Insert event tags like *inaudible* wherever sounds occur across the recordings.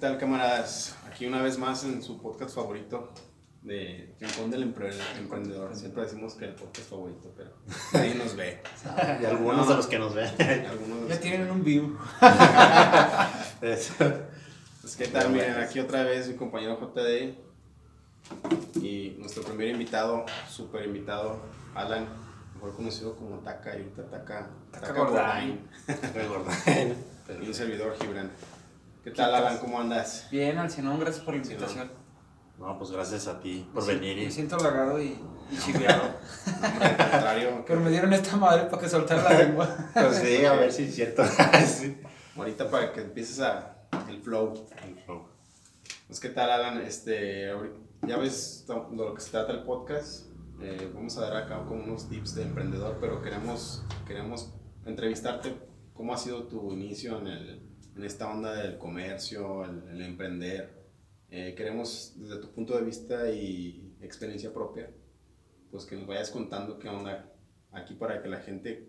Tal, camaradas? Aquí una vez más en su podcast favorito de Rincón del Empre- Emprendedor. Siempre decimos que el podcast favorito, pero nadie nos ve. Y algunos de los que nos ven. *laughs* Ya tienen un view. Pues, ¿qué tal? Miren, aquí otra vez mi compañero JD y nuestro primer invitado, super invitado, Alan, mejor conocido como Taka, y ahorita Taka, Taka Gordain. Gordain. *laughs* Y un servidor, Gibran. ¿Qué tal, Alan? ¿Cómo andas? Bien, Alcinón, gracias por la invitación. No, pues gracias a ti por Me venir. si- Me Y... siento halagado y, y chiviado. *laughs* Al contrario, Pero me dieron esta madre para que soltara la lengua. Pues sí, a ver si es cierto. *laughs* Sí. ahorita para que empieces a el flow. Pues, ¿qué tal, Alan? Este, ya ves to- de lo que se trata el podcast. Eh, vamos a dar acá como unos tips de emprendedor, pero queremos, queremos entrevistarte. ¿Cómo ha sido tu inicio en, el, en esta onda del comercio, el, el emprender? Eh, queremos, desde tu punto de vista y experiencia propia, pues que nos vayas contando qué onda aquí para que la gente,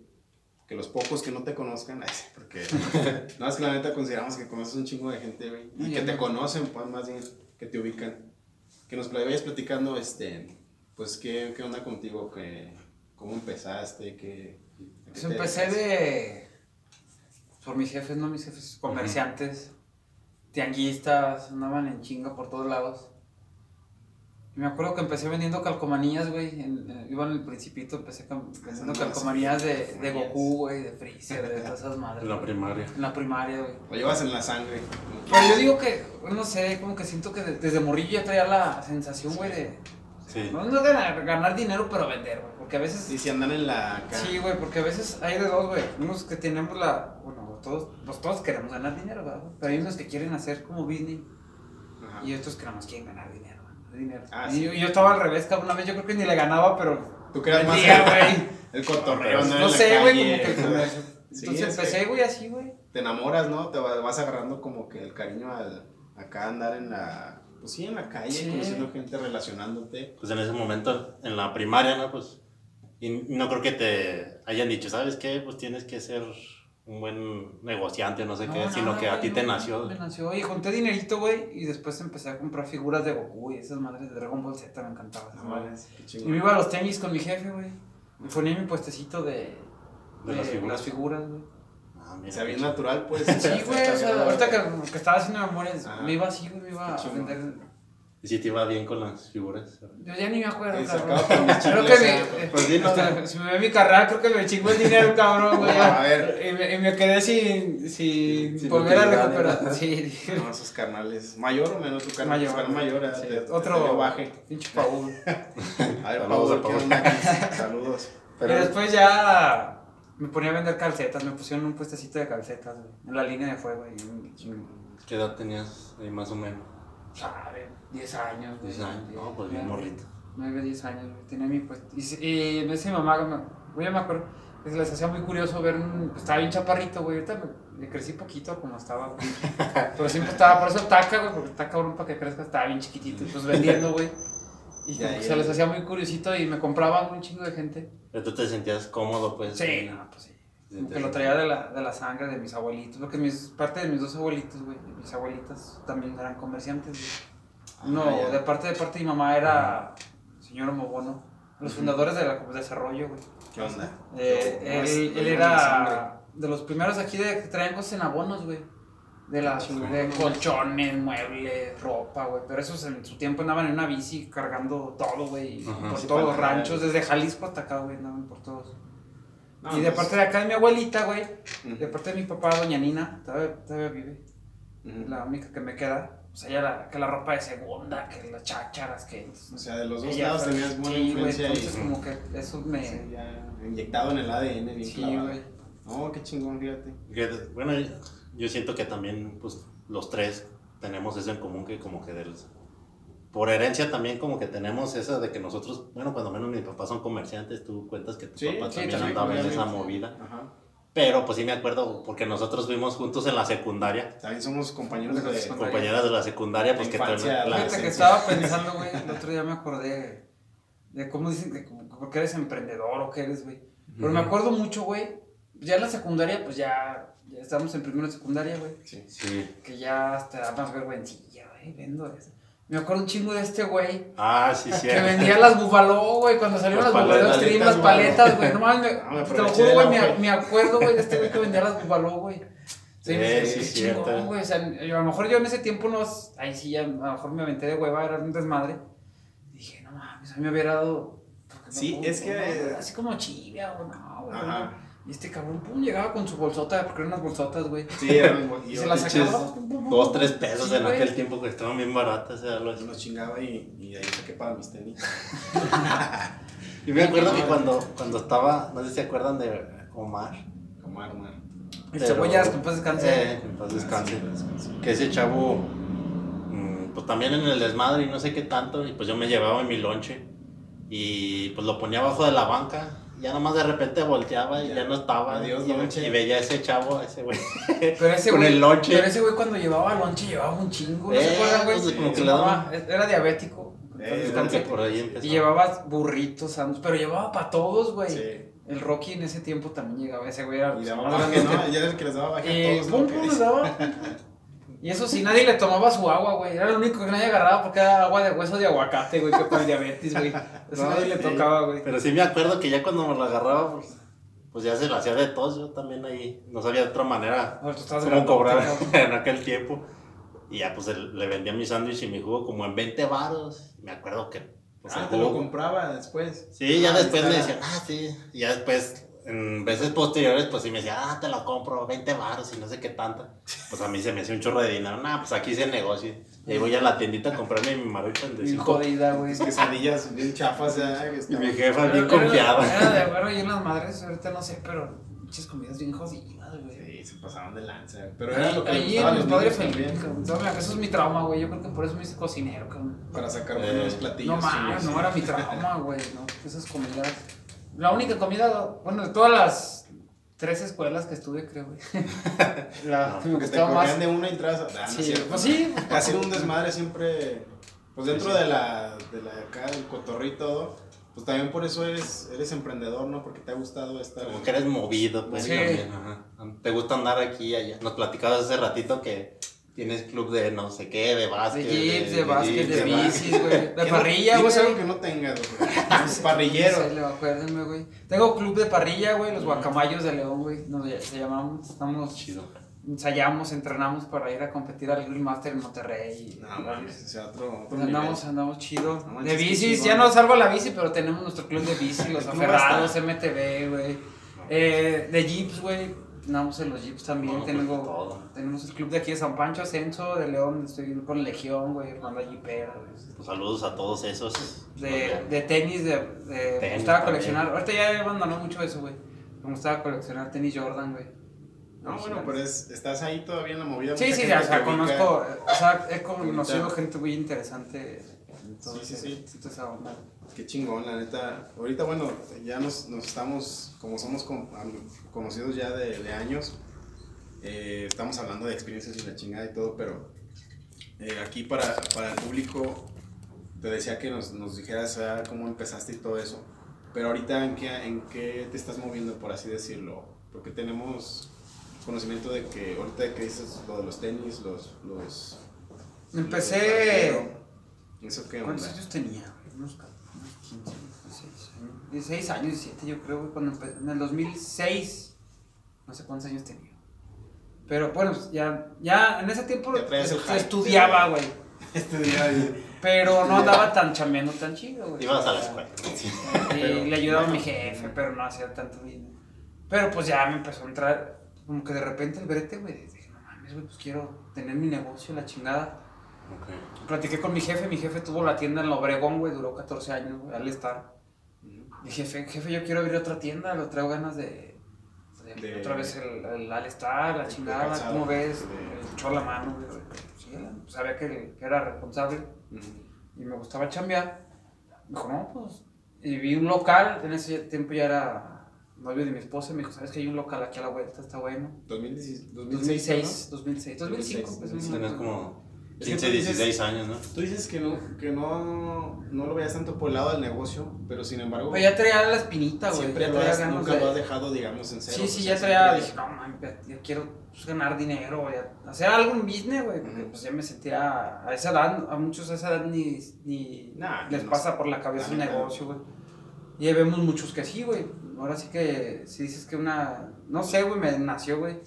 que los pocos que no te conozcan, *laughs* porque no es que la neta consideramos que conoces un chingo de gente, güey, y Ay, que te no. conocen, pues más bien, que te ubican, que nos vayas platicando, este, pues qué, qué onda contigo, que, cómo empezaste, que... Pues empecé de. Por mis jefes, ¿no? Mis jefes comerciantes, tianguistas, andaban en chinga por todos lados. Y me acuerdo que empecé vendiendo calcomanías, güey. eh, Iba en el Principito, empecé vendiendo calcomanías de, de. Goku, güey, de Freezer, de todas esas madres. En la primaria. En la primaria, güey. Lo llevas en la sangre. Pero yo digo que, no sé, como que siento que de- desde morrillo ya traía la sensación, güey, de. Sí. No, no ganar, ganar dinero, pero vender, güey. Porque a veces. Y si andan en la... acá. Sí, güey, porque a veces hay de dos, güey. Unos que tenemos la. Bueno, todos, pues todos queremos ganar dinero, ¿verdad? güey? Pero hay unos que quieren hacer como business Ajá. y otros que nada más quieren ganar dinero, ganar dinero. Ah, y sí. yo, yo estaba al revés, cada una vez yo creo que ni le ganaba, pero. Tú creas más *laughs* el- cotorreo, en No la sé, güey, como que el comercio. *laughs* Sí, Entonces empecé, güey, así, güey. te enamoras, ¿no? Te va- vas agarrando como que el cariño al acá andar en la pues sí, en la calle, Sí. conociendo gente, relacionándote. Pues en ese momento, en la primaria, ¿no? Pues. Y no creo que te hayan dicho, ¿sabes qué? Pues tienes que ser un buen negociante, no sé qué, No, sino que a ti te nació. Me nació. Y junté dinerito, güey. Y después empecé a comprar figuras de Goku y esas madres de Dragon Ball Z me encantaban. madres. qué Y me iba a los tenis con mi jefe, güey. Me ponía mi puestecito de. De las figuras. las figuras, güey. Ah, O mira. sea, bien natural, pues. Sí, güey, *laughs* o sea, ahorita que, que estaba haciendo memorias, Ajá. me iba así, güey, me iba a vender. ¿Y si te iba bien con las figuras? Yo ya ni me acuerdo, Y cabrón. Creo que me, pues sí, no, hasta- no. si me ve mi carrera, creo que me chingó el dinero, cabrón, güey. A ver. Y me, y me quedé sin, sin, Sin volver a recuperar. ¿no? *laughs* Sí, dije. No, esos carnales. ¿Mayor o menos? Tu carnal, Mayor. carnal mayor. ah, Sí, otro salió baje. pinche Paul. *laughs* A ver, Saludos Pablo, a ¿qué Pablo. onda aquí? *laughs* Saludos. y después ya me ponía a vender calcetas, me pusieron un puestecito de calcetas, güey, en la línea de fuego. Y, ¿Qué edad tenías ahí más o menos? ¿Sabe? 10 años, güey. 10 años, no, pues bien morrito. 9, 10 años, güey, tenía mi puesto. Y, y en ese mamá, güey, yo me acuerdo que se les hacía muy curioso ver un. pues, estaba bien chaparrito, güey. Ahorita me, me crecí poquito como estaba, güey. *laughs* Pero siempre estaba, por eso taca, güey, porque está cabrón para que crezca, estaba bien chiquitito, pues vendiendo, güey. Y Ya, ya. se les hacía muy curiosito y me compraban un chingo de gente. Pero tú te sentías cómodo, pues. Sí, no, pues sí. Que lo traía de la, de la sangre de mis abuelitos. Porque mis, parte de mis dos abuelitos, güey, mis abuelitas también eran comerciantes, güey. No, Ah, ya. de parte de parte de mi mamá era señor Mobono. Los fundadores de la de desarrollo, güey. ¿Qué onda? Eh, No, él, no él es la sangre. era de los primeros aquí de que traían cosas en abonos, güey. De las de colchones, muebles, ropa, güey. Pero esos en su tiempo andaban en una bici cargando todo, güey. Por Sí, todos los ranchos, desde Jalisco hasta acá, güey, andaban por todos. No, y de pues, parte de acá de mi abuelita, güey. ujú, De parte de mi papá, doña Nina, todavía, todavía vive. ujú. La única que me queda. O sea, ella la, que la ropa de segunda, que las chácharas, que. O sea, de los dos lados tenías buena sí, güey, influencia entonces y como que eso me. Sí, ya inyectado en el ADN bien Sí, clavado. güey. No, qué chingón, fíjate. Bueno, yo siento que también, pues, los tres tenemos eso en común que como que del... Por herencia también como que tenemos eso de que nosotros, bueno, cuando menos mis papás son comerciantes, tú cuentas que tu Sí, papá sí, también andaba en esa movida. Ajá. Pero pues sí me acuerdo porque nosotros fuimos juntos en la secundaria, También somos compañeros de. Nosotros somos- compañeras de la secundaria, pues La que infancia, también- la la- Fíjate que estaba *laughs* pensando, güey, el otro día me acordé de cómo dicen como- porque eres emprendedor o que eres, güey. Pero me acuerdo mucho, güey, ya en la secundaria, pues ya, ya estábamos en primero de secundaria, güey, Sí. Sí. que ya te da más vergüencilla, güey, vendo eso. Me acuerdo un chingo de este güey Ah, sí, sí. que vendía las Buffalo, güey, cuando salieron Las las Buffalo paletas, Extreme, las paletas, güey, no mames, Ah, me me- te lo juro, güey, me, acuerdo, güey, de este güey que vendía las Buffalo, güey. Sí, sí, qué cierto. chingón, güey, o sea, yo- a lo mejor yo en ese tiempo no, ahí sí, ya, a lo mejor me aventé de hueva, era un desmadre. Dije, no mames, a mí me hubiera dado... ¿por qué no Sí, es que- no? Así como chivia, o no, güey. Ajá. Y este cabrón, pum, llegaba con su bolsota, porque eran unas bolsotas, güey. Sí, eran *laughs* Y se las sacaba. Dos, tres pesos Sí, en güey. aquel tiempo que estaban bien baratas. o sea, Nos chingaba y, y ahí saqué para mis tenis. *laughs* Y me acuerdo que cuando, cuando estaba, no sé si se acuerdan de Omar. Como armar. El Pero- cebollas, que en paz descanse. Eh, en paz descanse. Que ese chavo, mm, pues también en el desmadre y no sé qué tanto, y pues yo me llevaba en mi lonche y pues lo ponía abajo de la banca. Ya nomás de repente volteaba y ya, Ya. no estaba. Adiós, y, lonche. y veía a ese chavo, a ese güey. *laughs* Pero ese Con güey, el lonche. Pero ese güey cuando llevaba lonche llevaba un chingo, ¿no se Eh, acuerdan, güey? pues, como que Era diabético. Eh, entonces, que por ahí empezó. y llevaba burritos, pero llevaba para todos, güey. Sí. El Rocky en ese tiempo también llegaba, ese güey era Y pues, daba baje. ¿no? Ya era el que les daba baje a Y todos. pum, ¿no? pum, Que- les daba. *laughs* Y eso sí, nadie le tomaba su agua, güey. Era lo único que nadie agarraba porque era agua de hueso de aguacate, güey, que para el diabetes, güey. Eso No, nadie le tocaba, güey. Pero sí me acuerdo que ya cuando me lo agarraba, pues, pues ya se lo hacía de tos. Yo también ahí no sabía de otra manera tú cómo cobrar *laughs* en aquel tiempo. Y ya pues le vendía mi sándwich y mi jugo como en 20 varos. Me acuerdo que... Pues, Ah, el te lo jugo- compraba después. Sí, ya Ah, después me decían, ah, sí. Y ya después, en veces posteriores, pues sí me decía, ah, te lo compro, 20 baros y no sé qué tanta. Pues a mí se me hacía un chorro de dinero. Nah, pues aquí hice el negocio. Y ahí voy a la tiendita a comprarme mi maruchan de Bien 5. jodida, güey. Quesadillas bien chafas, ya. que Y mi jefa bien era- confiada. Era de güero y en las madres, ahorita no sé, pero muchas comidas bien jodidas, güey. Sí, se pasaban de lanza. Pero era lo que Ahí en los padres. ¿Sabes? Eso es mi trauma, güey. Yo creo que por eso me hice cocinero, cabrón. Para sacar Eh, buenos platillos. No chidos. no era mi trauma, güey. No, esas comidas. La única comida, bueno, de todas las tres escuelas que estuve, creo, güey. *laughs* La que me Que te gustaba más. de una y tras. Ah, no es Sí, pues sí. Ha sido un desmadre siempre. Pues dentro de la. De la acá, del cotorreo y todo. Pues también por eso eres, eres emprendedor, ¿no? Porque te ha gustado estar. Como que eres movido, pues Sí. también. Ajá. Te gusta andar aquí y allá. Nos platicabas hace ratito que tienes club de no sé qué, de De básquet. jeeps, de básquet, de bicis, güey. De *laughs* ¿Qué no- parrilla, güey. algo que no tengas, güey. *laughs* Parrillero. Sí, acuérdenme, güey. Tengo club de parrilla, güey. Los guacamayos de León, güey. Nos se llamamos. Estamos. Chido. Ensayamos, entrenamos para ir a competir al Grill Master en Monterrey. No mames, otro, otro Pues andamos, andamos chido. No de bicis, ya no salvo la bici, pero tenemos nuestro club de bici, *laughs* los aferrados, MTV, güey. Eh, de jeeps, güey. Andamos en los jeeps también. No, pues, tengo, todo. tenemos el club de aquí de San Pancho, Ascenso, de León. Estoy con Legión, güey, Hermana Jeepera. Pues saludos a todos esos. De, de tenis, de, de me Tenis gustaba también. coleccionar. Ahorita ya abandonó mucho eso, güey. Me gustaba coleccionar tenis Jordan, güey. No, bueno, pero es, estás ahí todavía en la movida. Sí, sí, o sea, conozco, o sea, he conocido gente muy interesante. en todo Sí, sí, sí. onda. Qué chingón, la neta. Ahorita, bueno, ya nos, nos estamos, como somos con- conocidos ya de, de años, eh, estamos hablando de experiencias y la chingada y todo, pero eh, aquí para, para el público, te decía que nos, nos dijeras ah, cómo empezaste y todo eso, pero ahorita en qué, en qué te estás moviendo, por así decirlo, porque tenemos conocimiento de que ahorita que dices lo de los tenis, los... los Empecé. los- ¿Eso qué ¿Cuántos años tenía? Unos 15, 16 años. 16 años, 17 yo creo, güey, cuando empe- en el 2006. No sé cuántos años tenía. Pero bueno, pues, ya, ya en ese tiempo hype. estudiaba, güey. *laughs* Día... Pero no andaba tan chambeando tan chido, güey. Ibas a la escuela. *laughs* Y Pero, le ayudaba a mi jefe, pero no hacía tanto bien. Pero pues ya me empezó a entrar, como que de repente el brete, güey. Dije, no mames, güey, pues quiero tener mi negocio, la chingada. Ok. Platiqué con mi jefe, mi jefe tuvo la tienda en la Obregón, güey, duró 14 años, güey, al estar. Mi jefe, jefe, yo quiero abrir otra tienda, lo traigo ganas de, de De- otra vez el, el All Star, la chingada, ¿cómo ves? de- echó la mano, güey. Sí, sabía que, que era responsable Ujú. y me gustaba chambear. Me dijo, no, pues. Y vi un local, en ese tiempo ya era novio de mi esposa, me dijo, ¿sabes que hay un local aquí a la vuelta? Está bueno. 2016, 2006, 2006, 2005, 2006, pues. sí, no, Tenías no, como 15, tú dices- 16 años, ¿no? Tú dices que no, que no, no lo veías tanto por el lado del negocio, pero sin embargo, Pero ya traía la espinita, güey. siempre ya traía has, ganas nunca de- lo has dejado, digamos, en cero. Sí, sí, o ya traía, siempre- dije, no, man, ya, ya quiero pues, ganar dinero, ya, hacer algo en business, güey, porque pues ya me sentía, a esa edad, a muchos a esa edad ni, ni Nah, les no pasa sé. por la cabeza un negocio, güey. Y ahí vemos muchos que sí, güey. Ahora sí que, si dices que una, no sé, güey, me nació, güey.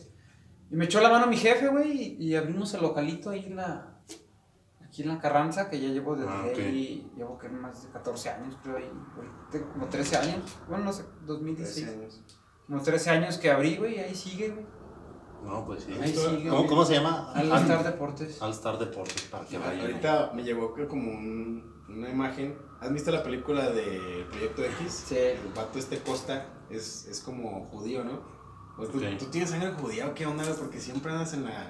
Y me echó la mano mi jefe, güey, y, y abrimos el localito ahí en la, aquí en la Carranza, que ya llevo desde Ah, ahí, llevo que más de 14 años, creo, ahí, güey. Tengo como 13 años, bueno, no sé, 2016. 13 años. Como 13 años que abrí, güey, y ahí sigue, güey. No, pues sí. Ahí sigue. ¿Cómo, cómo se llama? Al Star Deportes. All Star Deportes, para que vayan. Ahorita me llegó que como un- una imagen. ¿Has visto la película de Proyecto X? Sí. El vato este Costa es, es como judío, ¿no? O tú, tú tienes sangre judía o qué onda? Porque siempre andas en la.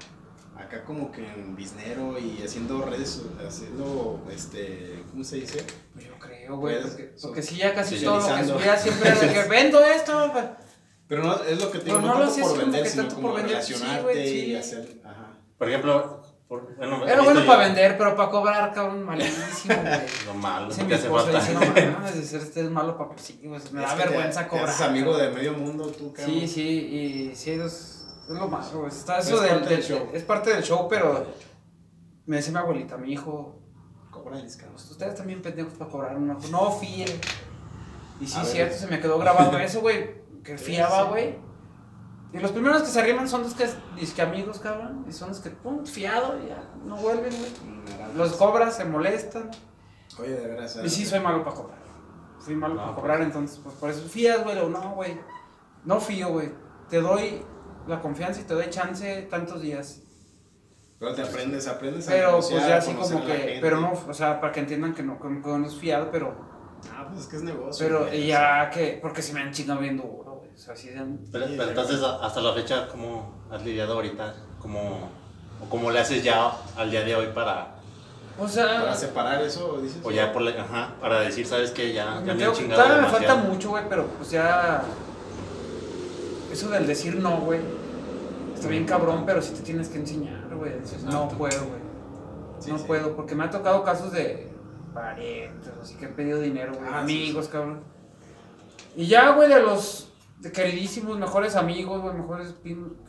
Acá como que en biznero y haciendo redes, haciendo, este, ¿cómo se dice? Pues yo creo, güey. Pues, Porque, so- porque sí, ya casi todo lo que subía siempre era de que *laughs* vendo esto. güey". Pero no, es lo que te digo, no no, tanto por vender, que sino como por vender, sí, relacionarte güey, y sí. hacer, ajá. Por ejemplo, por, bueno, Era bueno yo para vender, pero para cobrar, cabrón, *laughs* malísimo, güey. Lo malo, no mi te hace esposa, falta. dice, no mames, *laughs* este es malo para sí, güey, me da Es te- vergüenza te cobrar. haces amigo de medio mundo, tú, cabrón. Sí, sí, y sí, es, es lo malo, güey. Está Es eso del, parte del del- show. Es parte del show, pero me dice mi abuelita, mi hijo, Cobráis, cabrón. Pues ustedes también pendejos para cobrar una. No fíe. Y sí, A ver. cierto, se me quedó grabado eso, güey. Que fiaba, güey. Y los primeros que se arriman son los que, que amigos, cabrón. Y son los que, pum, fiado, ya, no vuelven, güey. Los cobras, se molestan. Oye, de veras. Y sí, soy malo para cobrar. Fui malo No, para pues. cobrar, entonces, pues por eso fías, güey. O no, güey. No fío, güey. Te doy la confianza y te doy chance tantos días. Pero te aprendes, aprendes a Pero pues ya así como que. gente. Pero no, o sea, para que entiendan que no, que no es fiado, pero Ah, pues es que es negocio. Pero güey, ya que, porque se me han chingado bien duro, güey. O sea, así de... Pero, pero entonces, hasta la fecha, ¿cómo has lidiado ahorita? ¿Cómo, ¿O cómo le haces ya al día de hoy para, O sea, Para separar eso, dices. o ya por la- ajá, para decir, sabes que ya, ya me me chingado todavía me falta mucho, güey, pero pues ya... Eso del decir no, güey. Está bien cabrón, pero sí te tienes que enseñar, güey. Dices, No puedo, güey. Sí, no sí. puedo, porque me ha tocado casos de parientes, así que han pedido dinero, güey. Ah, sí, amigos, cabrón. Y ya, güey, de los de queridísimos, mejores amigos, güey, mejores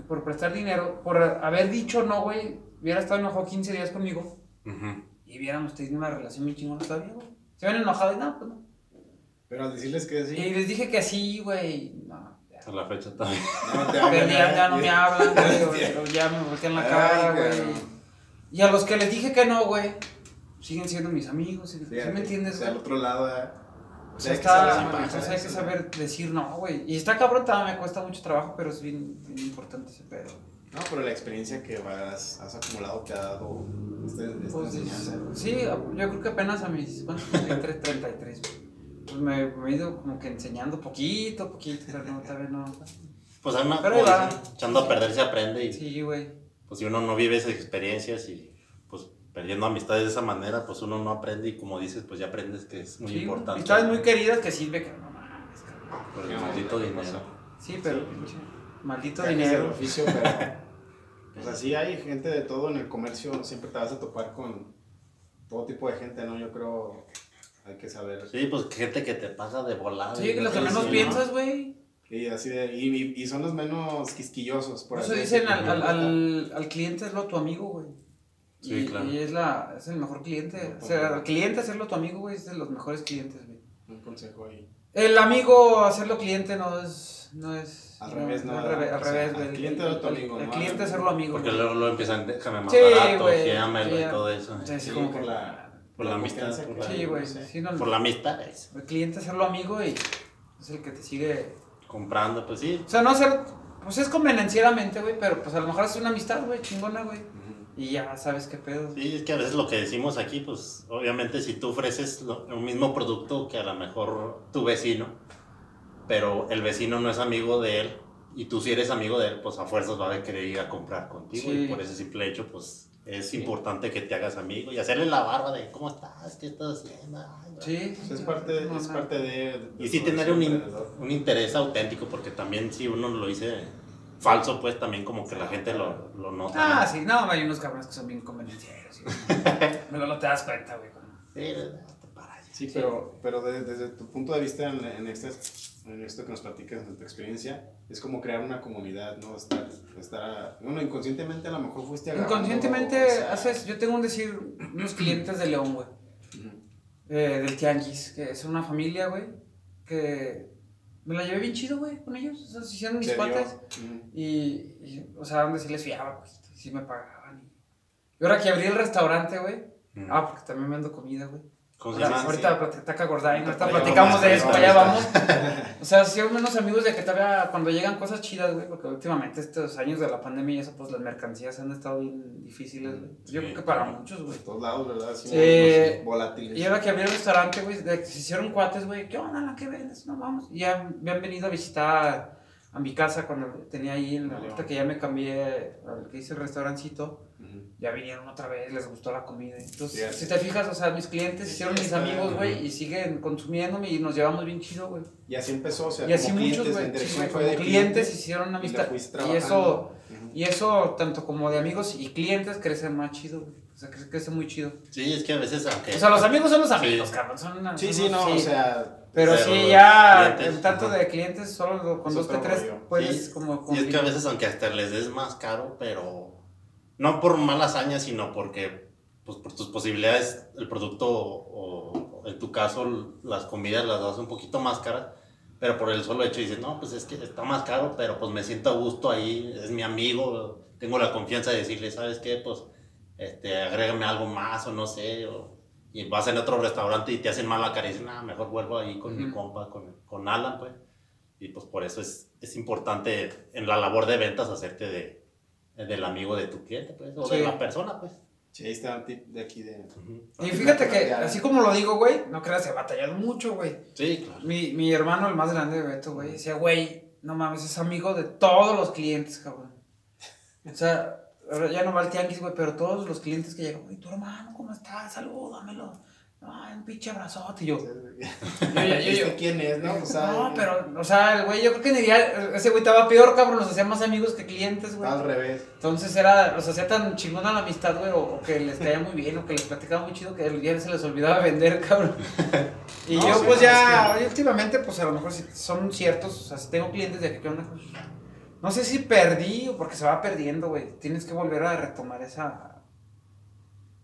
por prestar dinero, por haber dicho no, güey, hubiera estado enojado 15 días conmigo Ujú. y hubiéramos tenido una relación muy chingona todavía, güey. Se ven enojados y no, pues no. Pero al decirles que sí. Y les dije que sí, güey, no. Ya. Hasta la fecha también. No te *laughs* Pero ya, ya no me hablan, *laughs* güey, Ya. o- o ya me voltean la Ay, cara, güey. Y a los que les dije que no, güey, siguen siendo mis amigos, ¿sí, ¿sí me entiendes, O sea, al otro lado. eh, O sea, hay que está, saber hay que saber decir no, güey. Y está cabrón, también me cuesta mucho trabajo, pero es bien, bien importante ese pedo. No, pero la experiencia que vas, has acumulado te ha dado este, esta Pues, enseñanza. sí, yo creo que apenas a mis, ¿cuántos? *laughs* 33, 33. Pues me, me he ido como que enseñando poquito, poquito, pero no, todavía no. Pues además, Pero va. echando a perder se aprende y Sí, güey. pues si uno no vive esas experiencias y pues perdiendo amistades de esa manera, pues uno no aprende y como dices, pues ya aprendes que es muy Sí, importante. amistades muy queridas que sirve que no mames, cabrón. Por el maldito ¿qué dinero. pasó? Sí, pero Sí. pinche maldito dinero. oficio, pero. *laughs* Pues así hay gente de todo en el comercio, siempre te vas a topar con todo tipo de gente, ¿no? Yo creo hay que saber. Sí, pues gente que te pasa de volada. Sí, que lo no que menos piensas, güey. Y así de, y, y- y son los menos quisquillosos, por eso dicen decirlo. al, al, al, al cliente hazlo tu amigo, güey. Sí, y, claro. y es, la, es el mejor cliente. O sea, al cliente hacerlo tu amigo, güey, es de los mejores clientes, güey. Un consejo ahí. El amigo hacerlo cliente no es. No es Al revés, no, Al revés, al revés, güey. cliente hazlo tu amigo, El ¿no? cliente hacerlo amigo. Porque güey. luego, luego empiezan, déjame más Sí, barato, güey, y todo eso. Sí, Sí, como por que- la, por la amistad, por la- Sí, güey. sí, no, Por la amistad, es, El cliente hacerlo amigo y es el que te sigue. comprando, pues sí. O sea, no hacer. Pues es convenencieramente, güey, pero pues a lo mejor es una amistad, güey, chingona, güey. Y ya sabes qué pedo. Sí, es que a veces lo que decimos aquí, pues obviamente si tú ofreces lo- un mismo producto que a lo mejor tu vecino, pero el vecino no es amigo de él, y tú si eres amigo de él, pues a fuerzas va a querer ir a comprar contigo. Sí. Y por ese simple hecho, pues es importante que te hagas amigo y hacerle la barba de cómo estás, qué estás haciendo. Ay. Sí. Es parte, es parte de, de Y sí tener un, in- un interés auténtico, porque también si uno lo dice falso, pues también como que la gente lo, lo nota. Ah, ¿no? sí, no, hay unos cabrones que son bien convenencieros. ¿sí? *laughs* Luego no te das cuenta, güey. Sí, te para allá. Sí, pero, pero de- desde tu punto de vista en, en, este- en esto que nos platicas, de tu experiencia, es como crear una comunidad, ¿no? Estar, estar bueno, inconscientemente a lo mejor fuiste agarrando, Inconscientemente o sea, haces, yo tengo un decir, unos clientes de León, güey, eh, del Tianguis, que es una familia, güey, que me la llevé bien chido, güey, con ellos, o sea, se hicieron mis ujú. Y, y, o sea, donde sí les fiaba, pues, sí me pagaban. Y, ahora que abrí el restaurante, güey, ah, porque también vendo comida, güey. ¿Cómo se llama? ahorita Taca Gordain, ahorita Ahorita platicamos de eso, allá vamos. *laughs* O sea, sí, unos amigos de que todavía cuando llegan cosas chidas, güey, porque últimamente estos años de la pandemia y eso, pues las mercancías han estado bien difíciles, güey. Yo Sí, creo que para claro. muchos, güey. De todos lados, ¿verdad? Así, Sí. no sé, volátiles. Y ahora que abrí el restaurante, güey, se hicieron cuates, güey, ¿qué onda? ¿Qué vendes? No vamos. Y ya me han venido a visitar a mi casa cuando tenía ahí, en la, ahorita que ya me cambié al que hice el restaurancito. Ya vinieron otra vez, les gustó la comida. Entonces, si te fijas, o sea, mis clientes Sí, hicieron mis está- amigos, güey, y siguen consumiéndome y nos llevamos bien chido, güey. Y así empezó, o sea, Y así como muchos, clientes, sí, fue como de hicieron y amistad. fuiste Y eso, y eso, tanto como de amigos y clientes, crece más chido, güey. O sea, crece, crece muy chido. Sí, es que a veces, aunque. O sea, los amigos son los Sí. amigos, cabrón. Son una- Sí, son sí, no, o sea, Pero, Pero sí, ya, clientes, en tanto de clientes, solo con dos que tres puedes Sí, como... Y es que a veces, aunque hasta les des más caro, pero no por mala hazaña, sino porque, pues por tus posibilidades, el producto o, o en tu caso, las comidas las das un poquito más caras, pero por el solo hecho dices, no, pues es que está más caro, pero pues me siento a gusto ahí, es mi amigo, tengo la confianza de decirle, ¿sabes qué? Pues, este, agrégame algo más o no sé, o- y vas en otro restaurante y te hacen mala cara y dices, nah, mejor vuelvo ahí con mi Ujú. compa, con, con Alan, pues. Y pues por eso es, es importante en la labor de ventas hacerte de, del amigo de tu cliente, pues, o Sí. de la persona, pues. sí, ahí está un tip de aquí de... Y fíjate que, así como lo digo, güey, no creas, he batallado mucho, güey. Sí, claro. Mi, mi hermano, el más grande de Beto, güey, decía, güey, no mames, es amigo de todos los clientes, cabrón. O sea, ahora ya no va al tianguis, güey, pero todos los clientes que llegan, güey, tu hermano, ¿cómo estás? Salúdamelo. Ay, un pinche abrazote. Y yo, yo, *laughs* yo, yo, ¿Este quién es, no? O sea, no, pero, o sea, el güey, yo creo que ni día, ese güey estaba peor, cabrón, los hacía más amigos que clientes, güey. Al revés. Entonces era, los hacía tan chingona la amistad, güey, o, o que les caía muy bien, o que les platicaba muy chido, que ya se les olvidaba vender, cabrón. *laughs* Y No, yo, sí, pues no, ya, es últimamente, pues a lo mejor si son ciertos, o sea, si tengo clientes de que, ¿qué onda? Pues, no sé si perdí o porque se va perdiendo, güey. Tienes que volver a retomar esa.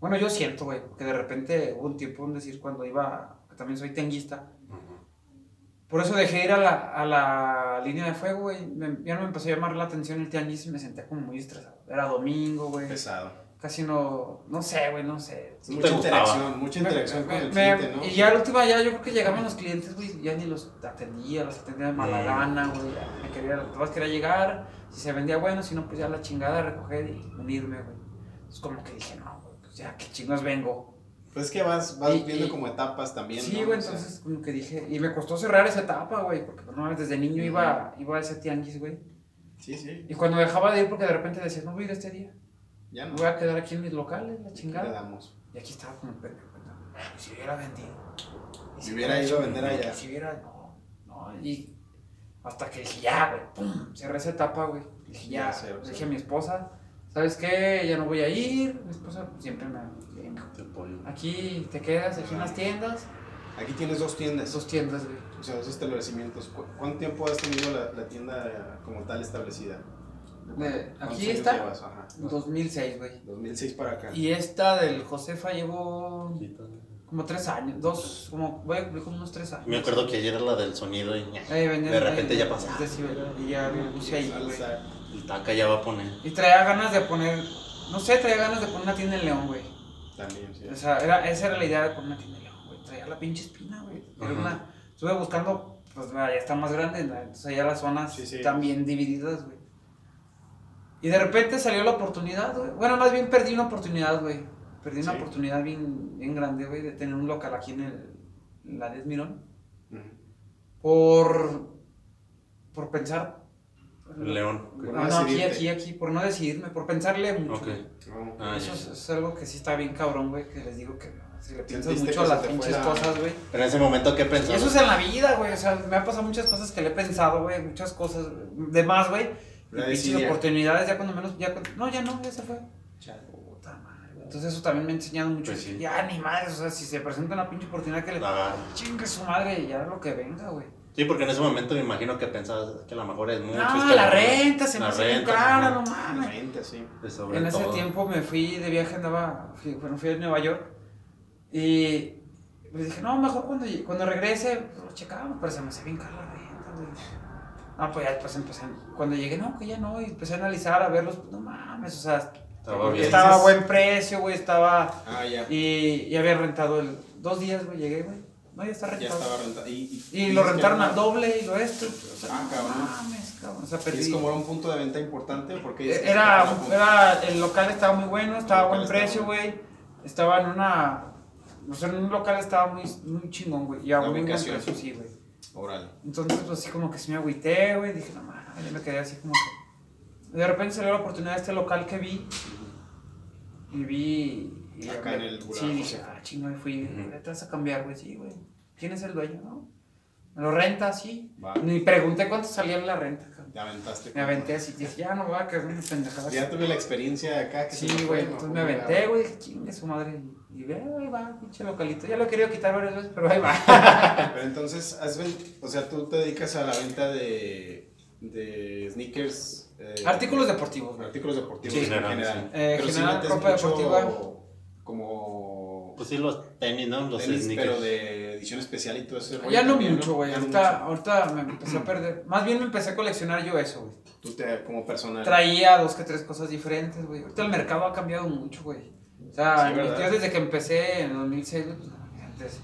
Bueno, yo siento, güey, que de repente hubo un tiempo, un decir, cuando iba, que también soy tenguista, por eso dejé ir a la, a la línea de fuego, güey. Ya no me empezó a llamar la atención el tianguis y me senté como muy estresado. Era domingo, güey. Pesado. Casi no, no sé, güey, no sé. Sí mucha interacción, mucha interacción Me- con el me- cliente, ¿no? Y ya la última, ya yo creo que llegaban los clientes, güey, ya ni los atendía, los atendía de mala Mm. gana, güey. Me quería, todas quería llegar, si se vendía bueno, si no, pues ya la chingada, recoger y venirme, güey. Es como que dije, no, ya, qué chingos vengo. Pues es que vas, vas Y- viendo y- como etapas también, Sí, ¿no? güey, O sea, entonces como que dije, y me costó cerrar esa etapa, güey, porque no, desde niño iba, iba a ese tianguis, güey. Sí, sí, Y cuando dejaba de ir, porque de repente decía, no voy a ir este día, ya no. voy a quedar aquí en mis locales, la Le chingada. damos. Y aquí estaba como pendejo, si hubiera vendido. Y Si hubiera ido a vender allá. Si hubiera, no, no, y hasta que dije, ya, güey, pum, cerré esa etapa, güey. Dije, ya, Ya, le cero. dije a mi esposa, ¿sabes qué? Ya no voy a ir. Mi esposa siempre me, Te apoyo. aquí te quedas, aquí en las tiendas. Aquí tienes dos tiendas, Dos tiendas, güey. o sea, dos establecimientos. ¿Cu- ¿Cuánto tiempo has tenido la, la tienda como tal establecida? De- ¿Cuántos aquí está, llevas? Ajá. 2006, güey. 2006 para acá. Y esta del Josefa llevo como tres años, dos, como, voy a cumplir como unos tres años. Me acuerdo que ayer era la del sonido y Eh, de repente ahí, ya pasó. decibel, Y ya me puse ahí, güey. El taca ya va a poner. Y traía ganas de poner, no sé, traía ganas de poner una tienda en León, güey. También, sí. O sea, era, esa era la idea de poner una tienda en León, güey. Traía la pinche espina, güey. Era una, estuve buscando, pues ya está más grande, ¿no? entonces allá las zonas Sí, sí. están bien divididas, güey. Y de repente salió la oportunidad, güey. Bueno, más bien perdí una oportunidad, güey. Perdí una Sí. oportunidad bien, bien grande, güey, de tener un local aquí en, el, en la 10 Mirón. Por, por pensar, león. No, aquí, decidirte. aquí, aquí, por no decidirme, por pensarle mucho. Ah, Eso es, es algo que sí está bien cabrón, güey, que les digo que si le piensas mucho a las pinches la- cosas, güey. Pero en ese momento, ¿qué Y pensabas? eso es en la vida, güey, o sea, me ha pasado muchas cosas que le he pensado, güey, muchas cosas de más, güey. Y oportunidades, ya cuando menos, ya cuando- no, ya no, ya se fue. Puta madre, güey. Entonces eso también me ha enseñado mucho. Pues sí. Ya, ni madre, o sea, si se presenta una pinche oportunidad que le... Chingue su madre, ya lo que venga, güey. Sí, porque en ese momento me imagino que pensabas que a lo mejor es mucho. es No, que la renta se me la hace bien renta, cara, no mames. Realmente, sí. de sobre En ese todo. tiempo me fui de viaje, andaba, fui, bueno, fui a Nueva York y pues dije, no, mejor cuando, cuando regrese, pues, lo checamos, pero se me hace bien cara la renta, güey. No, pues ya después empecé, cuando llegué, no, que ya no, y empecé a analizar, a verlos, pues, no mames, o sea, Estaba bien. estaba a buen precio, güey, estaba, Ah, ya. y, y había rentado el, dos días, güey, llegué, güey, no, ya está Ya rentado. estaba rentado. Y, Y lo dices que rentaron al doble y lo esto, o sea, Ah, cabrón. mames, cabrón, o sea, ¿Y perdí. es como era un punto de venta importante? Porque Era, un era, el local estaba muy bueno, estaba a buen precio, güey. Estaba en una. O sea, en un local estaba muy, muy chingón, güey. Y a muy buen precio, sí, güey. Órale. Entonces, pues así como que sí me agüité, güey. Dije, no mames, yo me quedé así como que. De repente salió la oportunidad de este local que vi. Y vi. Y Acá en el Sí, dije, ah, chingo, fui. Ujú. Te vas a cambiar, güey. Sí, güey. ¿Quién es el dueño, no? Me lo renta, sí. Va. Ni pregunté cuánto salía la renta. Te aventaste. Me aventé así, dije, ya no voy a quedar una pendejada. Ya tuve la experiencia de acá. Que Sí, me güey, entonces me aventé, güey, dije, chingue su madre. Y ve, ahí va, pinche localito. Ya lo he querido quitar varias veces, pero ahí va. *laughs* Pero entonces, has ven- o sea, tú te dedicas a la venta de, de sneakers. eh, Artículos deportivos. Artículos deportivos Sí, en general, sí. Eh, Pero general, metes ropa deportiva. Como Pues sí, los tenis, ¿no? Los tenis, sneakers. pero de edición especial y todo ese rollo Ya no también, mucho, güey. Ahorita, mucho. ahorita me empecé a perder. Más bien me empecé a coleccionar yo eso, güey. Tú te, como personal. Traía dos que tres cosas diferentes, güey. Ahorita el mercado ha cambiado mucho, güey. O sea, Sí, desde que empecé en 2006, güey, pues, antes,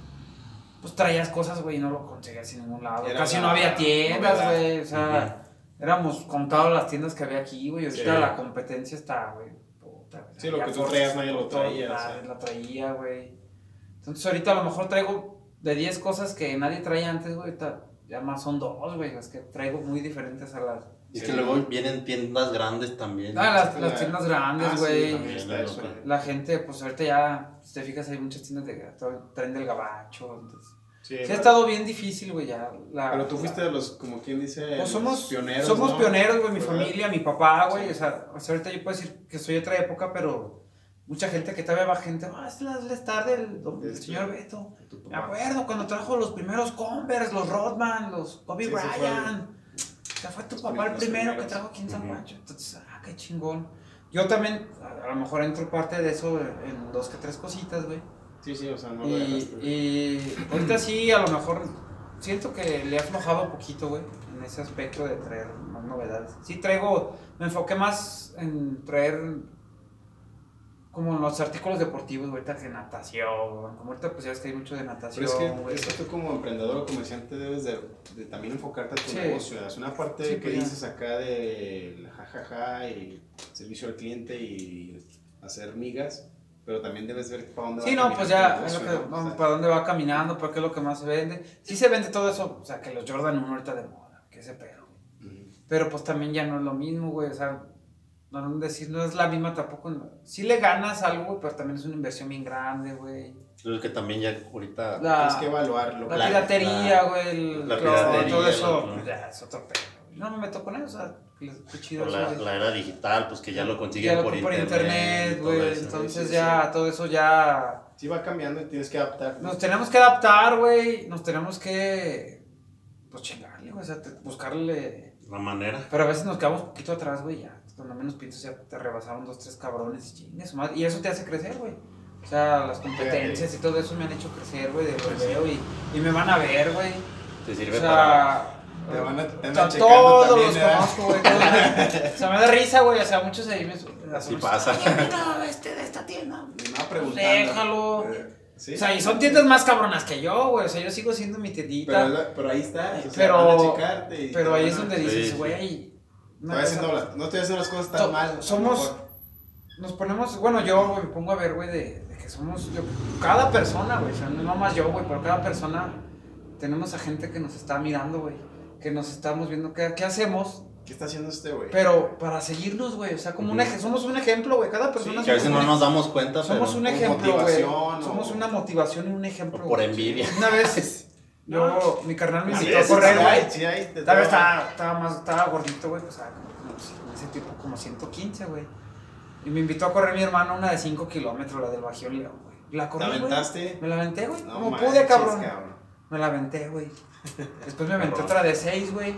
pues traías cosas, güey, y no lo conseguías en ningún lado. Era Casi la no había tiendas, güey. O sea, éramos contados las tiendas que había aquí, güey. Ahorita Sí. la competencia está, güey. Puta, güey. Sí, lo que tú traías nadie lo traía, o lados sea. La traía, güey. Entonces ahorita a lo mejor traigo de 10 cosas que nadie traía antes, güey. Ahorita ya más son dos, güey. Las que traigo muy diferentes a las... Y es que luego vienen tiendas grandes también. Ah, las, la- las tiendas grandes, Ah, sí, güey. está Sí, la gente, pues ahorita ya, si te fijas, hay muchas tiendas de todo el tren del gabacho. Entonces, Sí, sí ha pero- estado bien difícil, güey, ya. la- Pero tú fuiste la- de los, como quien dice, Pues somos pioneros. Somos ¿no? pioneros, güey, mi ¿Verdad? familia, mi papá, güey. Sí. O, sea, o sea, ahorita yo puedo decir que soy de otra época, pero mucha gente que todavía va gente, ah, es la, la star del, del Este, señor Beto. Me acuerdo cuando trajo los primeros Converse, los Rodman, los Kobe Sí, Bryant. O sea, fue tu los papá el primeros, primero que trajo aquí en San. Pancho. Entonces, ah, qué chingón. Yo también, a, a lo mejor entro parte de eso en dos que tres cositas, güey. Sí, sí, o sea, no lo dejaste. y ahorita sí, a lo mejor siento que le he aflojado un poquito, güey, en ese aspecto de traer más novedades. Sí traigo, me enfoqué más en traer como los artículos deportivos, güey, ahorita que natación, como ahorita pues ya es que hay mucho de natación, Pero es que, es que tú como emprendedor o comerciante debes de, de también enfocarte a tu Sí. negocio. Es una parte Sí, que pues dices acá de jajaja y servicio al cliente y hacer migas, pero también debes ver para dónde Sí, va no, pues caminando ya, es lo que, ¿no? vamos, O sea, para dónde va caminando, para qué es lo que más se vende. Sí se vende todo eso, o sea, que los Jordan 1 ahorita de moda, que ese pedo. ujú. Pero pues también ya no es lo mismo, güey. O sea, no, decir, no es la misma tampoco. no. Sí le ganas algo, güey, pero también es una inversión bien grande, güey. Es que también ya ahorita. La, Tienes que evaluarlo. la piratería, güey. el- la todo- piratería, todo eso, ¿no? pues, ya es otro pedo. Güey. No me meto con eso, o sea, qué qué chido la, la era digital, pues que ya lo Ya consiguen lo por, internet. güey. eso. Entonces sí, sí. ya, todo eso ya. Sí va cambiando y tienes que adaptar. Nos tenemos que adaptar, güey. Nos tenemos que. Pues chingarle, güey. O sea, te- buscarle. La manera. Pero a veces nos quedamos un poquito atrás, güey, ya. Cuando menos piensas ya te rebasaron dos, tres cabrones y chingues. Y eso te hace crecer, güey. O sea, las competencias y todo eso me han hecho crecer, güey, de veo y, y me van a ver, güey. Te O sirve para. Te van a- te a andan checando todos también, los ¿verdad? conozco, güey. todos. o sea, me da risa, güey. O sea, muchos ahí me. Así pasa. No, este de esta tienda. No, preguntando. Déjalo. Eh, ¿sí? O sea, y son tiendas más cabronas que yo, güey. O sea, yo sigo siendo mi tiendita. Pero, Pero, es la- pero ahí está. o sea, Pero- van a checarte y te ahí van es a- donde Sí, dices, sí. güey. una Estoy cosa- haciendo la- no estoy haciendo las cosas tan So- mal. a lo somos- mejor. Nos ponemos, bueno, yo güey, me pongo a ver, güey, de, de que somos, yo- cada persona, güey, o sea, no más yo, güey, pero cada persona tenemos a gente que nos está mirando, güey, que nos estamos viendo qué, qué hacemos ¿Qué está haciendo este güey? Pero para seguirnos, güey. O sea, como un Ujú. ej- somos un ejemplo, güey. Cada persona Que a veces somos no un- nos damos cuenta, Somos pero un ejemplo, güey. motivación, Somos o- una motivación y un ejemplo. o por envidia. Una vez, *laughs* yo, mi carnal me Sí, invitó a sí, correr, sí güey. sí hay, de Tal vez estaba, estaba más, estaba gordito, güey, pues, ah, como- ese tipo como 115, güey. Y me invitó a correr mi hermano una de 5 kilómetros, la del Bajío León, güey. La ¿Te corrí, güey. aventaste? Me la aventé, güey. No como manches, pude, cabrón. cabrón. Me la aventé, güey. *laughs* Después me aventé otra de 6, güey.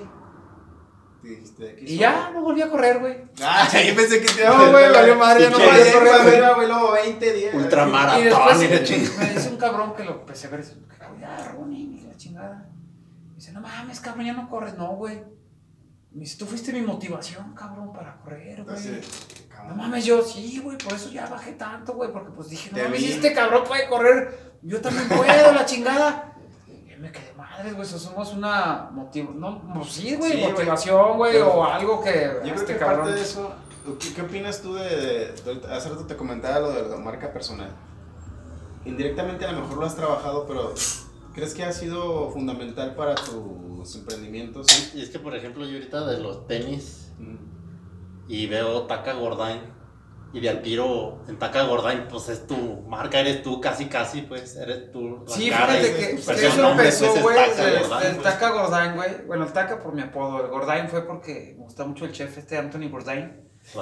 Dijiste, ¿qué Y ya, no volví a correr, güey. Ah, *laughs* yo pensé que te iba a No, güey, valió madre, ya no podía diez, correr, güey, luego 20, 10. Y Ultramaratón después y la chingada. me dice un cabrón que lo empecé a ver. Ya, running, y la chingada. Me dice, no mames, cabrón, ya no corres. No, güey. Me dice, tú fuiste mi motivación, cabrón, para correr, güey. No mames, yo sí, güey, por eso ya bajé tanto, güey, porque pues dije, no mames, este cabrón puede correr, yo también puedo, la chingada. Me quedé madre, güey, eso somos una motivación, no, pues sí, güey, Sí, motivación, güey, o algo que Yo creo este que cabrón. parte de eso, ¿qué, qué opinas tú de, de- de- Hace rato te comentaba lo de la marca personal. Indirectamente a lo mejor lo has trabajado, pero ¿crees que ha sido fundamental para tus emprendimientos? Y es que, por ejemplo, yo ahorita de los tenis Mm. y veo Taca Gordain y de al tiro en Taca Gordain, pues es tu marca, eres tú casi casi, pues eres tú. la Sí, cara fíjate que, pues, pues, eso nombre, empezó, pues, es güey, Taca el, Gordain, el pues. Taca Gordain, güey. Bueno, el Taca por mi apodo, el Gordain fue porque me gusta mucho el chef este Anthony *laughs*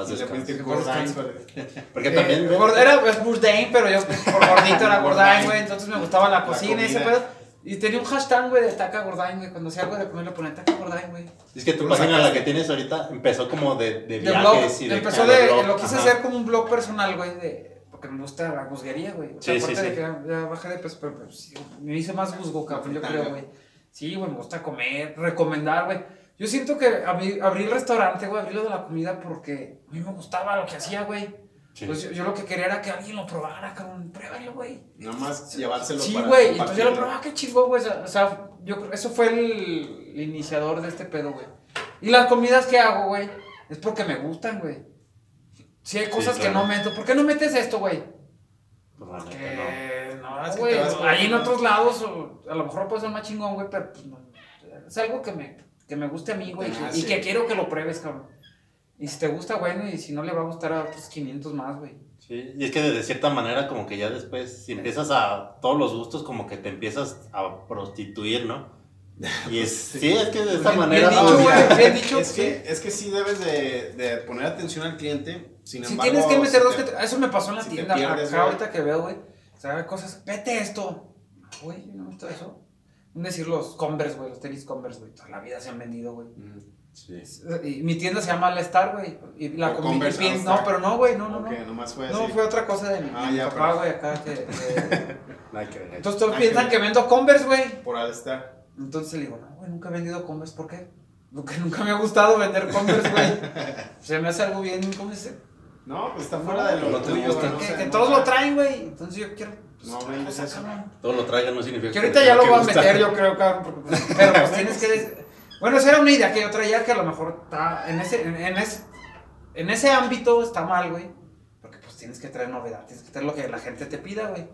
pues, para- Porque Eh, también. Era es Bourdain, pero yo por gordito era *laughs* Gordain, güey. Entonces me gustaba la cocina y ese pedo. Y tenía un hashtag, güey, de Taca Gordain, güey. Cuando hacía algo de comer le ponía Taca Gordain, güey. Es que tu Tú lo página, la que tienes ahorita, empezó como de, de De blog. viajes y de. Empezó de de, blog, lo quise ajá. hacer como un blog personal, güey, de... Porque me gusta la musguería, güey. O sea, Sí, sí, aparte de sí. que ya, ya bajé de peso, pero, pues, sí, me hice más musgo, cabrón, yo creo, güey. Sí, güey, me gusta comer, recomendar, güey. Yo siento que abrí, abrí el restaurante, güey, abrí lo de la comida porque a mí me gustaba lo que hacía, güey. Sí. Pues yo, yo lo que quería era que alguien lo probara, cabrón. Pruébalo, güey. Nada más llevárselo Sí, para güey. Entonces yo lo probaba, qué chingón, güey. O sea, yo creo- eso fue el, el iniciador de este pedo, güey. Y las comidas que hago, güey, es porque me gustan, güey. Si hay cosas que claro. no meto, ¿por qué no metes esto, güey? Pues, la neta, no. No, Es que güey. te vas por- Ahí en otros lados, o a lo mejor puede ser más chingón, güey, pero pues no. Es algo que me, que me guste a mí, güey. Ah, y sí. que quiero que lo pruebes, cabrón. Y si te gusta, bueno, y si no le va a gustar a otros 500 más, güey. Sí, y es que de cierta manera como que ya después, si empiezas a todos los gustos, como que te empiezas a prostituir, ¿no? *laughs* Y es, sí, es que de esta manera... No, dicho, güey, bien dicho, Es sí. que, es que sí debes de, de poner atención al cliente. Sin Si embargo, tienes que meter si dos te- que te- Eso me pasó en la si tienda. pierdes, acá güey. ahorita que veo, güey. O sea, hay cosas. Vete esto. Güey, no me gusta eso. Un decir los Converse, güey. Los tenis Converse, güey. Toda la vida se han vendido, güey. Mm. Sí. Y mi tienda se llama All Star, güey. Y la. Converse All No, Star. pero no, güey. No, no, Ok, no. nomás fue No, fue otra cosa de mi, Ah, mi ya, papá, pero- güey, acá que. *laughs* que- que ver. Entonces todos piensan que- que vendo Converse, güey. Por al estar. Entonces le digo, no, güey, nunca he vendido Converse. ¿Por qué? Porque nunca me ha gustado vender Converse, güey. *laughs* Se me hace algo bien, ¿cómo se dice? No, pues está fuera de lo No te tuyo, gusta. que, que no todos lo traen, güey. Entonces yo quiero. pues, No, güey, es eso. cabrón. Todo lo traigan no significa Que ahorita te ya lo voy a que meter, yo creo, cabrón. porque, pues, Pero pues *laughs* tienes que. Bueno, esa era una idea que yo traía que a lo mejor está. En ese, en, en ese, en ese ámbito está mal, güey. Porque pues tienes que traer novedad, tienes que traer lo que la gente te pida, güey.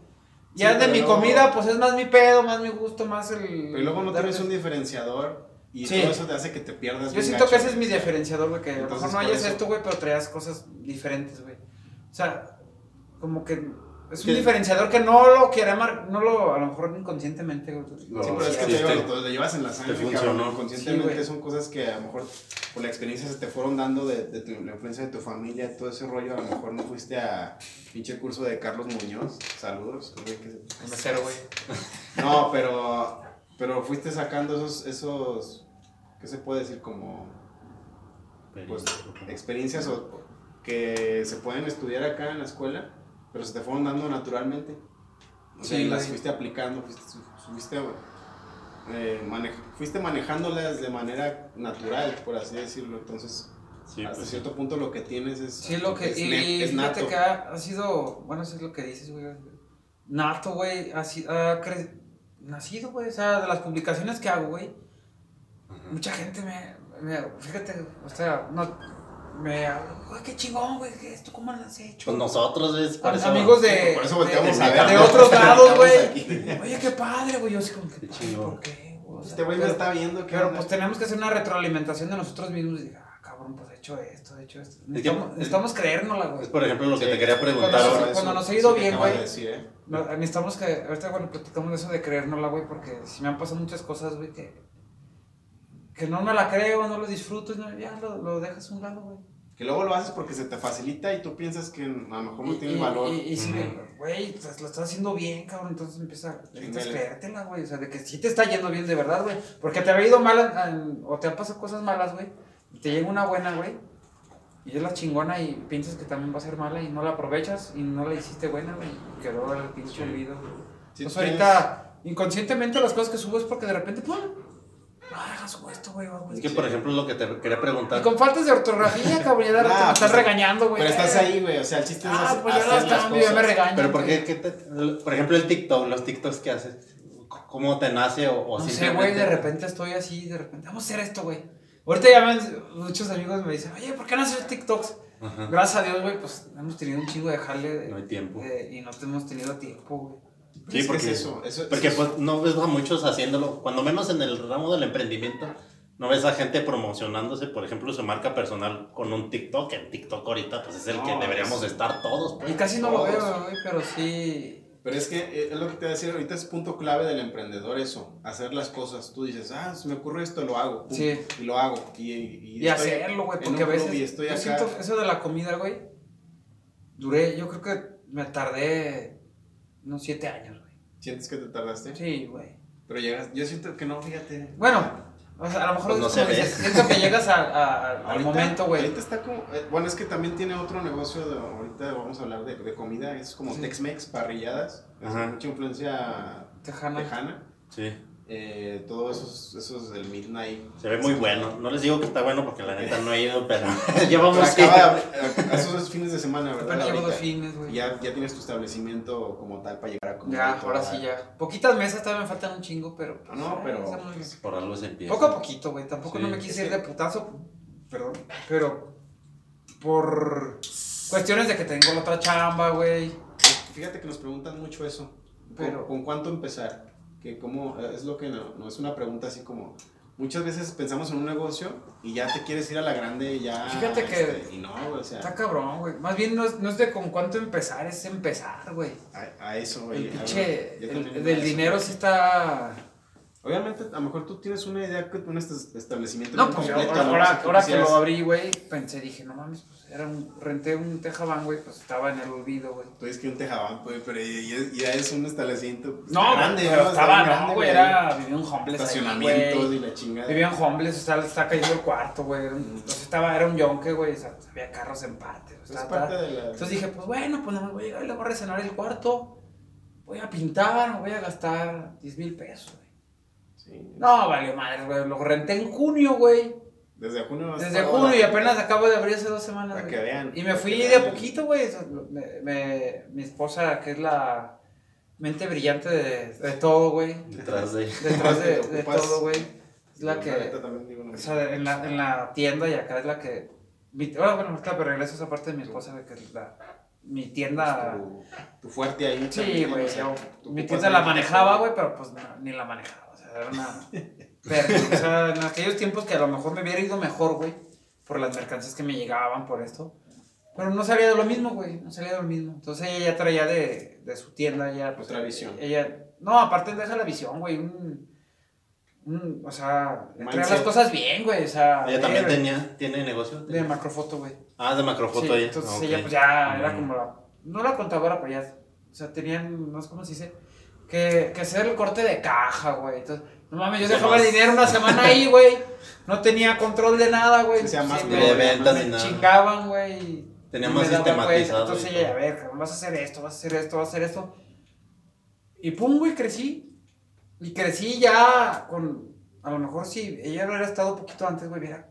Ya Sí, de mi comida, pues es más mi pedo, más mi gusto, más el. Pero luego no tienes un diferenciador y Sí. todo eso te hace que te pierdas. Yo siento que ese es mi diferenciador, güey, que a lo mejor no hayas eso- esto, güey, pero traías cosas diferentes, güey. O sea, como que es un diferenciador que no lo quiere mar, no lo, a lo mejor inconscientemente. No, Sí, pero es que Sí, te, te- llevas, lo llevas en la sangre, cabrón. Inconscientemente Sí, son cosas que a lo mejor por la experiencia se te fueron dando de, de tu, la influencia de tu familia, todo ese rollo. A lo mejor no fuiste a pinche curso de Carlos Muñoz. Saludos. güey, que- El mesero, güey. *laughs* No, pero, pero fuiste sacando esos, esos, ¿qué se puede decir? Como pues, experiencias o- que se pueden estudiar acá en la escuela, pero se te fueron dando naturalmente. O sea, Sí, y las fuiste aplicando, fuiste, fuiste, eh, mane- fuiste manejándolas de manera natural, por así decirlo. Entonces, Sí, hasta pues, cierto punto lo que tienes es, Sí, lo que. es, y, es fíjate nato. que ha, ha sido. Bueno, eso es lo que dices, güey. Nato, güey. Ha, ha cre- nacido, güey. O sea, de las publicaciones que hago, güey. Mucha gente me, me- Fíjate, o sea, no. Me. Güey, qué chingón, güey. ¿qué ¿Esto cómo lo has hecho? Pues nosotros, es por eso- amigos de. Por eso volteamos de, a ver. de otros *laughs* lados, güey. Oye, qué padre, güey. Yo así como que. Qué chingón. ¿Por qué? güey? O sea, Este güey me está viendo. ¿qué Pero onda? pues tenemos que hacer una retroalimentación de nosotros mismos. Y, ah, cabrón, pues he hecho esto, he hecho esto. que- Necesitamos, necesitamos creérnosla, Es güey. por ejemplo lo que Sí. te quería preguntar Cuando ahora. cuando nos ha ido que bien, güey. ¿eh? Necesitamos que, ahorita bueno, platicamos de eso de creérnosla, güey, porque si me han pasado muchas cosas, güey, que, que no me la creo, no lo disfruto, ya lo, lo dejas a un lado, güey. Que luego lo haces porque se te facilita y tú piensas que a lo mejor no Y- tiene y- valor. Y, y si güey, pues, lo estás haciendo bien, cabrón, entonces empieza, creértela, güey, o sea, de que sí te está yendo bien de verdad, güey, porque te había ido mal o te han pasado cosas malas, güey, te llega una buena, güey, y es la chingona y piensas que también va a ser mala y no la aprovechas y no la hiciste buena, güey, y quedó el pinche olvido, güey. Sí, pues ahorita, inconscientemente las cosas que subo es porque de repente, ¡pum! Ah, subo esto, güey, güey. Es que por ejemplo lo que te quería Y preguntar. con faltas de ortografía, cabrón, ya de *laughs* repente Ah, me están pues, regañando, güey. Pero estás ahí, güey. O sea, el chiste es Ah, pues ya hacer las las cambio, ya me regañan. Pero ¿por qué, qué te- por ejemplo el TikTok, los TikToks que haces, ¿cómo te nace o, o No sé, güey, de repente estoy así, de repente, vamos a hacer esto, güey. Ahorita ya me- muchos amigos me dicen, oye, ¿por qué no haces TikToks? Ajá. Gracias a Dios, güey, pues hemos tenido un chingo de jale de- No hay tiempo. de- y no hemos tenido tiempo, güey. Sí, porque, es eso, eso- porque eso es- pues no ves a muchos haciéndolo, cuando menos en el ramo del emprendimiento, no ves a gente promocionándose, por ejemplo, su marca personal con un TikTok, en TikTok ahorita pues es el No, que deberíamos es- estar todos. pues. Y casi no lo veo, güey, pero sí. Pero es que eh, es lo que te voy a decir, ahorita es punto clave del emprendedor eso, hacer las cosas. Tú dices, ah, se me ocurre esto, lo hago. pum, Sí. Y lo hago. Y, y, Y hacerlo, güey, porque a veces. Y estoy yo acá. siento eso de la comida, güey. Duré, yo creo que me tardé unos siete años, güey. ¿Sientes que te tardaste? Sí, güey. Pero llegas, yo siento que no, fíjate. Bueno, o sea, a lo mejor Pues no se ve. siento que llegas a- a- a- al Ahorita- momento, güey. Ahorita está como. eh, bueno, es que también tiene otro negocio. De, ahorita vamos a hablar de, de comida. Es como Sí. Tex-Mex, parrilladas. Es Ajá. mucha influencia Tejana. tejana. Sí, Eh, todo eso, eso es del Midnight. se ve muy bueno. No les digo que está bueno porque la neta no he ido, pero *laughs* llevamos Acaba eh, esos fines de semana, ¿verdad? Apenas llevo dos fines, güey. Ya, ya tienes tu establecimiento como tal para llegar a comer. Ya, ahora sí ya. Poquitas mesas todavía me faltan un chingo, pero. pues, No, eh, pero- hacemos bien. por algo se empieza. Poco a poquito, güey. Tampoco Sí. no me quise ir de putazo. Perdón. Pero. Por. Cuestiones de que tengo la otra chamba, güey. Fíjate que nos preguntan mucho eso. Pero- ¿Con, con cuánto empezar? Que cómo, eh, es lo que no, no es una pregunta así como... Muchas veces pensamos en un negocio y ya te quieres ir a la grande y ya... Fíjate que- este, y no, güey, o sea, Está cabrón, güey. Más bien no es, no es de con cuánto empezar, es empezar, güey. a, a eso, güey. pinche. el- también del dinero sí está. Obviamente, a lo mejor tú tienes una idea que un est- establecimiento No, pues completo, ahora, que lo abrí, güey, pensé, dije, no mames, pues era un, renté un tejaban, güey, pues estaba en el olvido, güey. Tú dices que un tejabán, pues, pero ya, ya es un establecimiento pues, No, grande, pero ¿no? Está estaba, no, güey, era, vivía un homeless Estacionamientos güey. y la chingada. Vivía en homeless, o sea, está cayendo el cuarto, güey. era un- Entonces estaba, era un yonke, güey, o sea, había carros en parte. o parte de la... Entonces dije, pues bueno, pues no me voy a llegar y le voy a resenar el cuarto. Voy a pintar, me voy a gastar 10 mil pesos, güey. Sí. No, valió madre, güey. Lo renté en junio, güey. Desde junio. hasta Desde junio y apenas acabo de abrir hace dos semanas. Para que vean. Y me fui de a poquito, güey. me- me- mi esposa, que es la mente brillante de, de todo, güey. Detrás de... Detrás de, todo, güey. Es la que. O sea, en la, en la tienda y acá es la que. Mi, ahora, bueno, claro, pero regreso a esa parte de mi esposa, güey, que es la. Mi tienda. Tu, tu fuerte ahí. Sí, güey. o sea, Mi tienda la manejaba, güey, pero pues no, ni la manejaba. Era una. Pero, o sea, en aquellos tiempos que a lo mejor me hubiera ido mejor, güey, por las mercancías que me llegaban, por esto. Pero no salía de lo mismo, güey. No salía de lo mismo. Entonces ella ya traía de, de su tienda, ya. pues, Otra visión. Ella. No, aparte deja la visión, güey. Un, un- o sea, traer las cosas bien, güey. O sea, ¿Ella también tenía, tiene negocio? De macrofoto, güey. Ah, de macrofoto Sí, ella. entonces ella pues ya era Mm. como la, no la contadora, pero ya, o sea, tenían, no sé cómo se dice, que, que hacer el corte de caja, güey. Entonces, no mames, yo dejaba el dinero una semana ahí, *laughs* güey. No tenía control de nada, güey. Que sea más me- de ventas me nada. chingaban, güey. y Tenía no más me daba sistematizado. Entonces y ella, a ver, vas a hacer esto, vas a hacer esto, vas a hacer esto. Y pum, güey, crecí. Y crecí ya con, a lo mejor si ella hubiera estado un poquito antes, güey, hubiera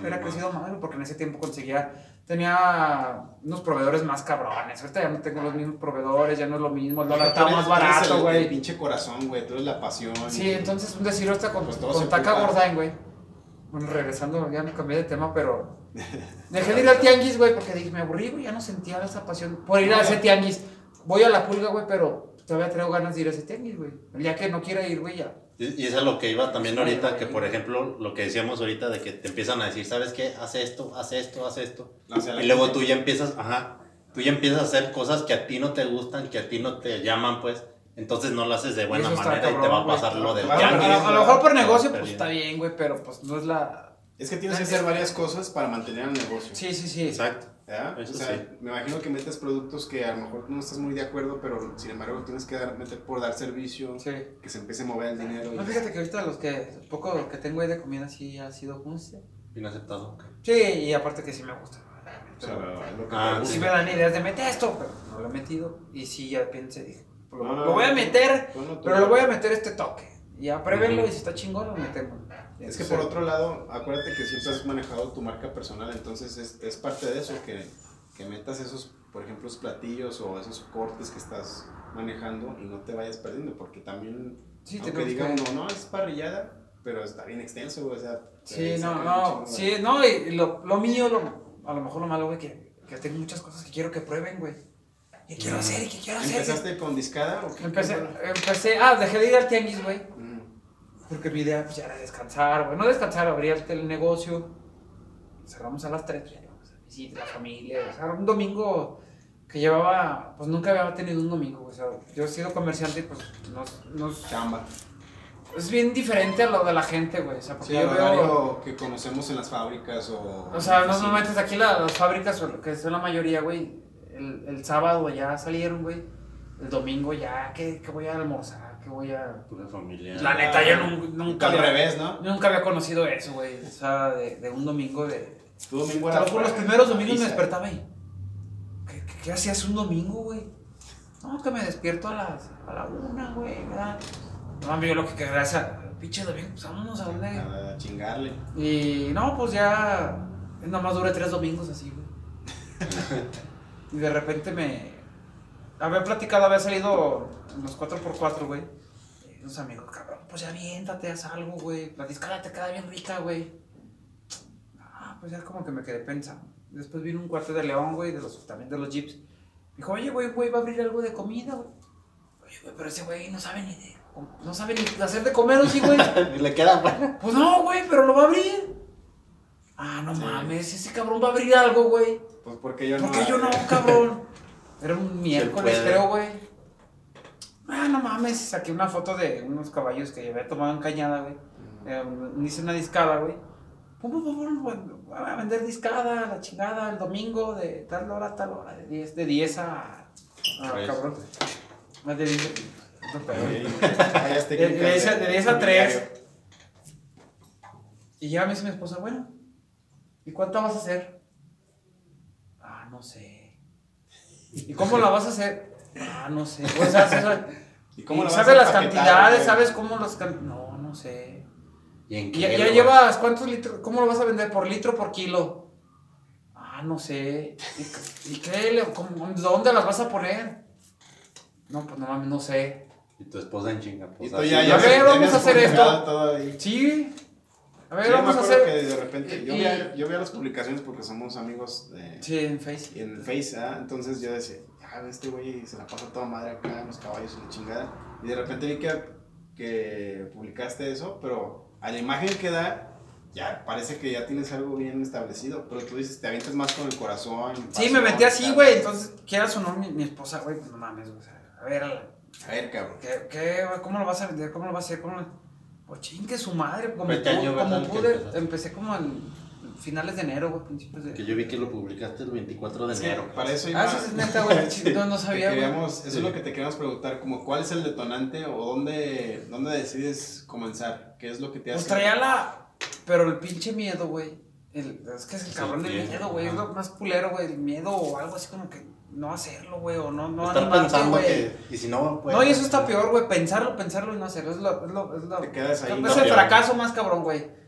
hubiera crecido más, porque en ese tiempo conseguía, tenía unos proveedores más cabrones. Ahorita ya no tengo los mismos proveedores, ya no es lo mismo, el dólar está más barato, güey. pinche corazón, güey. Tú eres la pasión. Sí, entonces un decir ahorita con, Pues con Taca. Gordain, güey. Bueno, regresando, ya me cambié de tema, pero *laughs* dejé de ir al tianguis, güey, porque dije, me aburrí, güey, ya no sentía esa pasión por ir a ese tianguis. Voy a la pulga, güey, pero todavía traigo ganas de ir a ese tianguis, güey. El día que no quiera ir, güey, ya. Y y es a lo que iba también ahorita, que por ejemplo, lo que decíamos ahorita de que te empiezan a decir, ¿sabes qué? Haz esto, haz esto, haz esto. O sea, la Y luego gente- tú ya empiezas, ajá, tú ya empiezas a hacer cosas que a ti no te gustan, que a ti no te llaman, pues. Entonces no lo haces de buena eso manera y te cabrón, va a pasar lo del A A, lo- a- lo mejor por negocio, pues está bien, güey, pero pues no es la. Es que tienes que hacer varias cosas para mantener el negocio. Sí, sí, sí. Exacto. ¿Verdad? Eso o sea, sí. me imagino que metes productos que a lo mejor no estás muy de acuerdo, pero sin embargo tienes que dar, meter por dar servicio, Sí. que se empiece a mover el dinero. y- No, fíjate que ahorita los que, poco que tengo ahí de comida sí ha sido, ¿cómo se dice? Bien aceptado. Sí, y aparte que sí me gusta. o sea, lo que Ah, gusta. sí me dan ideas de meter esto, pero no lo he metido. Y sí, ya pensé, dije, lo, No, no, lo voy a meter, no, no, tú- pero le voy a meter este toque. Y ya pruébenlo Ujú. y si está chingón lo metemos. Es que por otro lado, acuérdate que siempre has manejado tu marca personal, entonces es, es parte de eso, que, que metas esos, por ejemplo, esos platillos o esos cortes que estás manejando y no te vayas perdiendo, porque también, Sí, aunque tenemos diga que- uno, no, es parrillada, pero está bien extenso, o sea... Sí, no, no, sí, no, y lo, lo mío, lo, a lo mejor lo malo, güey, que, que tengo muchas cosas que quiero que prueben, güey. Que quiero Mm. hacer y que quiero hacer. ¿Empezaste con discada o qué? Empecé, ¿Qué empecé, ah, dejé de ir al tianguis, güey. Ujú. Porque mi idea pues, ya era descansar, güey. No descansar, abrir el, negocio. Cerramos a las 3, pues ya íbamos a visitar la familia. O sea, era un domingo que llevaba, pues nunca había tenido un domingo. O sea, yo he sido comerciante y pues nos, nos- Chamba. es bien diferente a lo de la gente, güey. O sea, porque Sí, yo veo... que conocemos en las fábricas o... O sea, no, Sí. no metes aquí la- las fábricas, que son la mayoría, güey. El, el sábado ya salieron, güey. El domingo ya, ¿qué, qué voy a almorzar? ¿Qué voy a...? Pura familia. La neta, yo nun- nunca Al había, revés, ¿no? nunca había conocido eso, güey. O sea, de, de un domingo de... Tu domingo era juro, los primeros domingos me despertaba y... ¿Qué, qué, qué hacías un domingo, güey? No, que me despierto a las... A la una, güey, ¿verdad? No, amigo, lo que quería era... Pinche domingo, pues vámonos a donde... A chingarle. Y no, pues ya. Nada más duré tres domingos así, güey. *laughs* y de repente me. Había platicado, había salido en los 4x4, güey. Unos amigos, cabrón, pues ya aviéntate, haz algo, güey. La discada te queda bien rica, güey. Ah, pues ya como que me quedé pensando. Después vino un cuarto de león, güey, de los, también de los jeeps. Dijo, oye, güey, güey, va a abrir algo de comida, güey. Oye, güey, pero ese güey no sabe ni de. No sabe ni hacer de comer, ¿o sí, güey? *laughs* Y le queda bueno. Pues no, güey, pero lo va a abrir. Ah, no Sí. mames, ese cabrón va a abrir algo, güey. Pues porque yo ¿Por no. qué yo no, cabrón? *laughs* Era un miércoles, creo, güey. Ah, no mames, saqué una foto de unos caballos que había tomado en cañada, güey. Eh, hice una discada, güey. Pum, pum, pum, pum, pum, Voy a vender discada, la chingada, el domingo de tal hora a tal hora, de 10, de 10 a. Ah, cabrón. Más de 10. no, De, *laughs* técnicas de 10 a- de 10 a 3. diario. Y ya me dice mi esposa, bueno, ¿y cuánto vas a hacer? Ah, no sé. ¿Y cómo la vas a hacer? Ah, no sé. O sea, sabes, *laughs* ¿Y cómo y la vas sabes las cantidades, sabes cómo las can- No, no sé. ¿Y en ¿Y qué ya, lo ya vas- llevas cuántos litros? ¿Cómo lo vas a vender? ¿Por litro o por kilo? Ah, no sé. ¿Y, y qué? cómo- ¿Dónde las vas a poner? No, pues no mames, no sé. Y tu esposa en chinga. Y Pues tú así. ya, A ya ver, ya vamos a hacer esto. Sí. A ver, Sí, yo me vamos a acuerdo hacer. que de repente yo y- veía, yo veía las publicaciones porque somos amigos de, Sí, en Face. en el Face, ¿ah? entonces yo decía, este güey se la pasa toda madre acá en los caballos y la chingada. Y de repente vi que, que publicaste eso, pero a la imagen que da, ya parece que ya tienes algo bien establecido. Pero tú dices, te avientas más con el corazón. Sí, me metí así, güey. Entonces, quieras o no, mi, mi esposa, güey, pues no mames, güey. o sea, a ver, A ver, cabrón. ¿qué? ¿Cómo lo vas a vender? ¿Cómo lo vas a hacer? ¿Cómo lo... Pues chingue su madre. Como, ¿Qué año, pu- verdad, como que pude, empecé como en finales de enero, güey, principios de. Que yo vi que lo publicaste el 24 de Sí, enero. para eso iba. Ah, sí, es neta, güey. No, *laughs* no sabía, güey. queríamos- eso Sí. es lo que te queríamos preguntar, como cuál es el detonante o dónde, dónde decides comenzar, qué es lo que te hace. Pues traía la. Pero el pinche miedo, güey. El- Es que es el Sí, cabrón del miedo, güey. Es lo más culero, güey. El miedo o algo así como que no hacerlo, güey. O no, no Estar animarte, pensando güey. que. Y si no, pues. No, y eso está peor, güey. Pensarlo, pensarlo y no hacerlo. Es lo. Es lo, es lo Te quedas ahí. es el peor. fracaso más cabrón, güey.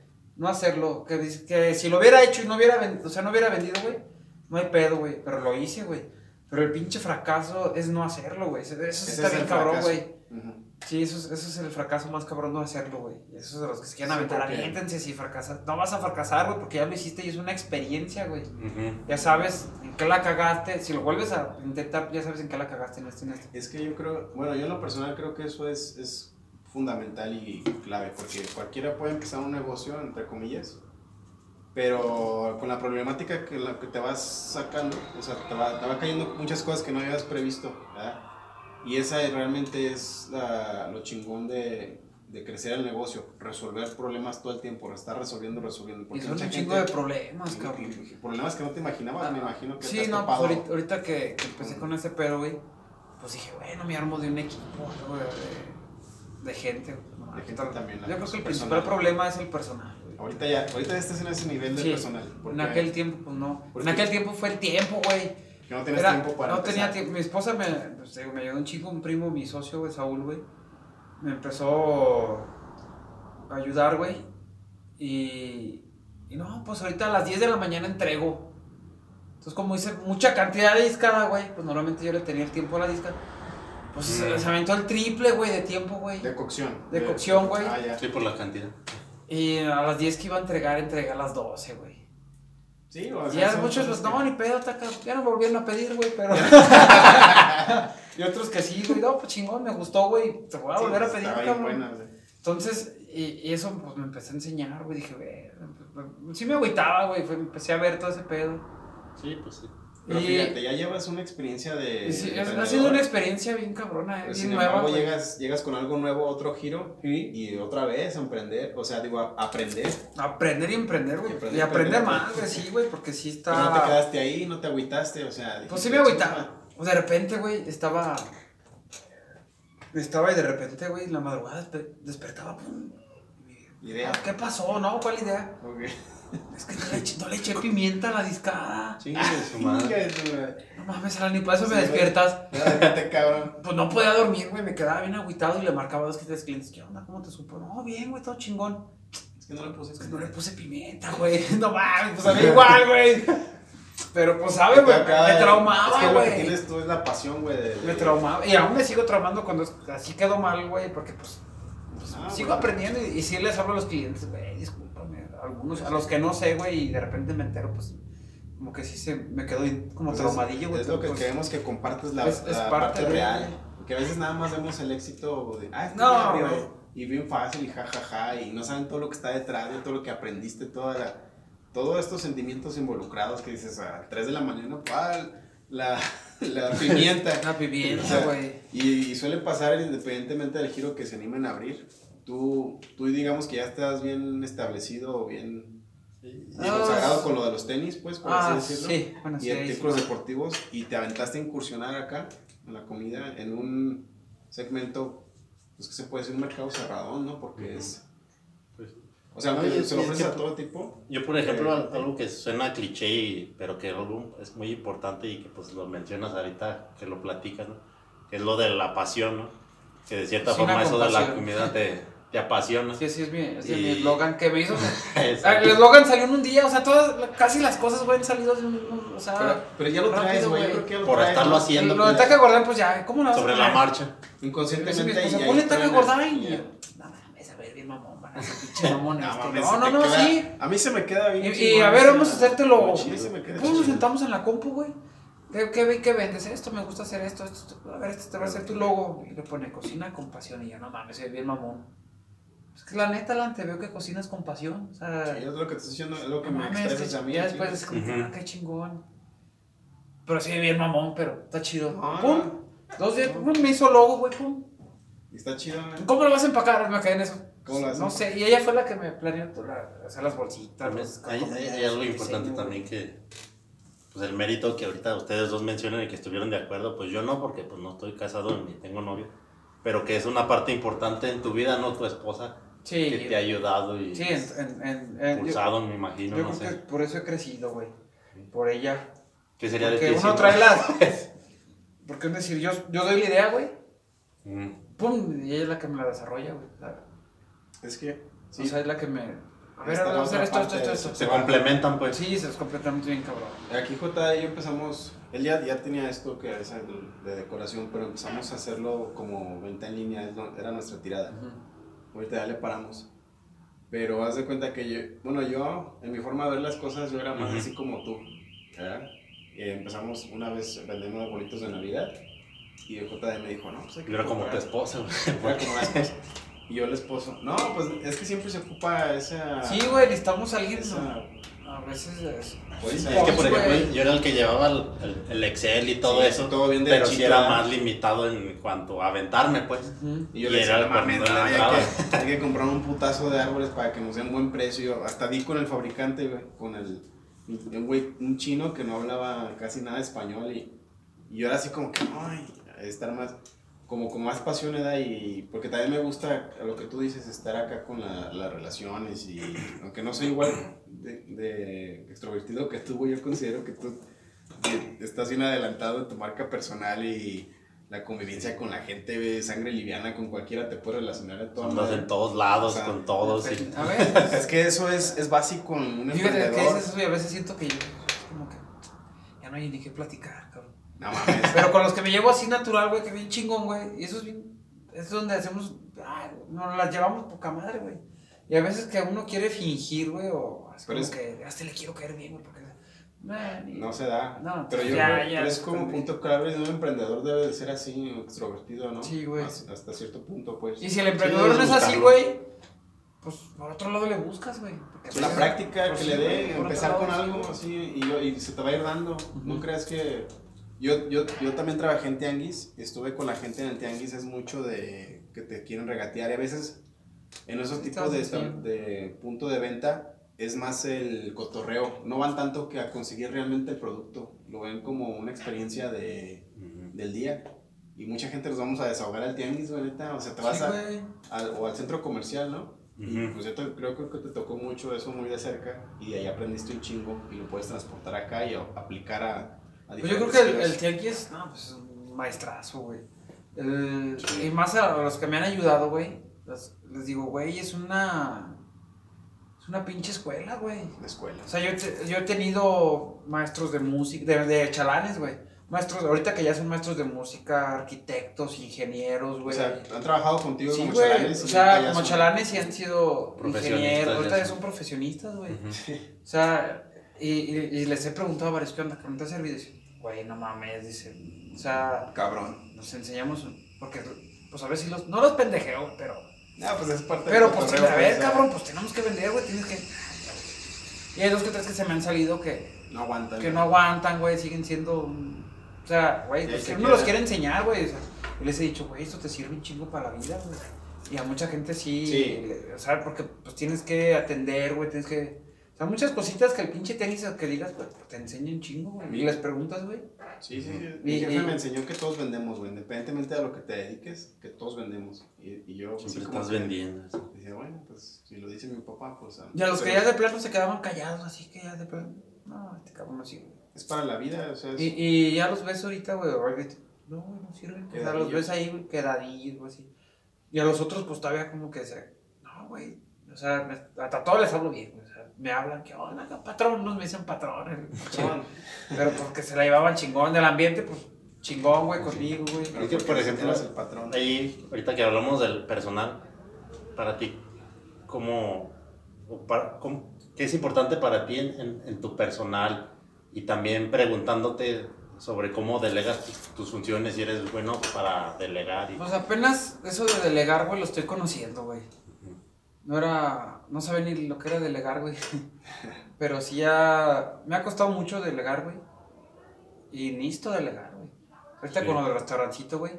No hacerlo. Que, si lo hubiera hecho y no hubiera vendido, o sea, no hubiera vendido, güey. No hay pedo, güey. Pero lo hice, güey. Pero el pinche fracaso es no hacerlo, güey. Eso, eso está es bien cabrón, güey. Ujú. Sí, eso es, eso es el fracaso más cabrón no hacerlo, güey. Y Eso es de los que se quieren Sí, aventar. porque- Aviéntense si fracasas. No vas a fracasar, güey, porque ya lo hiciste y es una experiencia, güey. Ya sabes en qué la cagaste. Si lo vuelves a intentar, ya sabes en qué la cagaste en esto, en esto. Es que yo creo, bueno, yo en lo personal creo que eso es, es fundamental y clave, porque cualquiera puede empezar un negocio, entre comillas, pero con la problemática que, la que te vas sacando, o sea, te va, te va cayendo muchas cosas que no habías previsto, ¿verdad? Y esa realmente es la- lo chingón de, de crecer el negocio, resolver problemas todo el tiempo, estar resolviendo, resolviendo. Y porque son mucha un chingo de problemas, y- cabrón. y- y problemas que no te imaginabas, me imagino que te Sí, has no, pues topado. ahorita, ahorita que, que empecé con ese pedo, güey, pues dije, bueno, me armo de un equipo, algo de, de, gente. güey. De gente también, Yo creo que el principal problema es el personal. Ahorita ya, ahorita ya estás en ese nivel de Sí, personal. En aquel tiempo, pues no. En aquel tiempo fue el tiempo, güey. que no Era- tiempo para no empezar. tenía tiempo. Mi esposa me, pues, me ayudó un chico, un primo, mi socio, güey, Saúl, güey. Me empezó a ayudar, güey. Y, y no, pues ahorita a las 10 de la mañana entrego. Entonces, como hice mucha cantidad de discada, güey, pues normalmente yo le tenía el tiempo a la disca. Pues se, se aventó el triple, güey, de tiempo, güey. De cocción. De cocción, güey. Ah, ya. Sí, por la cantidad. Y a las 10 que iba a entregar, entregué a las 12, güey. Sí, o Y sea, ya muchos los, que- no, ni pedo, taca, ya no me volvieron a pedir, güey, pero. *laughs* y otros que sí, güey, no, pues chingón, me gustó, güey, te voy a Sí, volver a pues, pedir, cabrón. buena, güey. Entonces, y, y eso pues me empecé a enseñar, güey, dije, güey, pues, sí me agüitaba, güey, fue- empecé a ver todo ese pedo. Sí, pues sí. Pero Y- fíjate, ya llevas una experiencia de. Sí, de ha- sido una experiencia bien cabrona, pero bien Sin nueva, embargo, güey. llegas, llegas con algo nuevo, otro giro. Sí. Y otra vez emprender. O sea, digo, a aprender. Aprender y emprender, güey. Y Y aprender, más, güey, sí, güey, porque sí *laughs* está... Pero no te quedaste ahí, no te agüitaste, o sea. Pues sí me agüitaba. O de repente, güey, estaba. Estaba y de repente, güey, en la madrugada despe- despertaba, pum. Idea. Ah, ¿Qué pasó? No, ¿cuál idea? Ok. Es que no le, eché, no le eché pimienta a la discada. Chingue su madre. No mames, Alan, ni para eso me güey. despiertas. Déjate, cabrón. Pues no podía dormir, güey, me quedaba bien agüitado y le marcaba dos que tres clientes. ¿Qué onda? ¿Cómo te supo? No, bien, güey, todo chingón. Es que no le puse. Es que no le puse pimienta, güey. *laughs* No mames, pues a mí igual, güey. Pero pues, ¿sabes, güey? Me, traumaba, Es que lo que güey. tienes tú es la pasión, güey. de- Me traumaba. Y aún me sigo traumando cuando así quedó mal, güey, porque pues, pues, Ah, sigo bueno. aprendiendo y, y sí les hablo a los clientes, güey. Algunos, a los que no sé, güey, y de repente me entero, pues, como que sí se me quedó como Pues traumadillo, güey. Es lo que pues, queremos que compartes la, es- es la parte parte, real. Porque a veces nada más vemos el éxito de, ah, este No, ya abrió". Y bien fácil y jajaja. y no saben todo lo que está detrás de todo lo que aprendiste, toda la, todos estos sentimientos involucrados que dices a 3 de la mañana, ¿cuál? La, *laughs* la pimienta. *laughs* La O pimienta, sea, güey. y, y suele pasar independientemente del giro que se animen a abrir. Tú, tú digamos que ya estás bien establecido o bien consagrado con lo de los tenis, pues, por Ah, así decirlo sí, bueno, sí. y sí, artículos deportivos y te aventaste a incursionar acá en la comida en un segmento pues que se puede decir un mercado cerrado no porque es Pues, o sea No, se lo ofrece a todo tipo Yo, por ejemplo, Eh, al- algo que suena cliché, y- pero que algo es muy importante y que pues lo mencionas ahorita, que lo platicas, ¿no? Que es lo de la pasión, ¿no? Que de cierta forma eso de la comida te, te apasiona. Sí, sí, es mi, es mi Y- eslogan que me hizo. *laughs* Ah, El eslogan salió en un día, o sea, todas, casi las cosas, güey, han salido en un. O sea, pero, pero ya lo traes güey ya Por traes, estarlo haciendo, lo de pues, Taca Gordán, pues ya, ¿cómo lo vas a Sobre la marcha. Inconscientemente ahí ponle está Taca Gordán. Y mames, a ver, bien mamón, van a ser pinche *laughs* mamón No, este. No, se no, te no, queda- sí. a mí se me queda bien Y, a ver, vamos a hacértelo. Sí, se me queda Pues nos sentamos en la compu, güey. ¿Qué, qué, qué vendes? Esto, me gusta hacer esto, esto. A ver, este te va a hacer tu logo. Y le pone cocina con pasión. Y yo, no mames, soy bien mamón. Es que la neta, Alan, te veo que cocinas con pasión. O sea, Sí, es lo que te estoy diciendo es lo que me expresas que a mí ya sí. después es como, ah, qué chingón. Pero sí, bien mamón, pero está chido. Pum. Dos días, pum, me hizo logo, güey, pum. Y está chido ¿no? ¿Cómo lo vas a empacar? Me caí en eso. ¿Cómo lo? No sé, y ella fue la que me planeó la- hacer las bolsitas. Los hay, hay- hay algo importante diseño, también que, pues el mérito que ahorita ustedes dos mencionan y que estuvieron de acuerdo, pues yo no, porque pues no estoy casado ni tengo novio, pero que es una parte importante en tu vida, no tu esposa, Sí, que te ha ayudado y sí, en, en, en- en- yo- impulsado, me imagino, Yo no creo sé. que por eso he crecido, güey. Por ella. ¿Qué sería de Porque ti? uno trae las. *laughs* Porque es decir, yo, yo doy la idea, güey. Mm. Pum, y ella es la que me la desarrolla, güey. Es que sí O sea, es la que me. A ver, vamos a hacer esto, esto, esto, de esto. Se complementan, pues. Sí, se es completamente bien cabrón. Aquí J y yo empezamos, él ya, ya tenía esto que es el de decoración, pero empezamos a hacerlo como venta en línea, era nuestra tirada. Ahorita ya le paramos. Pero haz de cuenta que yo, bueno, yo, en mi forma de ver las cosas, yo era más así como tú. ¿verdad? Y empezamos una vez vendiendo bolitos de Navidad. Y el JD me dijo, no, pues hay que era como tu comprar". esposa, güey. Era como la esposa. Y yo el esposo. No, pues es que siempre se ocupa esa. Sí, güey, necesitamos salir. esa ¿no? A veces es. Pues, Es que, por güey. ejemplo, yo era el que llevaba el, el- el Excel y todo Sí, eso. todo bien pero sí era más limitado en cuanto a aventarme, pues. Ujú. Y yo Y le decía, era no hay, que, hay que comprar un putazo de árboles para que nos den buen precio. Hasta di con el fabricante, güey, con el, un güey, un chino que no hablaba casi nada de español y, y yo era así como que, ay, estar más, como con más pasión, ¿verdad? Y porque también me gusta lo que tú dices, estar acá con la- las relaciones y aunque no soy igual de, de extrovertido que tú, yo considero que tú que estás bien adelantado en tu marca personal y la convivencia con la gente, güey, sangre liviana, con cualquiera te puede relacionar a toda Andas en todos lados, O sea, con todos. y- A ver, *laughs* Es que eso es, es básico en un fíjate que emprendedor. dices eso y a veces siento que yo. como que. Ya no hay ni qué platicar, cabrón. No mames. Pero con los que me llevo así natural, güey, que bien chingón, güey. Y eso es bien. Es donde hacemos. ah, nos las llevamos poca madre, güey. Y a veces que uno quiere fingir, güey, o así Pero como es- que hasta le quiero caer bien, güey, porque. man, y- No se da. No, pero yo ya, creo ya, es como también. punto clave de un emprendedor debe de ser así, extrovertido, ¿no? Sí, güey. Hasta hasta cierto punto, pues. Y si el emprendedor Sí, no es así, güey, pues por otro lado le buscas, güey. Pues la pues, práctica que sí, le dé, empezar con algo sí, así y, se te va a ir dando. No creas que. Yo, yo, yo también trabajé en Tianguis, estuve con la gente en el Tianguis, es mucho de que te quieren regatear y a veces en esos tipos de, de punto de venta es más el cotorreo, no van tanto que a conseguir realmente el producto, lo ven como una experiencia de, del día. Y mucha gente nos vamos a desahogar al tianguis, güey, neta. O sea, te vas Sí, a, al, o al centro comercial, ¿no? Y pues yo te- creo, creo que te tocó mucho eso muy de cerca y de ahí aprendiste un chingo y lo puedes transportar acá y aplicar a Pues yo creo que el, el tianguis, no, pues es un maestrazo, güey. El- Y más a los que me han ayudado, güey, les, les digo, güey, es una. Es una pinche escuela, güey. La escuela. O sea, yo, te- yo he tenido maestros de música, de, de chalanes, güey. Maestros, ahorita que ya son maestros de música, arquitectos, ingenieros, O güey. sea, han trabajado contigo Sí, como güey. chalanes. O sea, como chalanes y han sido ingenieros. Ahorita ya son. profesionistas, güey. Ujú. O sea, y, y, y les he preguntado a varios, ¿qué onda? ¿Cómo te ha servido? Y dicen, güey, no mames, dice. O sea, Cabrón. nos enseñamos, porque, pues a ver si los, no los pendejeo, güey, pero, No, pues es parte pero del pues, a ver, sea, cabrón, pues tenemos que vender, güey, tienes que. Y hay dos que tres que se me han salido que, No aguantan. que no aguantan, güey, siguen siendo. O sea, güey, pues, uno los quiere enseñar, güey. O sea, yo les he dicho, güey, esto te sirve un chingo para la vida, güey. Y a mucha gente sí, Sí. le- o sea, porque pues tienes que atender, güey, tienes que. O sea, muchas cositas que el pinche tenis que digas, pues te enseña un chingo, güey. Y les preguntas, güey. Sí, sí, sí. Y- Mi jefe y- me enseñó que todos vendemos, güey. Independientemente de lo que te dediques, que todos vendemos. Y, y yo, pues, Siempre estás que vendiendo. Decía, bueno, pues si lo dice mi papá, pues. Y a los que ya de plano se quedaban callados, así que ya de plano. No, este cabrón no sirve. Es para la vida, o sea. es- Y, y ya los ves ahorita, güey. No, güey, no sirven. O sea, los ves ahí, güey, quedadillos, güey, así. Y a los otros, pues todavía como que se. No, güey. O sea, me- hasta todos les hablo bien, güey. Me hablan que, hola, patrón, nos me dicen patrón. Chon. Pero porque se la llevaban chingón del ambiente, pues chingón, güey, conmigo, güey. Pero Es que, por ejemplo, el patrón. Ahí, ahorita que hablamos del personal, para ti, ¿cómo, o para- cómo- qué es importante para ti en, en- en tu personal? Y también preguntándote sobre cómo delegas tus, tus funciones, si eres bueno para delegar. Y, Pues apenas eso de delegar, güey, lo estoy conociendo, güey. No era. No sabía ni lo que era delegar, güey. *laughs* Pero sí ya. Me ha costado mucho delegar, güey. Y necesito delegar, güey. Ahorita Sí. con lo del restaurancito, güey.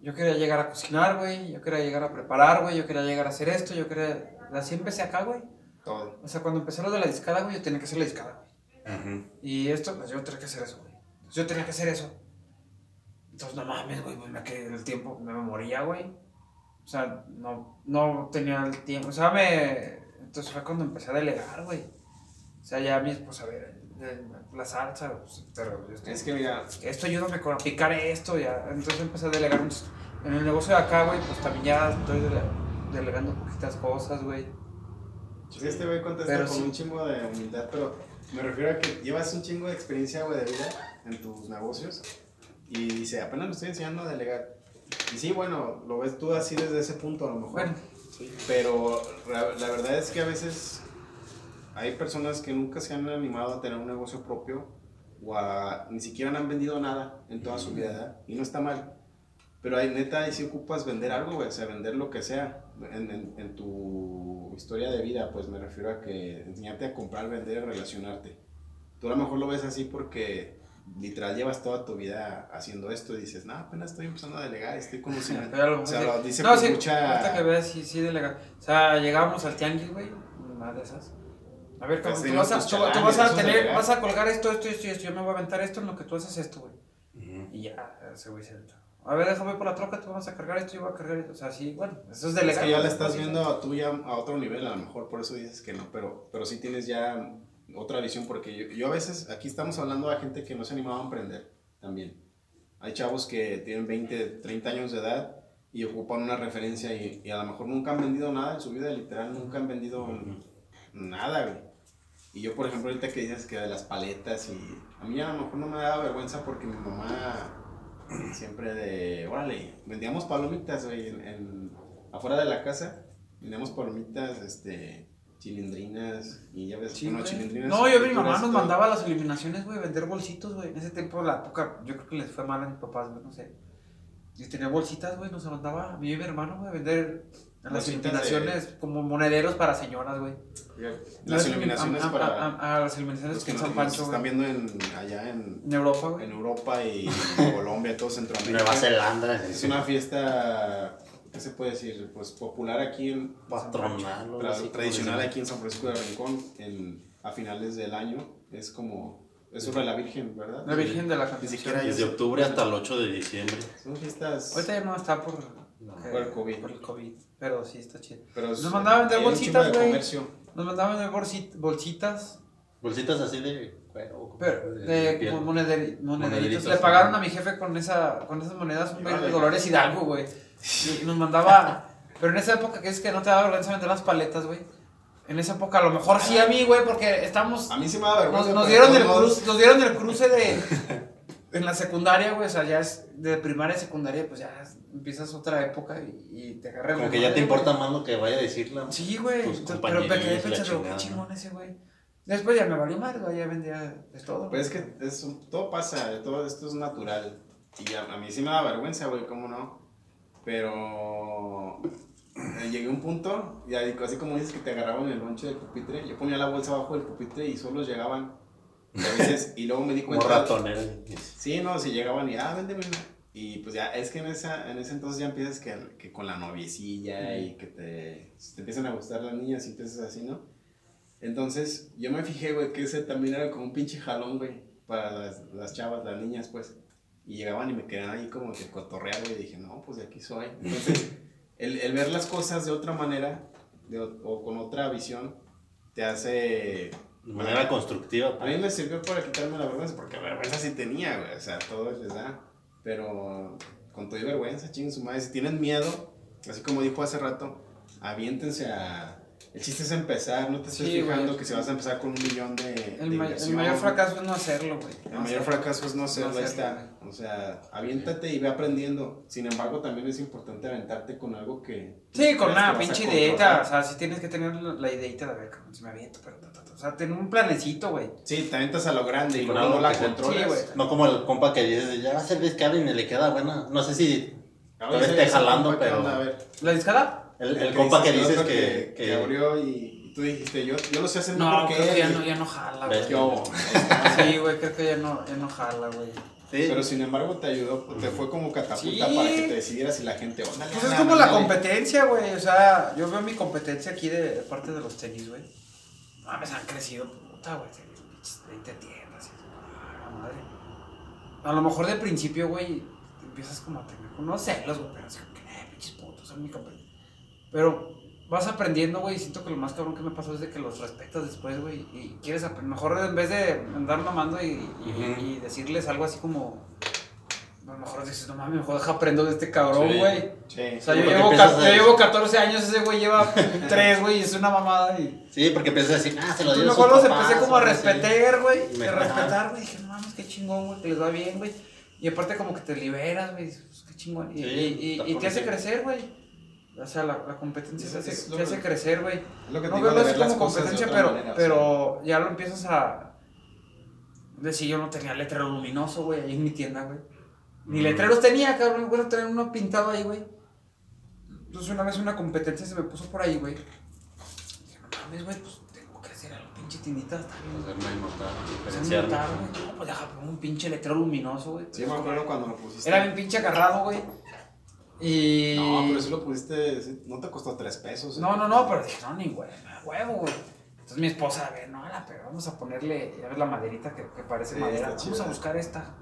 Yo quería llegar a cocinar, güey. Yo quería llegar a preparar, güey. Yo quería llegar a hacer esto. Yo quería. Así empecé acá, güey. Todo. O sea, cuando empecé lo de la discada, güey, yo tenía que hacer la discada, güey. Ujú. Y esto, pues yo tenía que hacer eso, güey. Entonces, yo tenía que hacer eso. Entonces, no mames, güey, pues me quedé el tiempo, me moría, güey. O sea, no, no tenía el tiempo. O sea, me. Entonces fue cuando empecé a delegar, güey. O sea, ya mi esposa, a ver, la salsa, pues, pero yo estoy- Es que mira, esto ayúdame con picar esto, ya. Entonces empecé a delegar. Entonces, En el negocio de acá, güey, pues también ya estoy dele- delegando poquitas cosas, güey. Sí, este güey contesta Pero con sí. un chingo de humildad, pero me refiero a que llevas un chingo de experiencia, güey, de vida en tus negocios y dice, apenas me estoy enseñando a delegar. Y sí, bueno, lo ves tú así desde ese punto a lo mejor. Bueno, Sí, pero la, verdad es que a veces hay personas que nunca se han animado a tener un negocio propio o a, ni siquiera han vendido nada en toda su vida, ¿verdad? Y no está mal. Pero hay neta, ahí sí ocupas vender algo, güey, o sea, vender lo que sea. En, en, en tu historia de vida, pues me refiero a que enseñarte a comprar, vender, relacionarte. Tú a lo mejor lo ves así porque literal llevas toda tu vida haciendo esto y dices, no, apenas estoy empezando a delegar, estoy conociendo. *laughs* Pero a lo o sea, lo dice No, sí, mucha... ahorita que veas, sí, sí, delega. O sea, llegábamos al tianguis, güey, una de esas. A ver, cabrón, tú vas a, tú, tú vas a tener, vas a colgar esto, esto, esto y esto. Yo me voy a aventar esto en lo que tú haces esto, güey. Ujú. Y ya, ese güey se aventó. A ver, déjame por la troca, tú vas a cargar esto, yo voy a cargar esto. O sea, sí, bueno, eso es Es delegar. que ya la estás viendo tú ya a otro nivel, a lo mejor por eso dices que no, pero, pero sí tienes ya otra visión, porque yo, yo a veces, aquí estamos hablando de gente que no se animaba a emprender también. Hay chavos que tienen 20, 30 años de edad y ocupan una referencia y, y a lo mejor nunca han vendido nada en su vida, literal, nunca han vendido nada, güey. Y yo, por ejemplo, ahorita que dices que de las paletas y a mí a lo mejor no me daba vergüenza porque mi mamá siempre de, órale, vendíamos palomitas, güey, en, en- afuera de la casa, vendíamos palomitas, este, chilindrinas y ya ves, Sí, bueno, chilindrinas. No, yo mi mamá nos todo. mandaba a las eliminaciones, güey, vender bolsitos, güey. En ese tiempo, la época, yo creo que les fue mal a mis papás, güey, no sé. Y tenía bolsitas, güey, nos mandaba a mí y mi hermano, güey, a vender a las Bolsitas eliminaciones como monederos para señoras, güey. Las A- eliminaciones a, a- para a- a las eliminaciones los que en nos, San nos Pancho, están viendo en, allá en, En Europa, güey. en Europa y *laughs* Colombia, todo Centroamérica. Nueva Zelanda. Es una fiesta, ¿qué se puede decir? Pues popular aquí en, patronal. o tra- tradicional aquí en San Francisco de Rincón en, a finales del año. Es como, es sobre la Virgen, ¿verdad? La Virgen de la Concepción. Desde octubre hasta el 8 de diciembre. Son fiestas, Ahorita ya no está por, No. eh, Por el COVID. Por el COVID. Pero sí está chido. pero es- Nos mandaban a vender bolsitas, güey. comercio. Nos mandaban a vender bolsit- bolsitas. Bolsitas así de cuero. Pero, de- de, como monederi- monederitos. Monederitos, Le pagaron a mi jefe con, esa, con esas monedas un de. Dolores Hidalgo, güey. Y nos mandaba. Pero en esa época, que es que no te daba vergüenza vender las paletas, güey. En esa época, a lo mejor sí a mí, güey, porque estamos. A mí sí me da vergüenza. Nos, nos dieron el cruce, nos dieron el cruce de. *laughs* En la secundaria, güey, o sea, ya es de primaria a secundaria, pues ya empiezas otra época y, y te agarras. Como que ya te importa más lo que vaya a decir la. Sí, güey. Pero me quedé pensando, qué chingón ese, güey. Después ya me valió madre, güey, ya vendía de todo. Pues es que es, todo pasa, todo esto es natural. Y a, a mí sí me da vergüenza, güey, ¿cómo no? Pero eh, llegué a un punto, y así como dices que te agarraban el lonche del pupitre, yo ponía la bolsa abajo del pupitre y solo llegaban. Y, a veces, y luego me di cuenta. ratonero. Sí, no, si llegaban y, ah, véndeme. Y pues ya, es que en, esa, en ese entonces ya empiezas que, que con la noviecilla y que te, te empiezan a gustar las niñas y empiezas así, ¿no? Entonces, yo me fijé, güey, que ese también era como un pinche jalón, güey, para las, las chavas, las niñas, pues. Y llegaban y me quedaban ahí como que cotorrear, güey, y dije, no, pues de aquí soy. Entonces, *laughs* el, el ver las cosas de otra manera, de, o- con otra visión, te hace De manera constructiva. a mí me sirvió para quitarme la vergüenza, porque vergüenza sí tenía, güey. O sea, todo les da. Pero con todo y vergüenza, chinguen su madre. Si tienen miedo, así como dijo hace rato, aviéntense a. El chiste es empezar, no te estés Sí, fijando güey. que si vas a empezar con un millón de. El, de may- el mayor fracaso es no hacerlo, güey. El No mayor hacerlo. fracaso es no hacerlo, ahí hacerlo, está. O sea, aviéntate y ve aprendiendo. Sin embargo, también es importante aventarte con algo que. Sí, con una pinche ideita. O sea, sí tienes que tener la, ideita de a ver, cabrón, si me aviento, pero. ta, ta, ta. O sea, tener un planecito, güey. Sí, te avientas a lo grande y Con luego algo no la controlas. Sí, güey. No como el compa que dices, ya va a ser descable y ni le queda buena. No sé si Todavía ese- esté jalando, compa, ¿qué pero- onda? A ver. ¿La discada? el, el compa que dices que, que, que- abrió y, tú dijiste, yo, yo lo sé hacer No, mejor que creo que ya no, ya no jala, güey. Sí, güey, creo que ya no, ya no jala, güey. Sí, Pero sin embargo te ayudó, te fue como catapulta Sí. para que te decidieras y la gente, "Óndale, Pues es como la ándale". competencia, güey. O sea, yo veo mi competencia aquí de, de parte de los tenis, güey. Mames, han crecido, puta, güey. 20 tiendas. y- ah, la madre. A lo mejor de principio, güey, empiezas como a tener unos celos, güey. Pero así como que, eh, pinches putos, son mi competencia. Pero vas aprendiendo, güey. y Siento que lo más cabrón que me pasó es de que los respetas después, güey. Y quieres aprender. Mejor en vez de andar mamando y, y, Ujú. y decirles algo así como. A lo mejor dices, no mames, mejor deja aprendo de este cabrón, Sí. güey. Sí. O sea, yo llevo, a- yo llevo 14 años, ese güey lleva *laughs* 3, güey, y es una mamada. Y... sí, porque empiezas a decir, ah, se lo dio a mejor los empecé como a respetar, güey. Ajá. respetar, güey. Dije, no mames, qué chingón, güey, que les va bien, güey. Y aparte, como que te liberas, güey. pues, qué chingón. Y, Sí, y, y- te hace crecer, güey. O sea, la, la competencia te hace, te hace crecer, güey. Es lo que te No así las como competencia, pero, manera, o sea. pero ya lo empiezas a. Decir, yo no tenía letrero luminoso, güey, ahí en mi tienda, güey. Ni letreros tenía, cabrón. Me tener uno pintado ahí, güey. Entonces una vez una competencia se me puso por ahí, güey. Dije, no mames, güey, pues tengo que hacer algo, pinche. Está bien. Hacerme notar, güey. No, pues deja pongo un pinche letrero luminoso, güey. Sí, me acuerdo cuando lo pusiste. Era bien pinche agarrado, güey. Y. No, pero si lo pusiste, sí, no te costó tres pesos. ¿eh? No, no, no, pero dije, no, ni güey, huevo, güey. Entonces mi esposa, a ver, no, la, pero vamos a ponerle, ya ves la maderita que, que parece Sí, madera. Vamos chida. a buscar esta.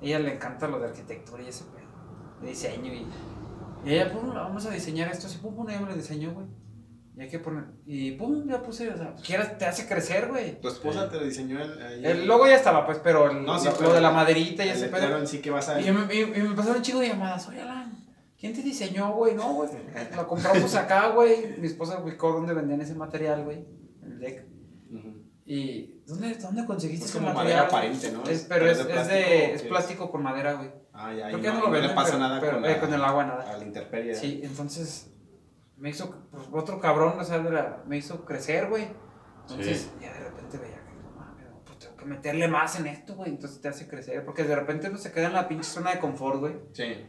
ella le encanta lo de arquitectura y ese pedo, de diseño. Y, y ella, pum, vamos a diseñar esto así, pum, pum, ella me lo diseñó, güey. Y hay que poner, y pum, ya puse, o sea, quieras, te hace crecer, güey. Tu esposa te lo diseñó el, El logo ya estaba, pues, pero el- No, sí, lo, pero lo de la maderita y ese pedo. en sí que vas a Y me, y- y me pasaron un chico de llamadas, oye Alan, ¿quién te diseñó, güey? No, güey, lo compramos acá, güey. Mi esposa ubicó dónde vendían ese material, güey, el deck. Ujú. ¿Y dónde, dónde conseguiste Es ese material? madera aparente, ¿no? Es, pero es, es de es, plástico, de, ¿o es plástico con madera, güey. Ah, ya, Creo que no, no lo no le pasa pero- nada pero, con, eh, la- con el agua, nada. a la intemperie. Sí, entonces me hizo, pues, otro cabrón, o sea, de la- me hizo crecer, güey. Entonces, Sí. ya de repente veía que, no mames, pues tengo que meterle más en esto, güey. Entonces te hace crecer, porque de repente uno se queda en la pinche zona de confort, güey. Sí.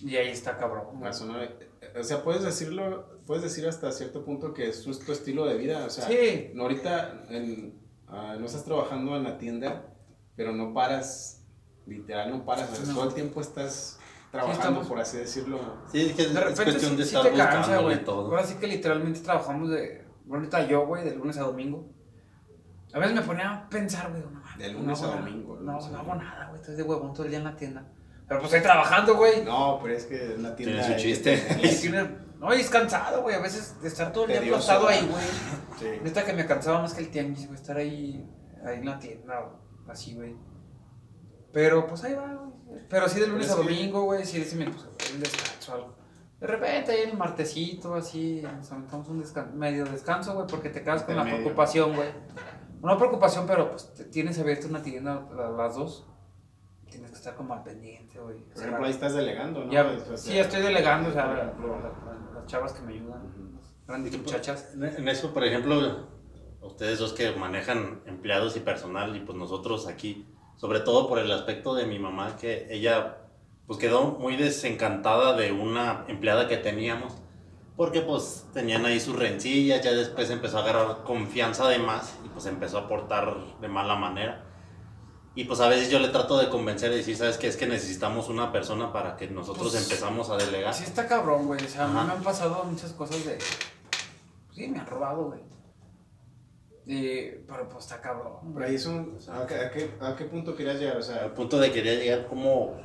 Y ahí está cabrón. o sea, puedes decirlo, puedes decir hasta cierto punto que es tu, estilo de vida. O sea, Sí. no ahorita en- ah, no estás trabajando en la tienda, pero no paras, literal, no paras. o sea, No. Todo el tiempo estás trabajando, estamos- por así decirlo. Sí, es que es, De es repente cuestión sí, de estar cansa, güey. todo. Ahora sí que literalmente trabajamos de. Ahorita yo, güey, de lunes a domingo. A veces me ponía a pensar, güey, no mames, De no lunes hago a domingo, No, no hago nada, güey. Estoy de huevón todo el día en la tienda. Pero pues estoy trabajando, güey. No, pero es que en la tienda. Tiene su chiste. Tiene- No, y es cansado, güey. A veces de estar todo el día acostado ahí, güey. Sí. Neta que me cansaba más que el tianguis, güey. Estar ahí, ahí en la tienda, así, güey. Pero pues ahí va, güey. Pero sí de lunes a domingo, güey. Sí, sí me pues, un descanso o algo. De repente ahí el martesito, así, nos aventamos un descanso, medio descanso, güey, porque te quedas con la medio. preocupación, güey. No preocupación, pero pues tienes abierto una tienda a las dos. Estar como al pendiente, güey. Por ejemplo, ahí estás delegando, ¿no? Ya, sí, ya estoy delegando, o sea, la- la- las chavas que me ayudan, grandes muchachas. En en eso, por ejemplo, ustedes dos que manejan empleados y personal y pues nosotros aquí, sobre todo por el aspecto de mi mamá, que ella pues quedó muy desencantada de una empleada que teníamos, porque pues tenían ahí sus rencillas, ya después empezó a agarrar confianza de más y pues empezó a portar de mala manera. Y pues a veces yo le trato de convencer y decir, ¿sabes qué? Es que necesitamos una persona para que nosotros Pues, empezamos a delegar. Sí está cabrón, güey. O sea, a mí me han pasado muchas cosas de... Sí, me han robado, güey. Y... Pero pues está cabrón. Por güey. ahí es un. ¿a qué, a, qué, ¿A qué punto querías llegar? O al sea, punto de querer llegar como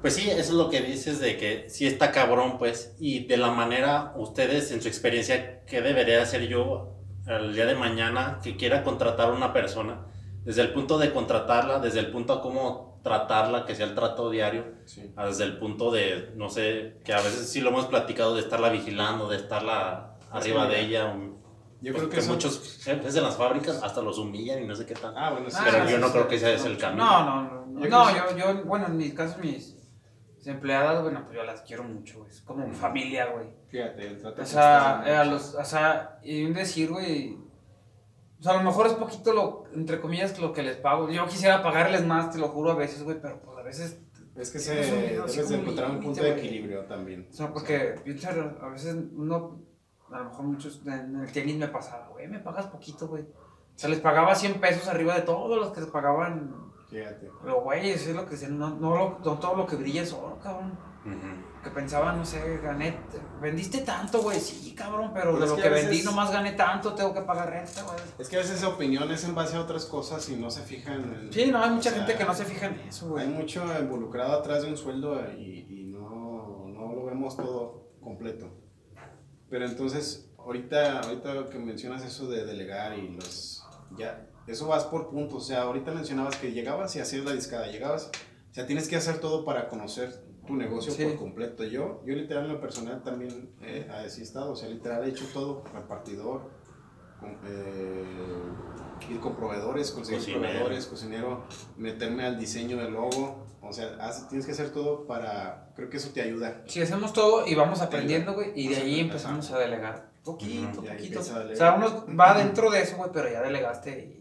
pues sí eso es lo que dices de que sí está cabrón pues y de la manera ustedes en su experiencia qué debería hacer yo el día de mañana que quiera contratar a una persona desde el punto de contratarla desde el punto a cómo tratarla que sea el trato diario sí. desde el punto de no sé que a veces sí lo hemos platicado de estarla vigilando de estarla arriba de ella Yo pues creo que que eso- muchos jefes en las fábricas hasta los humillan y no sé qué tal Ah, bueno, sí. Ah, pero sí, yo no sí, creo que ese no. es el camino No, no, no. Yo No, yo, yo, bueno, en mi caso, mis, mis empleadas, bueno, pues yo las quiero mucho, güey. Es como familia, güey. Fíjate, el trato O sea, eh, a los, o sea, y un decir, güey. O sea, a lo mejor es poquito lo, entre comillas, lo que les pago. Yo quisiera pagarles más, te lo juro, a veces, güey, pero pues a veces Es que se, debes de como encontrar un punto de equilibrio también. O sea, porque a veces uno, a lo mejor muchos, en el tenis me pasaba, güey, me pagas poquito, güey. O sea, les pagaba 100 pesos arriba de todos los que les pagaban. Fíjate. Pero, güey, eso es lo que dicen, no, no, lo- no todo lo que brilla es oro, cabrón. Ujú. Que pensaba, no sé, gané, vendiste tanto, güey, sí, cabrón, pero Pero de lo que que, veces- vendí nomás gané tanto, tengo que pagar renta, güey. Es que a veces esa opinión es en base a otras cosas y no se fijan en... Sí, no, hay mucha sea, gente que no se fija en eso, Hay güey. mucho involucrado atrás de un sueldo y, y no, no lo vemos todo completo. Pero entonces, ahorita, ahorita que mencionas eso de delegar y los... Ya, eso vas por puntos. O sea, ahorita mencionabas que llegabas y hacías la discada. Llegabas, o sea, tienes que hacer todo para conocer tu negocio Sí. por completo. Yo, yo literal en lo personal también eh, así he estado. O sea, literal he hecho todo. Repartidor, con- eh, ir con proveedores, conseguir Cocinero. proveedores, cocinero, meterme al diseño del logo. O sea, tienes que hacer todo para... Creo que eso te ayuda. Si hacemos todo y vamos aprendiendo, güey, y de ahí empezamos a delegar. Poquito, poquito. O sea, uno va *clears throat* dentro de eso, güey, pero ya delegaste y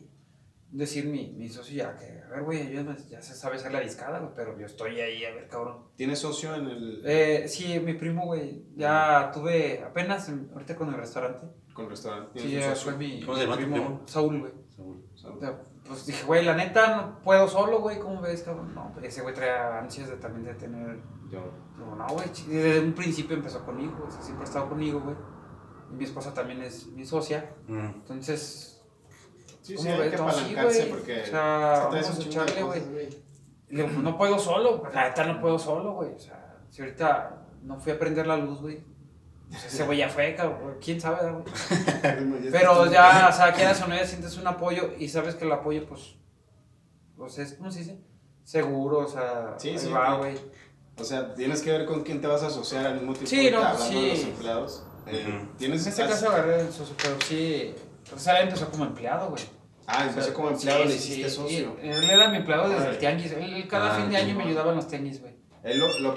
decir mi, mi socio ya que, a ver, güey, ayúdame, ya se sabe hacer la discada, güey, pero yo estoy ahí, a ver, cabrón. ¿Tienes socio en el Eh, sí, mi primo, güey, ya tuve apenas, en- ahorita con el restaurante. con el restaurante? Sí, ¿Tienes un ya socio? fue mi, ¿Cómo se llama primo, primo? Saúl, güey. Saúl. O sea, Pues dije, güey, la neta no puedo solo, güey, ¿cómo ves, cabrón? No, pues ese güey traía ansias de también de tener. Yo. Digo, no, güey, desde un principio empezó conmigo, o sea, siempre ha estado conmigo, güey. Y mi esposa también es mi socia. Mm. Entonces, Sí, sí, ¿Cómo hay ves? que No, sí, apalancarse güey. porque O sea, vamos a echarle, digo, pues no puedo solo, pues, la neta no puedo solo, güey. O sea, si ahorita no fui a prender la luz, güey. Pues ese güey ya fue, cabrón. ¿Quién sabe, güey? *laughs* güey. Pero ya, o sea, quieras o no, ya sientes un apoyo y sabes que el apoyo, pues, pues es, ¿cómo se dice? Seguro, o sea, Sí, ahí sí, va, güey. güey. O sea, tienes que ver con quién te vas a asociar al mismo tiempo. Sí, no, hablando de los sí. empleados. Eh, Ujú. ¿Tienes En este caso agarré el socio, pero sí, sea, él empezó como empleado, güey. Ah, sea, como empleado, sí, le sí, hiciste sí. socio. Y él era mi empleado desde el Órale. tianguis. Él, cada Ah, fin de año me ayudaba en los tianguis, güey. Él lo, lo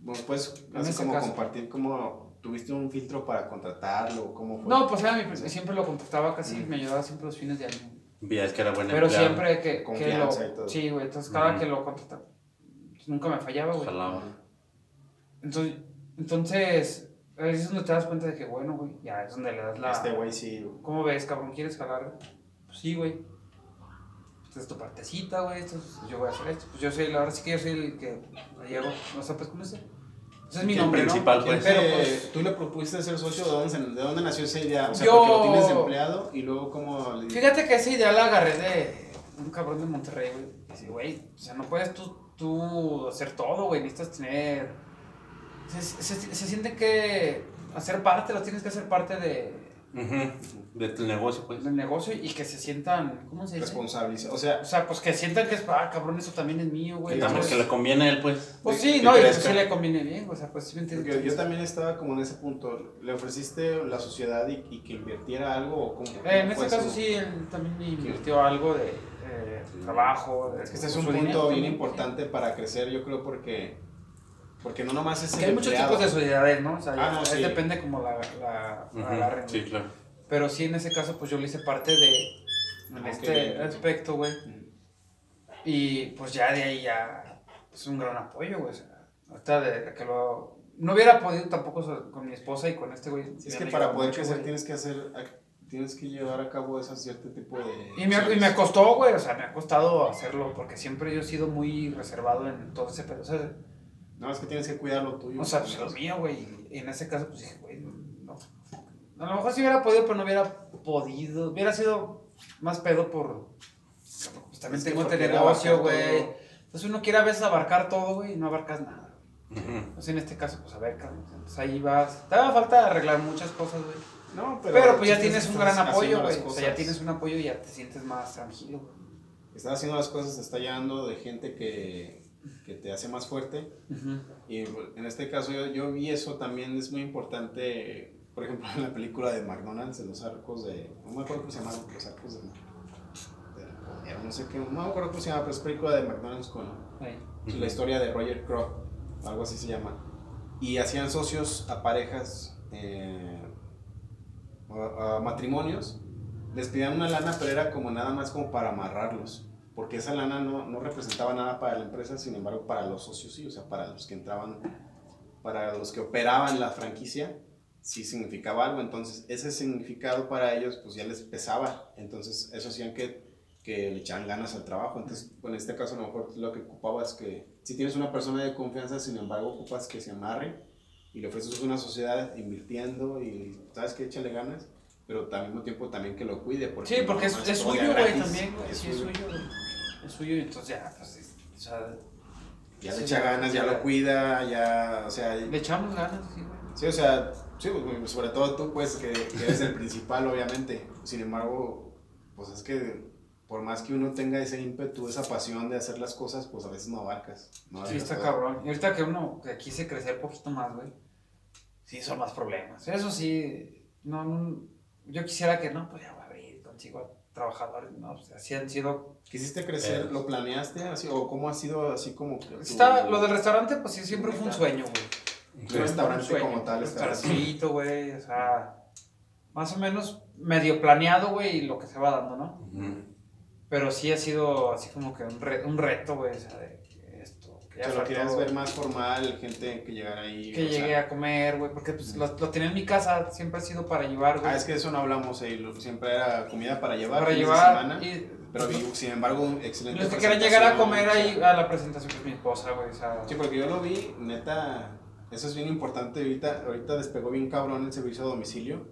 ¿nos puedes así como caso. compartir cómo tuviste un filtro para contratarlo, cómo fue. No, pues era mi, siempre lo contactaba casi, Mm. me ayudaba siempre los fines de año. Ya es que era buena Pero empleado. siempre que, que lo... Y todo. Sí, güey, entonces cada Ujú. que lo contrataba, pues, nunca me fallaba, güey. Entonces, entonces, ahí es donde te das cuenta de que, bueno, güey, ya es donde le das la... Este güey sí. ¿Cómo ves, cabrón? ¿Quieres jalar? Pues sí, güey. Esta es tu partecita, güey. Esto es- yo voy a hacer esto. Pues yo soy, la verdad sí que yo soy el que la llevo. O sea, pues, ¿cómo es? Ese es mi El nombre, principal, ¿no? pues. Pero, pues, ¿Tú le propusiste ser socio? ¿De dónde, se- de dónde nació esa idea? O sea, Yo- porque lo tienes de empleado y luego cómo... le- Fíjate que esa idea la agarré de un cabrón de Monterrey, güey. Dice, güey, o sea, no puedes tú, tú hacer todo, güey. Necesitas tener. Se, se, se siente que hacer parte, lo tienes que hacer parte de, Ujú. De tu negocio, pues. del negocio y que se sientan. ¿Cómo se dice? Responsabiliza. O sea, O sea, pues que sientan que es, ah, cabrón, eso también es mío, güey. Digamos que le conviene a él, pues. Pues sí, no, y pues sí le conviene bien, o sea, pues sí me entiendes. yo también estaba como en ese punto. ¿Le ofreciste la sociedad y, y que invirtiera algo? O cómo, Eh, en este caso eso? sí, él también invirtió algo de eh, trabajo. De, Es que este es un punto dinero bien importante para crecer, yo creo, porque, porque no nomás es Que hay muchos tipos de sociedades, ¿no? O sea, Ah, ya- no, sí. depende como la, la, la Ujú. agarren, Sí, claro. Pero sí, en ese caso, pues yo le hice parte de en Ah, este aspecto, güey. Y pues ya de ahí ya es un gran apoyo, güey. O sea, ahorita de que lo... No hubiera podido tampoco con mi esposa y con este güey. Sí, es me que para poder mucho, crecer güey. tienes que hacer, tienes que llevar a cabo ese cierto tipo de... Y me, y me costó, güey, o sea, me ha costado hacerlo porque siempre yo he sido muy reservado en todo ese pedo. O sea, No, es que tienes que cuidar lo tuyo. o sea pues lo mío, güey. Y en ese caso, pues dije, güey, no. A lo mejor sí hubiera podido, pero no hubiera podido. Hubiera sido más pedo por. Pues también Es que tengo este negocio, güey. Entonces uno quiere a veces abarcar todo, güey, y no abarcas nada. Ujú. Entonces en este caso, pues a ver. Pues ahí vas. Te da falta arreglar muchas cosas, güey. No, Pero, pero, pues ya tienes es un gran apoyo, güey. O sea, ya tienes un apoyo y ya te sientes más tranquilo, güey. Estás haciendo las cosas, te está llenando de gente que, que te hace más fuerte. Ujú. Y en este caso yo, yo vi eso también, es muy importante, por ejemplo, *laughs* en la película de McDonald's, en los arcos de... No me acuerdo cómo se llaman, los arcos de... poder, no sé qué, no me acuerdo cómo se llama, pero es película de McDonald's con la historia de Roger Croft, algo así se llama. Y hacían socios a parejas, eh, a, a matrimonios, les pedían una lana, pero era como nada más como para amarrarlos. Porque esa lana no, no representaba nada para la empresa, sin embargo, para los socios sí, o sea, para los que entraban, para los que operaban la franquicia, sí significaba algo. Entonces, ese significado para ellos, pues ya les pesaba. Entonces, eso hacían que, que le echaran ganas al trabajo. Entonces, en este caso, a lo mejor lo que ocupabas es que, si tienes una persona de confianza, sin embargo, ocupas que se amarre y le ofreces una sociedad invirtiendo y, ¿sabes qué? Échale ganas. Pero al mismo tiempo también que lo cuide. Porque Sí, porque no es, es suyo, güey, también, güey. Sí, es suyo. güey. Es suyo, entonces ya, pues, es- o sea, Ya le echa ganas, ya ya- lo cuida, ya, o sea, le echamos ganas, sí, güey. sí, o sea, sí, pues, sobre todo tú, pues, que, que eres el principal, obviamente. Sin embargo, pues es que por más que uno tenga ese ímpetu, esa pasión de hacer las cosas, pues a veces no abarcas. No Sí, está todo. cabrón. Y ahorita que uno que quise crecer poquito más, güey, sí son más problemas. Eso sí, no, no- yo quisiera que no, pues ya voy a abrir, consigo a trabajadores, no, pues así han sido. ¿Quisiste crecer? Eh. ¿Lo planeaste así? ¿O cómo ha sido así como que tu- Está, lo del restaurante, pues sí, siempre fue un sueño, güey. tu restaurante sueño, como tal? Un estar así? restaurantito, güey, o sea, más o menos medio planeado, güey, y lo que se va dando, ¿no? Pero sí ha sido así como que un, re- un reto, güey, o sea, de que esto, que O sea, lo querías ver más formal, gente que llegara ahí. Que o sea, llegué a comer, güey, porque pues lo, lo tenía en mi casa, siempre ha sido para llevar, güey. Ah, es que eso no hablamos, eh, lo- siempre era comida para llevar. para llevar. semana, Y pero sin embargo, excelente. los que quieran llegar a comer ahí a la presentación, pues mi esposa, güey, o sea. Sí, porque yo lo vi, neta, eso es bien importante. Ahorita, ahorita despegó bien cabrón el servicio a domicilio.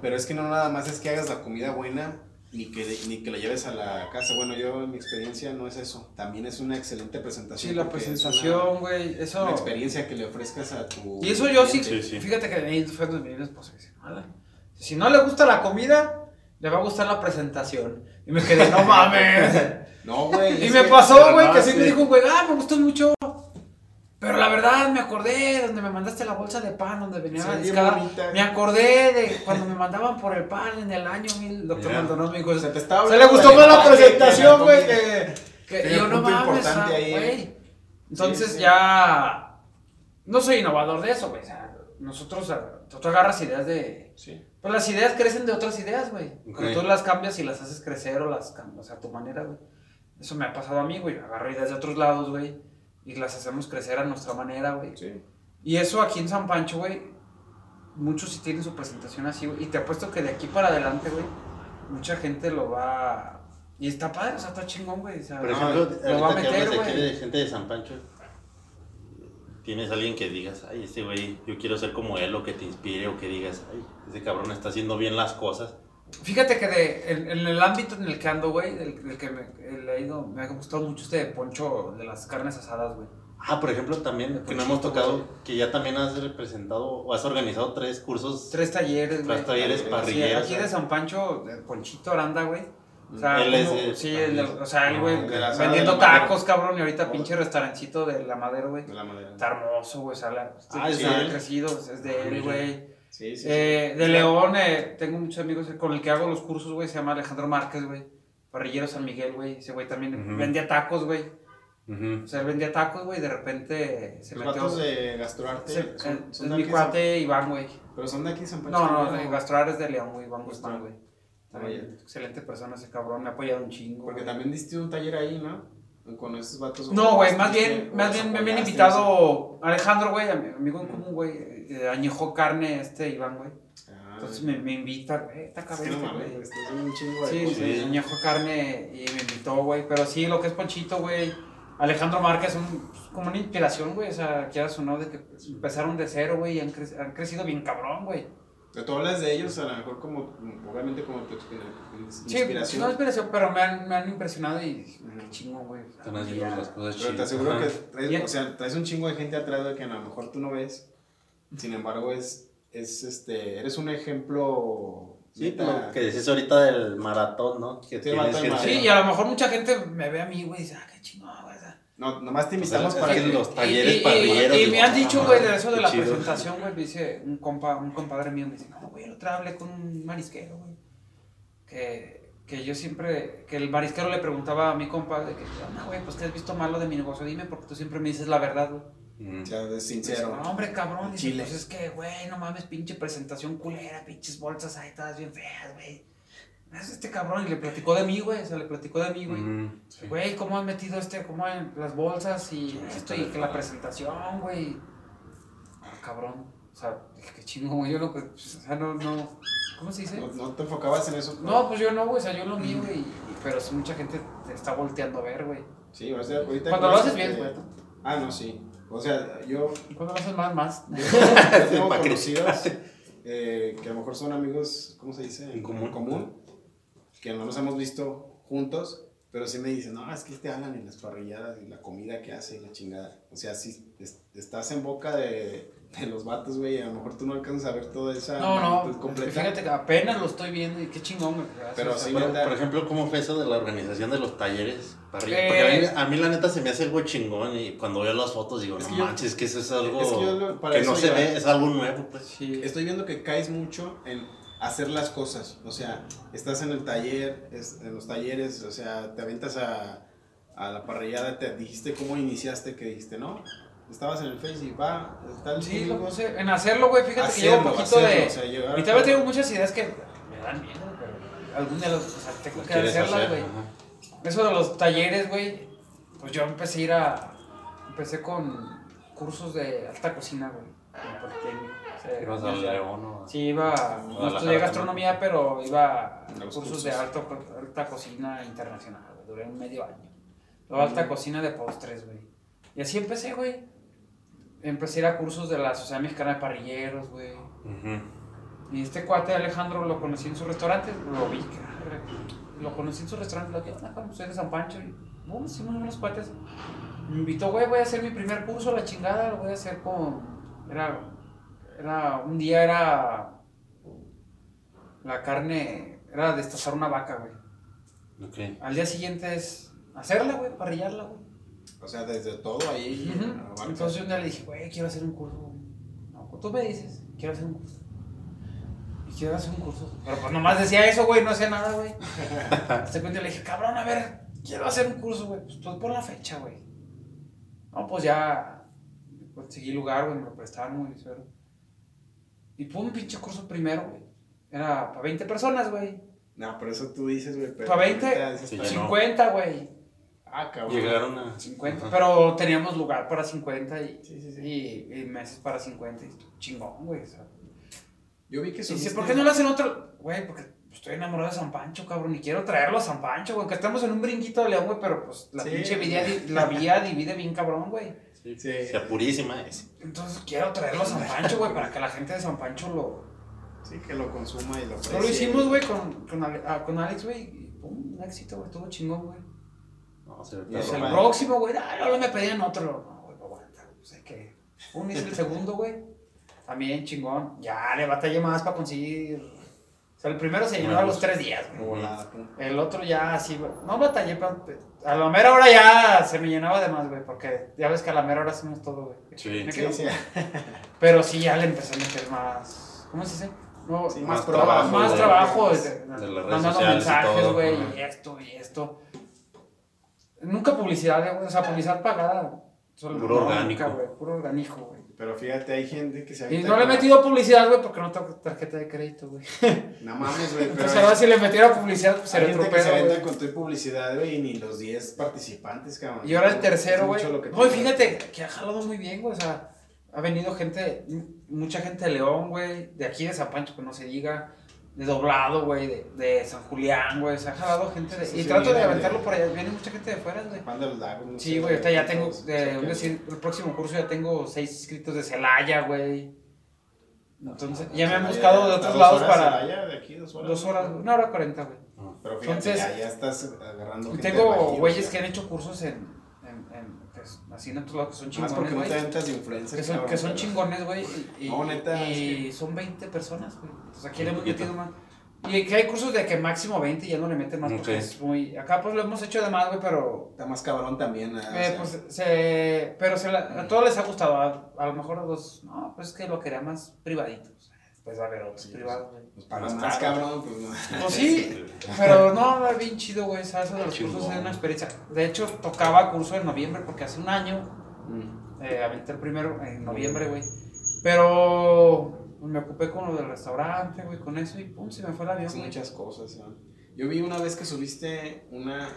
Pero es que no nada más es que hagas la comida buena ni que, ni que la lleves a la casa. Bueno, yo en mi experiencia no es eso. También es una excelente presentación. Sí, la es presentación, güey, Una, eso. una experiencia que le ofrezcas a tu. Y eso yo sí, cliente. Sí, sí. fíjate que ahí fue donde mi esposa dice, "Ala, si no le gusta la comida, le va a gustar la presentación. Y me quedé, no mames. *laughs* No, güey. y es me que- pasó, güey, no, que sí sí. me dijo, güey, ah, me gustó mucho. Pero la verdad, me acordé donde me mandaste la bolsa de pan, donde venía la discada. Me acordé de cuando me mandaban por el pan en el año mil. Doctor. Maldonado me dijo, Se te estaba se le gustó más la presentación, güey, que, yo no mames, ah, güey. Entonces Sí, sí. ya no soy innovador de eso, güey. O sea, nosotros, tú agarras ideas de... Sí. Pues las ideas crecen de otras ideas, güey. Ok. Cuando tú las cambias y las haces crecer o las cambias a tu manera, güey. Eso me ha pasado a mí, güey. Agarro ideas de otros lados, güey. Y las hacemos crecer a nuestra manera, güey. Sí. Y eso aquí en San Pancho, güey, muchos sí tienen su presentación así, güey. Y te apuesto que de aquí para adelante, güey, mucha gente lo va... Y está padre, o sea, está chingón, güey. O sea, Por no, ejemplo, lo va a que meter, güey. de gente de San Pancho, tienes alguien que digas, ay, este güey, yo quiero ser como él, o que te inspire, o que digas, ay, ese cabrón está haciendo bien las cosas. Fíjate que de, en, en el ámbito en el que ando, güey, del, del que me, he ido, me ha gustado mucho este Poncho de las carnes asadas, güey. Ah, por ejemplo, también, De que no hemos tocado, güey. que ya también has representado, o has organizado tres cursos. Tres talleres, güey. Tres talleres Sí, parrilleros. aquí de San Pancho, de Ponchito Aranda, güey. O sea, Él es de- sí, el de- o sea, el güey de vendiendo de tacos, cabrón, y ahorita pinche restaurancito de la madera, güey. De la madera. Está hermoso, güey, o sea, la- Ah, ¿es sí, de él? crecido, es de Ah, él, güey. Sí, sí. Eh, sí. de. León, eh, tengo muchos amigos con el que hago los cursos, güey, se llama Alejandro Márquez, güey. Parrillero San Miguel, güey. Ese güey también Ujú. vendía tacos, güey. Ujú. O sea, él vendía tacos, güey, y de repente se Los metió... vatos de Gastroarte se- son, eh, son es mi aquí, cuate Iván, güey. Pero son de aquí, San Pancho. No, no, de Gastroar es de León, güey, Iván Guzmán, güey. Excelente persona ese cabrón, me ha apoyado un chingo. Porque güey. también diste un taller ahí, ¿no? Con esos vatos. No, güey, más bien, más bien me habían invitado Alejandro, güey, ami- amigo en común, güey, eh, añejó carne este Iván, güey. Ah, Entonces me, me invita, güey, está es que cabrón, no este güey. estás haciendo un chingo de Sí, sí, añejó carne y me invitó, güey. Pero sí, lo que es Ponchito, güey. Alejandro Márquez, un, pues, como una inspiración, güey. O sea, quieras o no, de que empezaron de cero, güey, y han, cre- han crecido bien cabrón, güey. Pero tú hablas de ellos, a lo mejor como, obviamente como tu expi- Sí, inspiración. no inspiración, pero me han, me han impresionado y qué chingón, güey. Están haciendo ya. las cosas Pero te aseguro Ajá. que traes, o sea, traes un chingo de gente atrás de que a lo mejor tú no ves. Sin embargo, es, es este, eres un ejemplo. Sí, neta. lo que decís ahorita del maratón, ¿no? Que Sí, tienes gente-. Sí, y a lo mejor mucha gente me ve a mí, güey, y dice, ah, qué chingón. No, nomás te O sea, invitamos para que los talleres Y- y- y- parrilleros. Y, me han ah, dicho, no, güey, de eso de la chido. presentación, güey. Me dice un compa, un compadre mío, me dice, no, güey, el otro hablé con un marisquero, güey. Que, que yo siempre, que el marisquero le preguntaba a mi compa, de que, no, güey, pues que has visto malo de mi negocio, dime, porque tú siempre me dices la verdad, güey. Ujú. O sea, es Dice, sincero. no, hombre, cabrón, dice, Chile. pues es que, güey, no mames, pinche presentación culera, pinches bolsas ahí todas bien feas, güey. Es este cabrón, y le platicó de mí, güey, o sea, le platicó de mí, güey. Sí. Güey, ¿cómo han metido este, cómo en las bolsas y esto y que la presentación, güey? Ah, cabrón. O sea, dije, qué chingo, güey. Yo no, pues, o sea, no, no. ¿Cómo se dice? No, no te enfocabas en eso. No, pues yo no, güey. O sea, yo lo mío, güey. y- Pero sí, mucha gente te está volteando a ver, güey. Sí, o sea, ahorita. Cuando lo haces bien, güey. Ah, no, sí. O sea, yo, Cuando lo haces más, más. *laughs* yo tengo, yo tengo Pa' conocidos eh, que a lo mejor son amigos, ¿cómo se dice? En común. común. Que no nos hemos visto juntos, pero sí me dicen, no, es que te hablan en las parrilladas y la comida que hace y la chingada. O sea, si es- estás en boca de, de los vatos, güey, y a lo mejor tú no alcanzas a ver toda esa No, no. es que. Fíjate que apenas lo estoy viendo y qué chingón, güey. Pero O sea, sí, Por, ejemplo, ¿cómo fue eso de la organización de los talleres? parrilla? Eh, Porque a mí, a mí la neta se me hace algo chingón y cuando veo las fotos digo, Es no que yo- manches, que eso es algo es que yo no se ve, es algo nuevo, pues. Sí. Estoy viendo que caes mucho en hacer las cosas. O sea, estás en el taller, es- en los talleres, o sea, te aventas a, a la parrillada, te dijiste cómo iniciaste, que dijiste, ¿no? Estabas en el Face y va, tal Sí, lo puse. En hacerlo, güey, fíjate que llevo un poquito hacerlo, de. o sea, llegar y todavía tengo muchas ideas que me dan miedo, pero algún día los, o sea, tengo que ¿Quieres hacerlas, hacer? güey. Eso de los talleres, güey, pues yo empecé a ir a. Empecé con cursos de alta cocina, güey. En el Politécnico. Ibas León. Sí, iba. No estudié gastronomía, pero iba a cursos de alto, alta cocina internacional, güey. Duré un medio año. Luego alta cocina de postres, güey. Y así empecé, güey. Empecé a ir a cursos de la Sociedad Mexicana de Parrilleros, güey. Y este cuate Alejandro lo conocí en su restaurante, lo vi, cara, lo conocí en su restaurante, lo dije, ah, pues soy de San Pancho, y bueno, hicimos unos cuates. Me invitó, güey, voy a hacer mi primer curso, la chingada, lo voy a hacer con, era, era, un día era, la carne, era destazar una vaca, güey. Ok. Al día siguiente es hacerla, güey, parrillarla, güey. O sea, desde todo ahí. Entonces un día le dije, güey, quiero hacer un curso. güey. No, pues tú me dices, quiero hacer un curso. Y quiero hacer un curso. Pero pues nomás decía eso, güey, no hacía nada, güey. *laughs* Hasta día le dije, cabrón, a ver, quiero hacer un curso, güey. Pues, pues pon la fecha, güey. No, pues ya conseguí lugar, güey, me lo prestaron, güey, suero. Y pum, un pinche curso primero, güey. Era para 20 personas, güey. No, por eso tú dices, güey. pero Pa' 20, ahorita dices, Sí, pa' ya no. 50, güey. Ah, cabrón. Llegaron a... 50, Ajá. pero teníamos lugar para 50 y, Sí, sí, sí. y, y meses para 50 y chingón, güey. O sea. Yo vi que Y dice, ¿por qué no lo hacen otro? Güey, porque estoy enamorado de San Pancho, cabrón, y quiero traerlo a San Pancho, güey. Que estamos en un brinquito de león, güey, pero pues la Sí, pinche di- la vía divide bien cabrón, güey. Sí, Sí. sea purísima es. Entonces quiero traerlo a San Pancho, güey, para que la gente de San Pancho lo... Sí, que lo consuma y lo aprecie. No lo hicimos, güey, con, con, ah, con Alex, güey, y pum, un éxito, güey, estuvo chingón, güey. No, se Y Pero es el próximo, güey, ah, no, no me pedían otro. No, güey, aguanta, güey, pues hay que... Un hice el segundo, güey. También chingón. Ya le batallé más para conseguir... O sea, el primero se llenó a los tres días, güey. El otro ya así, güey. No batallé, pero a la mera hora ya se me llenaba de más, güey. Porque ya ves que a la mera hora hacemos todo, güey. Sí. Sí. *laughs* Pero sí, ya le empecé a meter más. ¿Cómo se dice? No, Sí, más, más trabajo. trabajo, Más de- trabajo. de- de- de las redes mandando mensajes, güey. Y esto y esto. Nunca publicidad, güey. O sea, publicidad pagada. Solo- Puro nunca, orgánico. güey, Puro orgánico, güey. Pero fíjate, hay gente que se Y avienta no le he metido publicidad, güey, porque no tengo tarjeta de crédito, güey. *laughs* No mames, güey. *laughs* Entonces ahora si le metiera publicidad, pues sería otro se pedo, güey. con tu publicidad, güey, y ni los 10 participantes, cabrón. Y ahora el tercero, güey. No, y fíjate que ha jalado muy bien, güey. O sea, ha venido gente, mucha gente de León, güey. De aquí de San Pancho, que no se diga. De Doblado, güey. De, de San Julián, güey. Se ha jalado gente de. Sí, y sí, trato de aventarlo de- por allá. Viene mucha gente de fuera, güey. Juan no Sí, güey. Ahorita ya tengo. todos, De, un decir, el próximo curso ya tengo seis inscritos de Celaya, güey. Entonces, ya me han buscado de ¿a otros dos lados horas, para. Celaya, de aquí, dos horas. Dos horas, una hora cuarenta, güey. Pero fíjate, Entonces- ya, ya estás agarrando Y gente tengo güeyes que han hecho cursos en. Pues, así en otros lados que son Más chingones, porque no güey. te aventas de influencer. Que son, cabrón, que son chingones, güey. Y, y- No, neta, y es son 20 personas, güey. Entonces aquí le hemos metido más. Y que hay cursos de que máximo 20 y ya no le meten más porque Ok. es muy. Acá pues lo hemos hecho de más, güey, pero. Está más cabrón también. ah, o eh, sea, pues se. Pero se la- a todos les ha gustado. A, a lo mejor a dos. No, pues es que lo quería más privadito. o sea, Va a haber otros Sí, privados, güey. pues pagas más cabrón, pues no. Pues *laughs* sí, pero no, bien chido, güey. ¿sabes? De los cursos es una experiencia. De hecho, tocaba curso en noviembre porque hace un año Mm. eh, aventé el primero en noviembre, güey. Pero pues, me ocupé con lo del restaurante, güey, con eso y pum, se me fue el avión, Hace güey. muchas cosas, ¿no? Yo vi una vez que subiste una,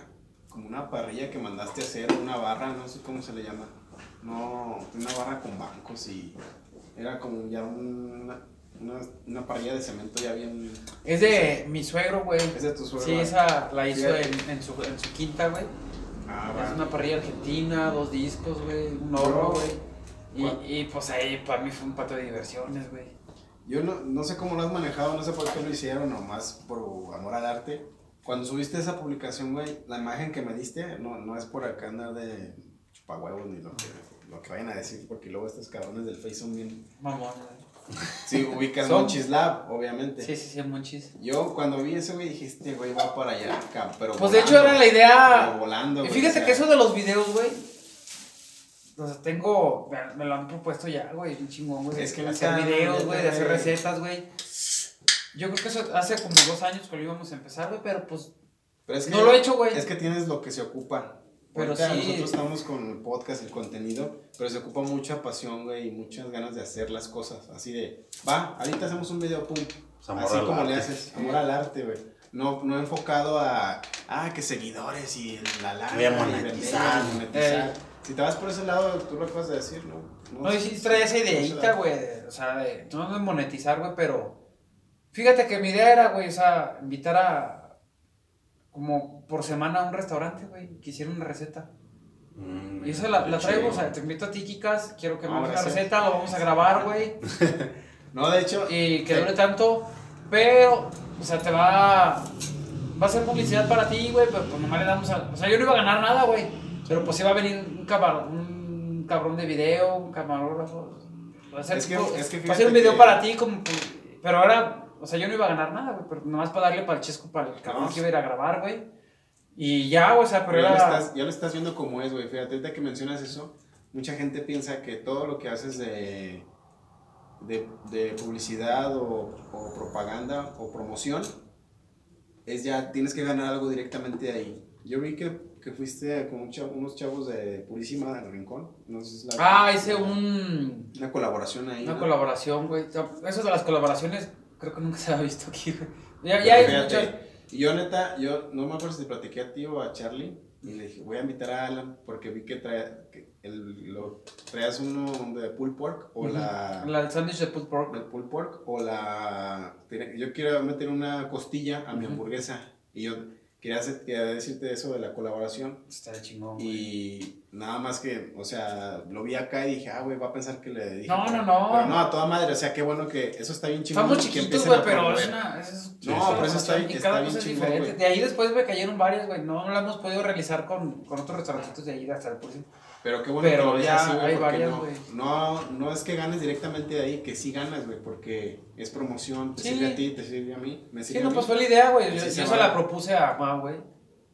como una parrilla que mandaste a hacer, una barra, no sé cómo se le llama. No, una barra con bancos y era como ya una, una, una parrilla de cemento ya bien... Es de mi suegro, güey. Es de tu suegro. Sí, ¿verdad? esa la hizo Sí. en, en, su, en su quinta, güey. Ah, Es una parrilla argentina, dos discos, güey, un horno, güey. Y, y pues ahí para mí fue un pato de diversiones, güey. Yo no, no sé cómo lo has manejado, no sé por qué lo hicieron, nomás por amor al arte. Cuando subiste esa publicación, güey, la imagen que me diste, no, no es por acá andar de chupahuevos ni lo que, lo que vayan a decir, porque luego estos cabrones del Face son bien... Mamón. Sí, ubican Monchis Lab, obviamente. Sí, sí, sí, monchis. Yo cuando vi ese, güey, dije, este güey va para allá, acá, pero Pues de hecho era la idea. volando, Y güey, fíjate que eso de los videos, güey. O sea, tengo. Me, me lo han propuesto ya, güey. Un chingón, güey. Es que de hacer videos, güey. De hacer recetas, güey. Yo creo que eso hace como dos años que lo íbamos a empezar, güey. Pero pues. pero es que- no lo he hecho, güey. Es que tienes lo que se ocupa. Pero Ahorita sí. nosotros estamos con el podcast, el contenido, pero se ocupa mucha pasión, güey, y muchas ganas de hacer las cosas. Así de, va, ahorita hacemos un video, pum. Pues, amor así al como le haces, amor al arte, güey. no, no enfocado a, ah, que seguidores y la lana. Voy a monetizar. y monetizar. Eh. Si te vas por ese lado, tú lo acabas de decir, ¿no? No, y sí traía esa ideita, güey. O sea, de, no de monetizar, güey, pero. Fíjate que mi idea era, güey, o sea, invitar a. Como por semana a un restaurante, güey, que hiciera una receta. Mm, Y esa la, la traigo, chido. o sea, te invito a ti, Kikas, quiero que me hagas una receta, lo vamos a grabar, güey, *laughs* No, de hecho, y que dure tanto, pero, o sea, te va, va a ser publicidad para ti, güey, pero pues nomás le damos a, o sea, yo no iba a ganar nada, güey, pero pues iba a venir un cabrón, un cabrón de video, un camarógrafo, va a ser, Es que- tipo- es que va a ser un video que- para ti, como, pues, pero ahora, o sea, yo no iba a ganar nada, güey, pero nomás para darle para el chesco, para el cabrón No. que iba a ir a grabar, güey, y ya, o sea, pero ya, lo era... estás, ya lo estás viendo como es, güey. Fíjate, ahorita que mencionas eso, mucha gente piensa que todo lo que haces de, de, de publicidad o, o propaganda o promoción es ya, tienes que ganar algo directamente de ahí. Yo vi que, que fuiste con un chavo- unos chavos de Purísima del Rincón. No sé si es la- Ah, hice un... Una colaboración ahí. Una ¿no? colaboración, güey. Eso de las colaboraciones, creo que nunca se ha visto aquí, güey. Ya, hay fíjate, Y yo, neta, yo no me acuerdo si platiqué a ti o a Charlie. Y le dije, voy a invitar a Alan porque vi que, trae, que el, lo, traías uno de pulled pork o la. La sándwich de pulled pork. el pulled pork o la. Yo quiero meter una costilla a mi hamburguesa. Y yo quería, hacer- quería decirte eso de la colaboración. Está de chingón, güey. Y nada más que, o sea, lo vi acá y dije, ah, güey, va a pensar que le dije. No, no, no. Pero no, a toda madre, o sea, qué bueno que eso está bien chingón. Estamos chiquitos, güey, pero es una. Es, No, pero eso está bien- y está cada bien chingón, güey. De ahí después me cayeron varias, güey. No la hemos podido realizar con, con otros restaurantitos de ahí hasta el pulso. Pero qué bueno Pero que lo ves ya así, güey, porque varias, no, güey. no, no es que ganes directamente de ahí, que sí ganas, güey, porque es promoción, te Sí. sirve a ti, te sirve a mí, me Sí, sirve no, a pues mí. fue la idea, güey. Yo, Sí, se yo se la propuse a Juan, güey.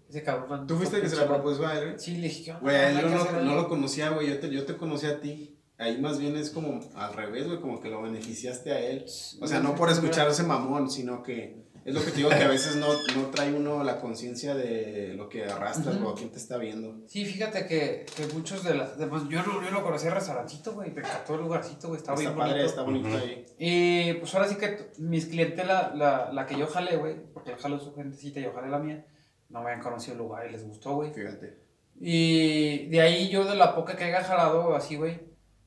Ese cabrón. ¿Tú fuiste que se la propuso a él, güey? Sí, le dije, ¿qué onda? Güey, que no, no lo conocía, güey, yo te, yo te conocí a ti. Ahí más bien es como al revés, güey, como que lo beneficiaste a él. O sea, no por escuchar ese mamón, sino que es lo que te digo que a veces no, no trae uno la conciencia de lo que arrastras Ujú. o a quién te está viendo. Sí, fíjate que, que muchos de las. de- pues, yo, lo- yo lo conocí en restaurantito, güey. Me encantó el lugarcito, güey. Estaba Está bien padre, bonito. está bonito ahí. Y pues ahora sí que mis clientela, la, la que yo jalé, güey, porque jaló su gentecita y yo jalé la mía, no me habían conocido el lugar y les gustó, güey. Fíjate. Y de ahí yo de la poca que haya jalado así, güey,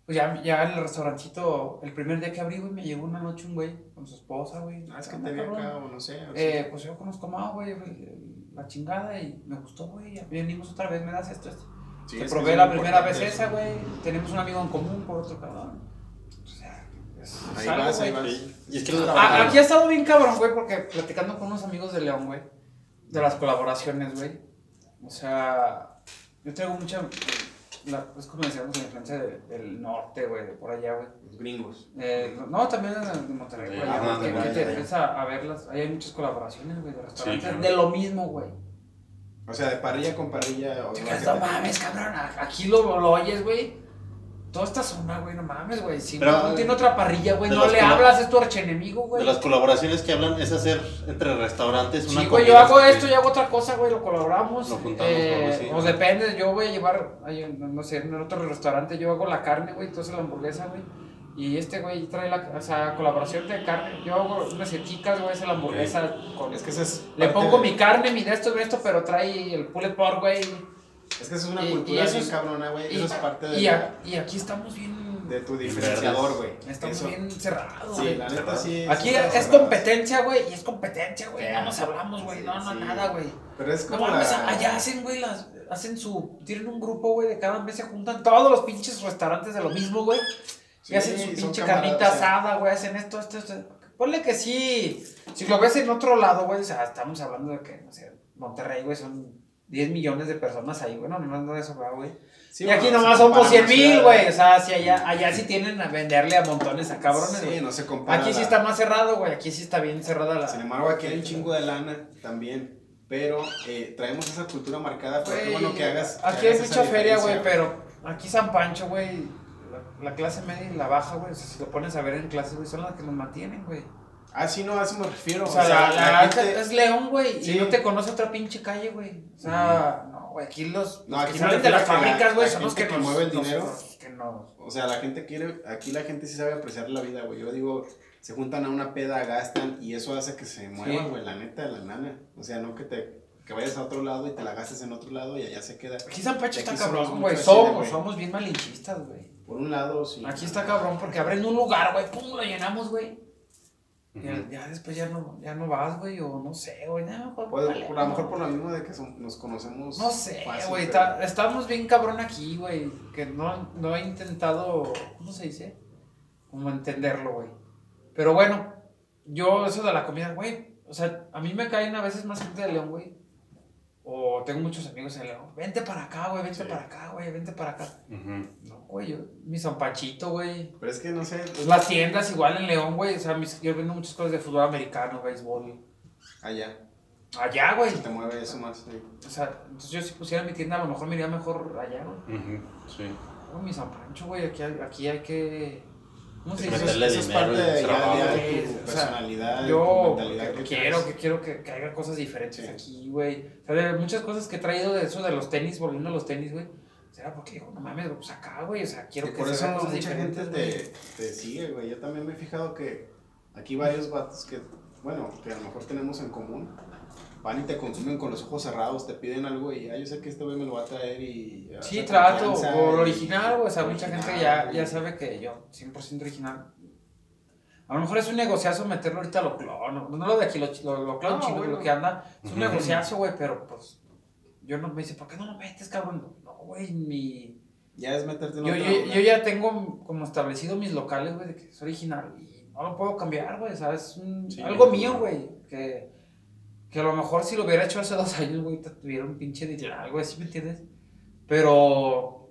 pues ya, ya en el restaurantito, el primer día que abrí, güey, me llegó una noche un güey con su esposa, güey. Ah, es que ¿Qué te vi acá o no sé. o Eh, sea. pues yo conozco más, güey, la chingada y me gustó, güey. Venimos otra vez, me das esto, esto. Sí, Te probé es la primera vez esa, güey. Tenemos un amigo en común por otro cabrón. O sea, es, Ahí algo, vas, ahí vas. Y es que los A- Aquí ha estado bien cabrón, güey, porque platicando con unos amigos de León, güey, de las colaboraciones, güey. O sea, yo traigo mucha. La, es como decíamos, la influencia de- del norte, güey, de por allá, güey. Los gringos. Eh, no, también de Monterrey, güey. ajá, que- que te empiezas a verlas. Ahí hay muchas colaboraciones, güey, de restaurantes. claro. De lo mismo, güey. O sea, de parrilla con parrilla. O no, mames, cabrón. Aquí lo, lo oyes, güey. Toda esta zona, güey, no mames, güey. Si Pero, no tiene otra parrilla, güey, de no le hablas, es tu archenemigo, güey. De las colaboraciones que hablan es hacer entre restaurantes una Sí, güey, yo hago que- esto y hago otra cosa, güey, lo colaboramos. Lo juntamos, eh, depende, yo voy a llevar, ay, no no sé, en otro restaurante yo hago la carne, güey, entonces la hamburguesa, güey. Y este güey trae la, o sea, colaboración de carne. Yo hago unas eticas, güey, hace la hamburguesa con... Es que esa es. Le pongo de- mi carne, mi de esto, mi esto, pero trae el pulled pork, güey. Es que esa es una y- y cultura eso bien es- cabrona, güey. Y, Eso es parte de, y, a- y aquí estamos bien... de tu diferenciador, güey. Estamos Eso- bien cerrados, Sí, güey. la neta sí. Aquí sí, es, competencia, güey, y es competencia, güey. No nos Sí, hablamos, güey. No, no, sí. nada, güey. Pero es No como. mames, la- allá hacen, güey, las, hacen su, tienen un grupo, güey, de cada mes se juntan todos los pinches restaurantes de lo mismo, güey. Sí, y hacen su pinche carnita asada, güey, hacen esto, esto, esto. Ponle que sí, si lo ves en otro lado, güey, o sea, estamos hablando de que, no sé, Monterrey, güey, son 10 millones de personas ahí, güey, no, no, eso, güey. sí, y aquí bueno, nomás somos 100 comparan mil, güey, o sea, si allá, allá sí tienen a venderle a montones a cabrones, Sí, no se compara. Aquí sí está más cerrado, güey, aquí sí está bien cerrada la... Sin embargo, aquí hay un chingo de lana también. Pero eh, traemos esa cultura marcada. Pero qué bueno que hagas. Aquí hay hagas mucha feria, güey, pero aquí San Pancho, güey, la, la clase media y la baja, güey, o sea, si lo pones a ver en clases, güey, son las que nos mantienen, güey. Ah, sí, no, a eso me refiero. O sea, la, la- es León, güey, y Sí. no te conoce otra pinche calle, güey. O sea, no, güey, aquí los, No, aquí que salen de las fábricas, güey, la son los que, gente que nos- mueve el dinero. nos- que nos- O sea, la gente quiere. Aquí la gente sí sabe apreciar la vida, güey. Yo digo, se juntan a una peda, gastan y eso hace que se mueva, Sí. güey, la neta, la nana. O sea, no que te que vayas a otro lado y te la gastes en otro lado y allá se queda. Aquí San Pancho está cabrón, güey. Somos, somos bien malinchistas, güey. Por un lado, sí. Aquí está cabrón porque abren un lugar, güey, pum, lo llenamos, güey. Ya después ya no, ya no vas, güey, o no sé, güey. Mejor Pues, vale, por, a lo mejor por lo mismo de que son- nos conocemos. No sé, güey. pero- Estamos bien cabrón aquí, güey. Que no, no he intentado. ¿Cómo se dice? Como entenderlo, güey. Pero bueno, yo, eso de la comida, güey. O sea, a mí me caen a veces más gente de León, güey. O tengo muchos amigos en León. Vente para acá, güey. Vente Sí. para acá, güey. Vente para acá. Ujú. No, güey. Yo, mi San Panchito, güey. Pero es que no sé. Pues las tiendas igual en León, güey. O sea, mis- yo vendo muchas cosas de fútbol americano, béisbol. Allá. Allá, güey. Se te mueve eso más. sí. O sea, entonces yo si pusiera mi tienda, a lo mejor me iría mejor allá, güey. Ujú. Sí. Uy, mi San Pancho, güey, aquí, hay- aquí hay que... ¿Cómo se Sí, dice? meterle Eso es dinero parte de, ya- trabajo. ya de Sí, tu o sea, personalidad, de tu Yo mentalidad que quiero, traes. que quiero que, que haya cosas diferentes Sí. aquí, güey. O sea, de muchas cosas que he traído de eso de los tenis, volviendo a los tenis, güey. Será porque digo, no mames, pues acá, güey, o sea, quiero Y que por eso cosas mucha gente diferentes, te, te sigue, güey. Yo también me he fijado que aquí varios vatos que, bueno, que a lo mejor tenemos en común, van y te consumen con los ojos cerrados, te piden algo y ah, yo sé que este güey me lo va a traer y... ah, Sí, trato, o y- original, güey, o sea, mucha gente ya, ya sabe que yo, 100% original. A lo mejor es un negociazo meterlo ahorita a lo clon, no, no lo de aquí, lo, lo, lo clon No, chino, bueno. lo que anda, es un negociazo, güey, pero pues, yo no me dice, ¿por qué no lo metes, cabrón? No, güey, mi... Ya es meterte en Yo, otra yo, yo ya tengo como establecido mis locales, güey, de que es original y no lo puedo cambiar, güey, ¿sabes? Es un- Sí, algo mío, güey, que, que a lo mejor si lo hubiera hecho hace dos años, güey, te tuviera un pinche dineral, güey, ¿sí me entiendes? Pero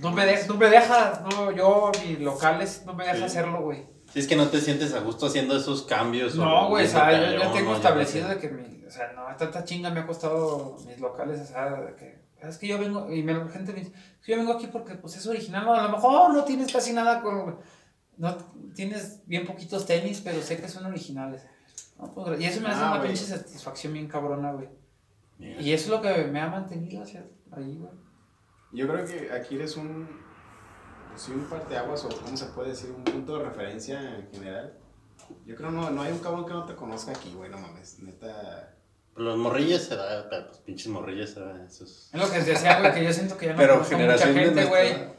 no me, de- no me deja, no, yo, mis locales, no me deja Sí. hacerlo, güey. Si es que no te sientes a gusto haciendo esos cambios. No, güey, o sea, yo, yo tengo o establecido de que mi, o sea, no, tanta chinga me ha costado mis locales, o sea, de que, es que yo vengo, y me, la gente me dice, "Es que yo vengo aquí porque, pues, es original, no, a lo mejor no tienes casi nada con, no, tienes bien poquitos tenis, pero sé que son originales. No, pues, y eso me hace Ah, una güey. pinche satisfacción bien cabrona, güey. Mira. Y eso es lo que me ha mantenido hacia ahí, güey. Yo creo que aquí eres un, sí, un parteaguas o cómo se puede decir, un punto de referencia en general. Yo creo no, no hay un cabrón que no te conozca aquí, güey, no mames, neta. Los morrillos se da, pues pinches morrillos se da esos. Es lo que decía, güey, que yo siento que ya no Pero conozco mucha generación de gente, güey. edad.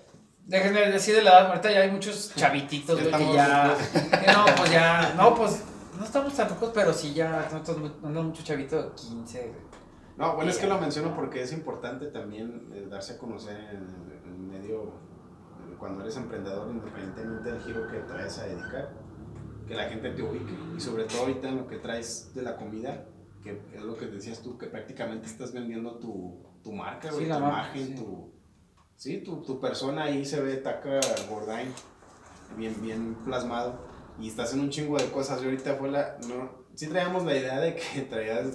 De gener- así de la edad, ahorita ya hay muchos chavititos, güey, que ya. que no, pues ya. No, pues no estamos tan locos, pero sí ya. Nosotros andamos mucho chavito de 15. güey. No, bueno, es que lo menciono porque es importante también eh, darse a conocer en el, medio, eh, cuando eres emprendedor, independientemente del giro que traes a dedicar, que la gente te ubique. Y sobre todo ahorita en lo que traes de la comida, que es lo que decías tú, que prácticamente estás vendiendo tu, tu marca, Sí, tu marca, imagen, sí. tu... Sí, tu, tu persona ahí se ve taca Gordain, bien, bien plasmado. Y estás en un chingo de cosas. Yo ahorita fue la... No, sí traíamos la idea de que *laughs* traías...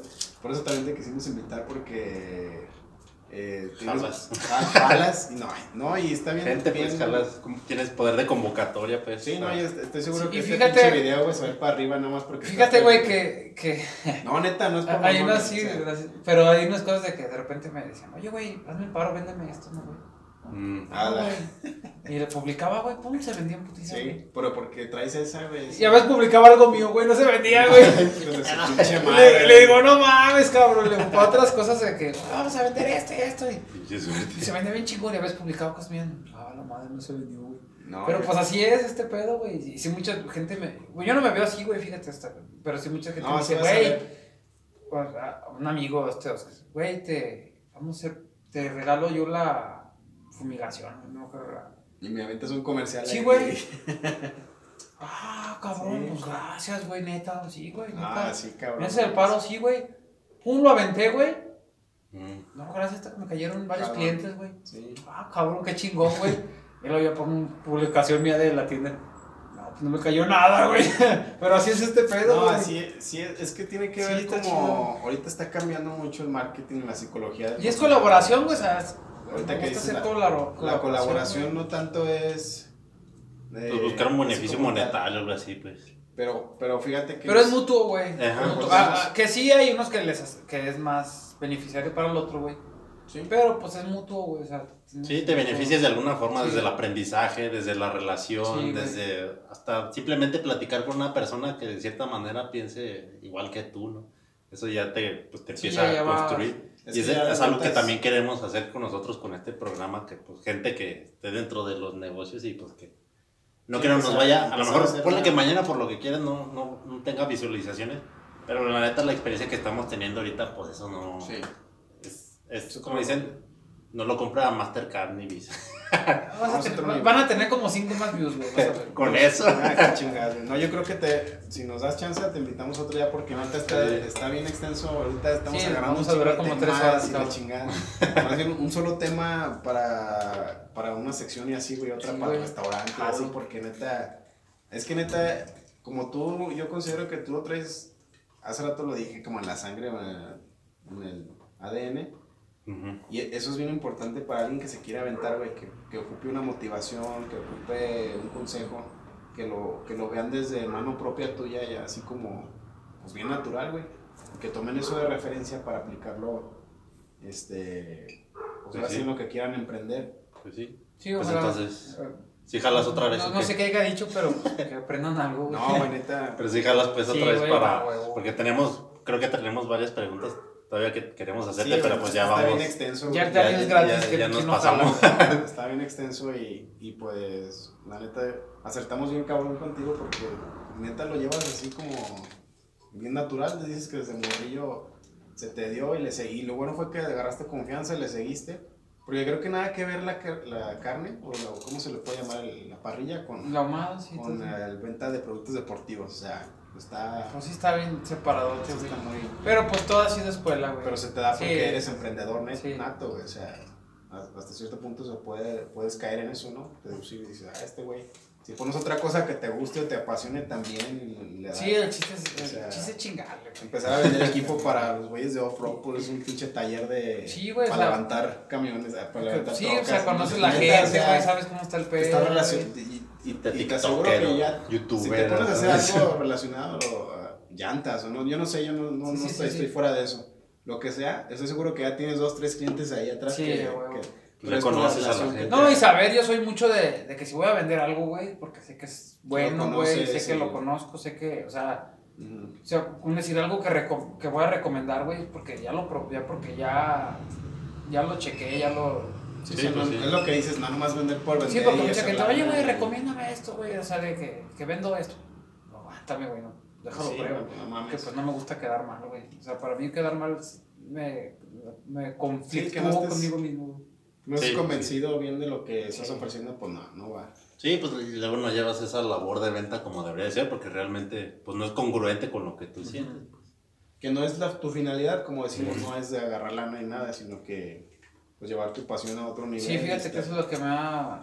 Por eso también te quisimos invitar porque... Eh, Jalas. Ja- jalas. Y no, no, y está bien. Gente, bien- pues, jalas, como tienes poder de convocatoria, pues. Sí, no, y est- estoy seguro Sí, que y este fíjate- pinche video, güey, se va a ir para arriba nada más porque... Fíjate, güey, que. que *laughs* No, neta, no es por hay unas o sí, sea, gracias, pero hay unas cosas de que de repente me decían, oye, güey, hazme el paro, véndeme esto, ¿no, güey? Mm. Ah, Ah. Y le publicaba, güey, pum, se vendía en putiza, güey. Sí, pero porque traes esa, güey. Y a veces publicaba algo mío, güey, no se vendía, *laughs* güey. *laughs* Le, le digo, no mames, cabrón. Le para otras cosas de que vamos a vender esto y esto. Y, se vende bien chingón. Y a veces publicaba cosas mías. Ah, la madre, no se vendió, güey. No, Pero güey. pues así es este pedo, güey. Y si mucha gente me. Güey, yo no me veo así, güey, fíjate. Hasta, pero si mucha gente No, me dice, güey. pues, un amigo, este, güey, te. Vamos a hacer. Te regalo yo la fumigación. No Y me aventas un comercial Sí, güey. *laughs* Ah, cabrón, Sí. pues gracias, güey, neta. Sí, güey, neta. Ah, sí, cabrón. Me haces el paro, sí, güey. Pum, lo aventé, güey. Mm. No, gracias, me cayeron varios Cabrón. clientes, güey. Sí. Ah, cabrón, qué chingón, güey. Y luego yo pongo una publicación mía de la tienda. No, pues no me cayó nada, güey. *laughs* Pero así es este pedo, No, güey. así, sí, es que tiene que Sí, ver como. Ahorita está cambiando mucho el marketing, la psicología. Y es colaboración, güey, o sea, Ahorita que dices hacer la- colaro- La colaboración güey. no tanto es. de- Pues buscar un beneficio monetario o algo así, pues. Pero, pero fíjate que. Pero es mutuo, güey. Ajá. Mutuo. Pues Ah, es- ah, que sí hay unos que les que es más beneficiario para el otro, güey. Sí. Pero pues es mutuo, güey. O sea, Sí, te beneficias de alguna forma desde el aprendizaje, desde la relación, Sí, güey. desde hasta simplemente platicar con una persona que de cierta manera piense igual que tú, ¿no? Eso ya te, pues, te Sí, empieza ya a construir. Es y es, es algo que también queremos hacer con nosotros con este programa, que pues gente que esté dentro de los negocios y pues que no Sí, que no nos vaya, a lo mejor ponle que mañana por lo que quieras no, no, no tenga visualizaciones, pero la neta la experiencia que estamos teniendo ahorita, pues eso no... Sí. Es, es como- dicen, no lo compra Mastercard ni Visa. *laughs* Vas a Vamos a tener- van a tener como 5 más views, güey. *laughs* Con eso. Ah. No, yo creo que te, si nos das chance, te invitamos otro día porque ahorita está, Sí. está bien extenso. Ahorita estamos Sí, agarrando vamos un a durar chingo de como tres temas horas, y la cabrón. chingada. *laughs* Más bien un solo tema para, para una sección y así, güey, otra Sí, para el restaurante y Ah, así, sí. porque neta, es que neta, como tú, yo considero que tú lo traes, hace rato lo dije, como en la sangre, en el ADN. Y eso es bien importante para alguien que se quiera aventar, güey, que, que ocupe una motivación, que ocupe un consejo, que lo, que lo vean desde mano propia tuya y así como, pues bien natural, güey. Que tomen eso de referencia para aplicarlo, este, pues Sí, sí en lo que quieran emprender. Pues sí. Sí, Pues ojalá. entonces, eh, si jalas otra vez. No, ¿o no sé qué haya dicho, pero pues, que aprendan algo, güey. No, neta. Pero si jalas pues Sí, otra vez güey, para... Porque tenemos, creo que tenemos varias preguntas todavía que queremos hacerte, sí, pero pues ya está vamos. bien extenso. Ya ya- es ya- gratis ya- que ya nos no pasamos. *laughs* Está bien extenso y, y pues la neta acertamos bien cabrón contigo porque neta lo llevas así como bien natural, te dices que desde morrillo se te dio y le seguí. Lo bueno fue que agarraste confianza y le seguiste. Porque creo que nada que ver la, car- la carne, o la- ¿cómo se le puede llamar? El- La parrilla con, La ahumada, sí. con todo. la venta de productos deportivos. O sea, está, Pues sí está bien separado, sí está muy... Pero pues todo ha sido escuela, güey. Pero se te da porque Sí. eres emprendedor nato, güey. O sea, hasta cierto punto se puede, puedes caer en eso, ¿no? Deducir y dices, ah, este güey. Si pones otra cosa que te guste o te apasione también, le da- Sí, el chiste es, el O sea, chiste es chingarle, güey. Empezar a vender equipo para los güeyes de off-road, pues es un pinche taller de. Sí, güey, Para levantar camiones, ah, para levantar Sí, trocas. o sea, conoces la gente, güey, sabes cómo está el pedo. Está relacionado. Y, De y te aseguro que ya. youtuber, Si te pones a hacer algo *laughs* relacionado a llantas o no, yo no sé, yo no, no, Sí, no sí, estoy, sí, estoy sí. fuera de eso. Lo que sea, estoy seguro que ya tienes dos, tres clientes ahí atrás Sí, que, que- conoces a la relación gente. No, te- y saber, yo soy mucho de, de que si voy a vender algo, güey, porque sé que es bueno, güey, sé que lo conozco, sé que, o sea, o sea, un decir algo que, reco- que voy a recomendar, güey, porque ya lo ya porque ya, ya lo chequé, ya lo... Sí, Sí, pues no, sí. es lo que dices, no nomás vender por vender. Sí, porque mucha gente, oye, güey, y- recomiéndame esto, güey, o sea, de que, que vendo esto. No, aguántame, güey, no, déjalo Sí, pruebo. no, mames. Que pues no me gusta quedar mal, güey. O sea, para mí quedar mal me, me Sí, conflictúo que no conmigo mismo. No estás Sí, convencido bien de lo que estás Sí. ofreciendo, pues no, no va. Sí, pues luego no llevas esa labor de venta como debería ser, porque realmente pues no es congruente con lo que tú sientes. pues. Que no es la, tu finalidad, como decimos, no es de agarrar lana y nada, sino que pues llevar tu pasión a otro nivel. Sí, fíjate que eso es lo que me ha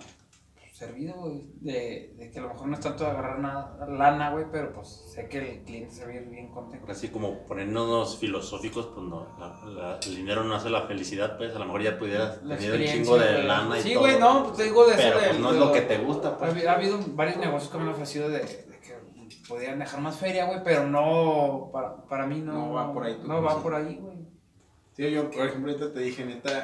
servido, güey. De, de que a lo mejor no es tanto de agarrar nada, lana, güey, pero pues sé que el cliente se va a ir bien contento. Así como poniéndonos filosóficos, pues no, la- la- el dinero no hace la felicidad, pues a lo mejor ya pudieras La tener un experiencia, chingo de güey. lana y Sí, todo. güey, no, pues te digo de eso Pero de- pues no es lo que te gusta, Ha, pues. habi- ha habido varios negocios que me han ofrecido de, de que podían dejar más feria, güey, pero no, para, para mí no, No va por ahí No va por ahí, güey. Sí, yo, por ejemplo, ahorita te dije, neta,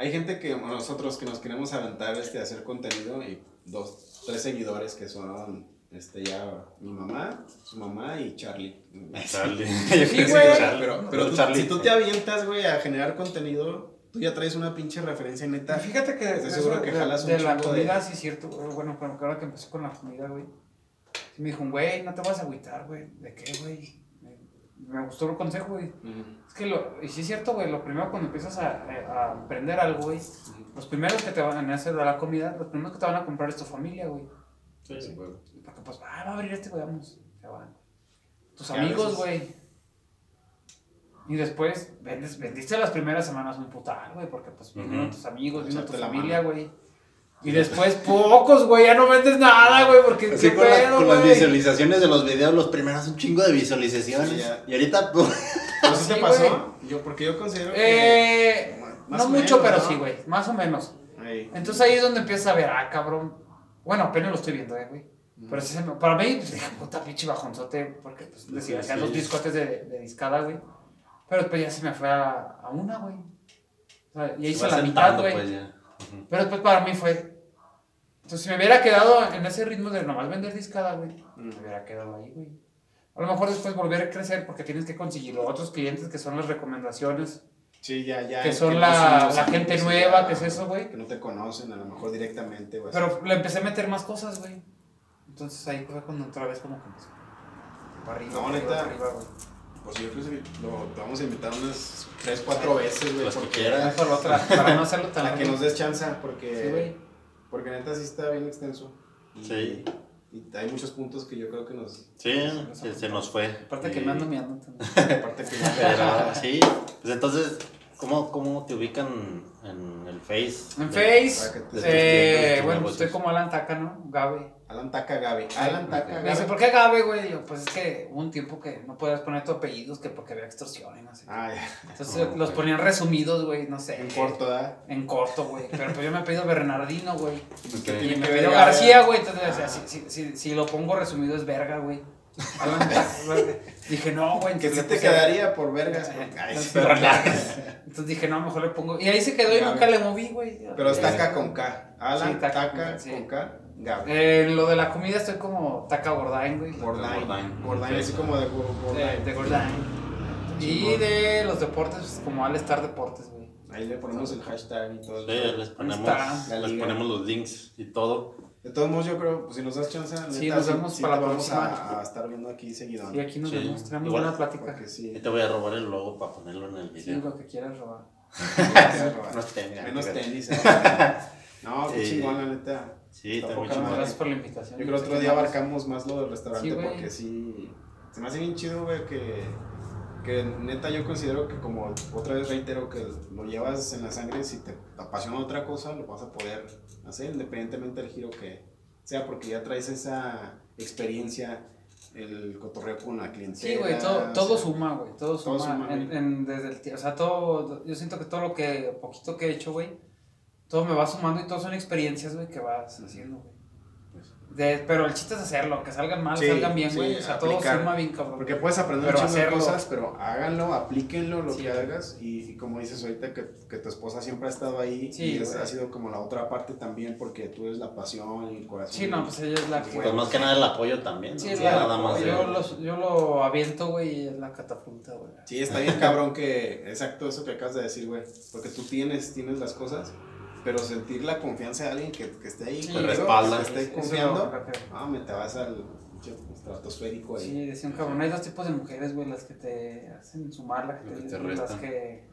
hay gente que, nosotros que nos queremos aventar este, a hacer contenido y dos, tres seguidores que son, este, ya mi mamá, su mamá y Charlie. Charlie. *laughs* Sí, güey. Pero, pero tú- Charlie. si tú te avientas, güey, a generar contenido, tú ya traes una pinche referencia neta. Fíjate que Estoy seguro que de, jalas un de la de- comida, sí es cierto. Bueno, bueno, ahora que empecé con la comida, güey. me dijo, güey, no te vas a agüitar, güey. ¿De qué, güey? Me, gustó el consejo, güey. Es que, lo, y sí es cierto, güey, lo primero cuando empiezas a, a emprender algo, güey, los primeros que te van a hacer la comida, los primeros que te van a comprar es tu familia, güey. Sí, sí, güey. Porque pues, ah, va a abrir este, güey, vamos. Se van. Tus amigos, güey. Y después vendes, vendiste las primeras semanas un putal, güey, porque pues vinieron Ujú. tus amigos, vino tu familia, güey. Y después pocos, güey, ya no vendes nada, güey, porque Así qué con, la- pedo, con las visualizaciones de los videos, los primeros un chingo de visualizaciones. Sí, y ahorita, pues, ¿Pero sí te *laughs* pasó? Yo, porque yo considero que... Eh, no mucho, menos, pero ¿no? sí, güey, más o menos. Ahí. Entonces ahí es donde empiezas a ver, ah, cabrón. Bueno, apenas lo estoy viendo, eh, güey. Pero sí se me- para mí, pues dije, puta pinche bajonzote, porque pues decía, sí. hacían los discotes de, de discada, güey. Pero después ya se me fue a, a una, güey. O sea, ya hice la mitad, güey. pues. Pero después para mí fue. Entonces, si me hubiera quedado en ese ritmo de nomás vender discada, güey, Mm. me hubiera quedado ahí, güey. A lo mejor después volver a crecer porque tienes que conseguir los otros clientes que son las recomendaciones. Sí, ya, ya. Que son no la- los la gente nueva, ya, que es eso, güey. Que no te conocen, a lo mejor directamente, güey. Pero le empecé a meter más cosas, güey. Entonces ahí fue cuando otra vez como que empezó. Para arriba, No, para neta. para arriba, güey. Pues yo creo que lo, te vamos a invitar unas 3, 4 veces, güey. Que porque- quieras. Una por otra, para no hacerlo tan *laughs* Para que nos des chance, porque. Sí, güey. Porque neta sí está bien extenso. Y, Sí. Y hay muchos puntos que yo creo que nos. Sí, se, se nos fue. *laughs* Aparte que me ando también. Aparte que Pero sí, pues entonces, ¿cómo, cómo te ubican en el Face? En De- Face, para que te- eh, bueno, negocios. estoy como Alan Taca, ¿no? Gabe. Alan Taca Gaby. Alan Taca Me dice, Gaby. ¿por qué Gabe, güey? Yo, pues es que hubo un tiempo que no podías poner tu apellidos, que porque había extorsión y no sé. Ah, ya. Entonces Ah, los ponían resumidos, güey, no sé. En corto, ¿verdad? En corto, güey. Pero pues yo me he pedido Bernardino, güey. Y me ver García, Gabe. güey. Entonces, o sea, Ah. si, si, si, si lo pongo resumido es verga, güey. *laughs* Dije, no, güey. Que sí te quedaría por vergas. Ay, Entonces, dije, no, mejor le pongo. Y ahí se quedó y Gabe. nunca le moví, güey. Pero es. Taca con K. Alan Sí, Taca Taca, con K, sí. con K. Gaby. Eh, lo de la comida estoy como Taca Gordain, güey. Gordain. Gordain. Gordain, así como de Gor- De, Gordain. de Gordain. Y de los deportes, pues, como All Star Deportes, güey. Ahí le ponemos el hashtag y todo. Sí, les ponemos, les ponemos los links y todo. De todos modos, yo creo, pues si nos das chance, Sí, neta, nos vemos para te la vamos próxima. a, a estar viendo aquí seguido. Y aquí nos Sí, vemos, tenemos igual. buena plática. Sí. Y te voy a robar el logo para ponerlo en el Sí, video. lo que quieras robar. No tenga. Menos tenis. *laughs* ¿eh? No, qué Sí. chingón, la neta. Sí, está muy madre. Gracias por la invitación. Yo creo que otro día abarcamos más lo del restaurante Sí, porque sí. Se me hace bien chido, güey, que. Que neta yo considero que como otra vez reitero que lo llevas en la sangre, si te apasiona otra cosa, lo vas a poder hacer independientemente del giro que sea, porque ya traes esa experiencia, el cotorreo con la clientela. Sí, güey, todo, o todo sea, suma, güey, todo todo suma. suma, en, en- desde el, o sea, todo, yo siento que todo lo que, poquito que he hecho, güey, todo me va sumando y todo son experiencias, güey, que vas haciendo, güey. De- pero el chiste es hacerlo, que salgan mal, Sí, salgan bien, sí, güey. o sea, todo aplicar. suma bien, cabrón. Porque puedes aprender Pero hacerlo. cosas, pero háganlo, aplíquenlo lo Sí. que hagas. Y, y como dices ahorita, que, que tu esposa siempre ha estado ahí. Sí, y es- ha sido como la otra parte también, porque tú eres la pasión y el corazón. Sí, no, pues ella es la que... Pues más que nada el apoyo también. ¿no? Sí, es sí, la- nada más. de- yo, lo, yo lo aviento, güey, y es la catapulta, güey. Sí, está bien cabrón que, exacto eso que acabas de decir, güey. Porque tú tienes, tienes las cosas, pero sentir la confianza de alguien que, que esté ahí, Sí, respalda. que esté confiando, ah, me te vas al estratosférico ahí. Sí, decía un cabrón, hay dos tipos de mujeres, güey, las que te hacen sumar, las que te, te las que...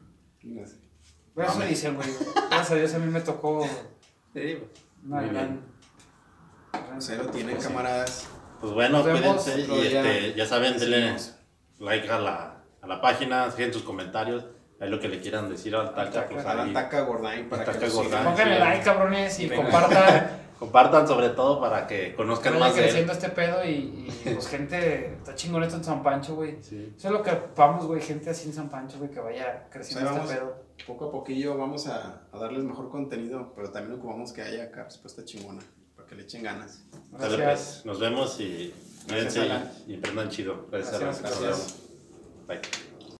Bueno, eso dicen, güey. Gracias a Dios a mí me tocó Sí, una gran... O sea, lo tienen, Pues camaradas. Pues bueno, cuídense y este, ya saben, denle like a la, a la página, dejen sus comentarios, ahí lo que le quieran decir al Taca, Taca. pues. Taca Gordain para Taca que. Gordain. Pónganle sí. like, cabrones, y Venga. compartan. *laughs* Compartan sobre todo para que conozcan vaya más de creciendo él. este pedo y, y, *laughs* pues gente, está chingón esto en San Pancho, güey. Sí. Eso es lo que ocupamos, güey, gente así en San Pancho, güey, que vaya creciendo este vamos. pedo. Poco a poquillo vamos a, a darles mejor contenido, pero también ocupamos que haya acá respuesta chingona, para que le echen ganas. Gracias. pues, nos vemos y y, y emprendan chido. Gracias, Gracias. Bye.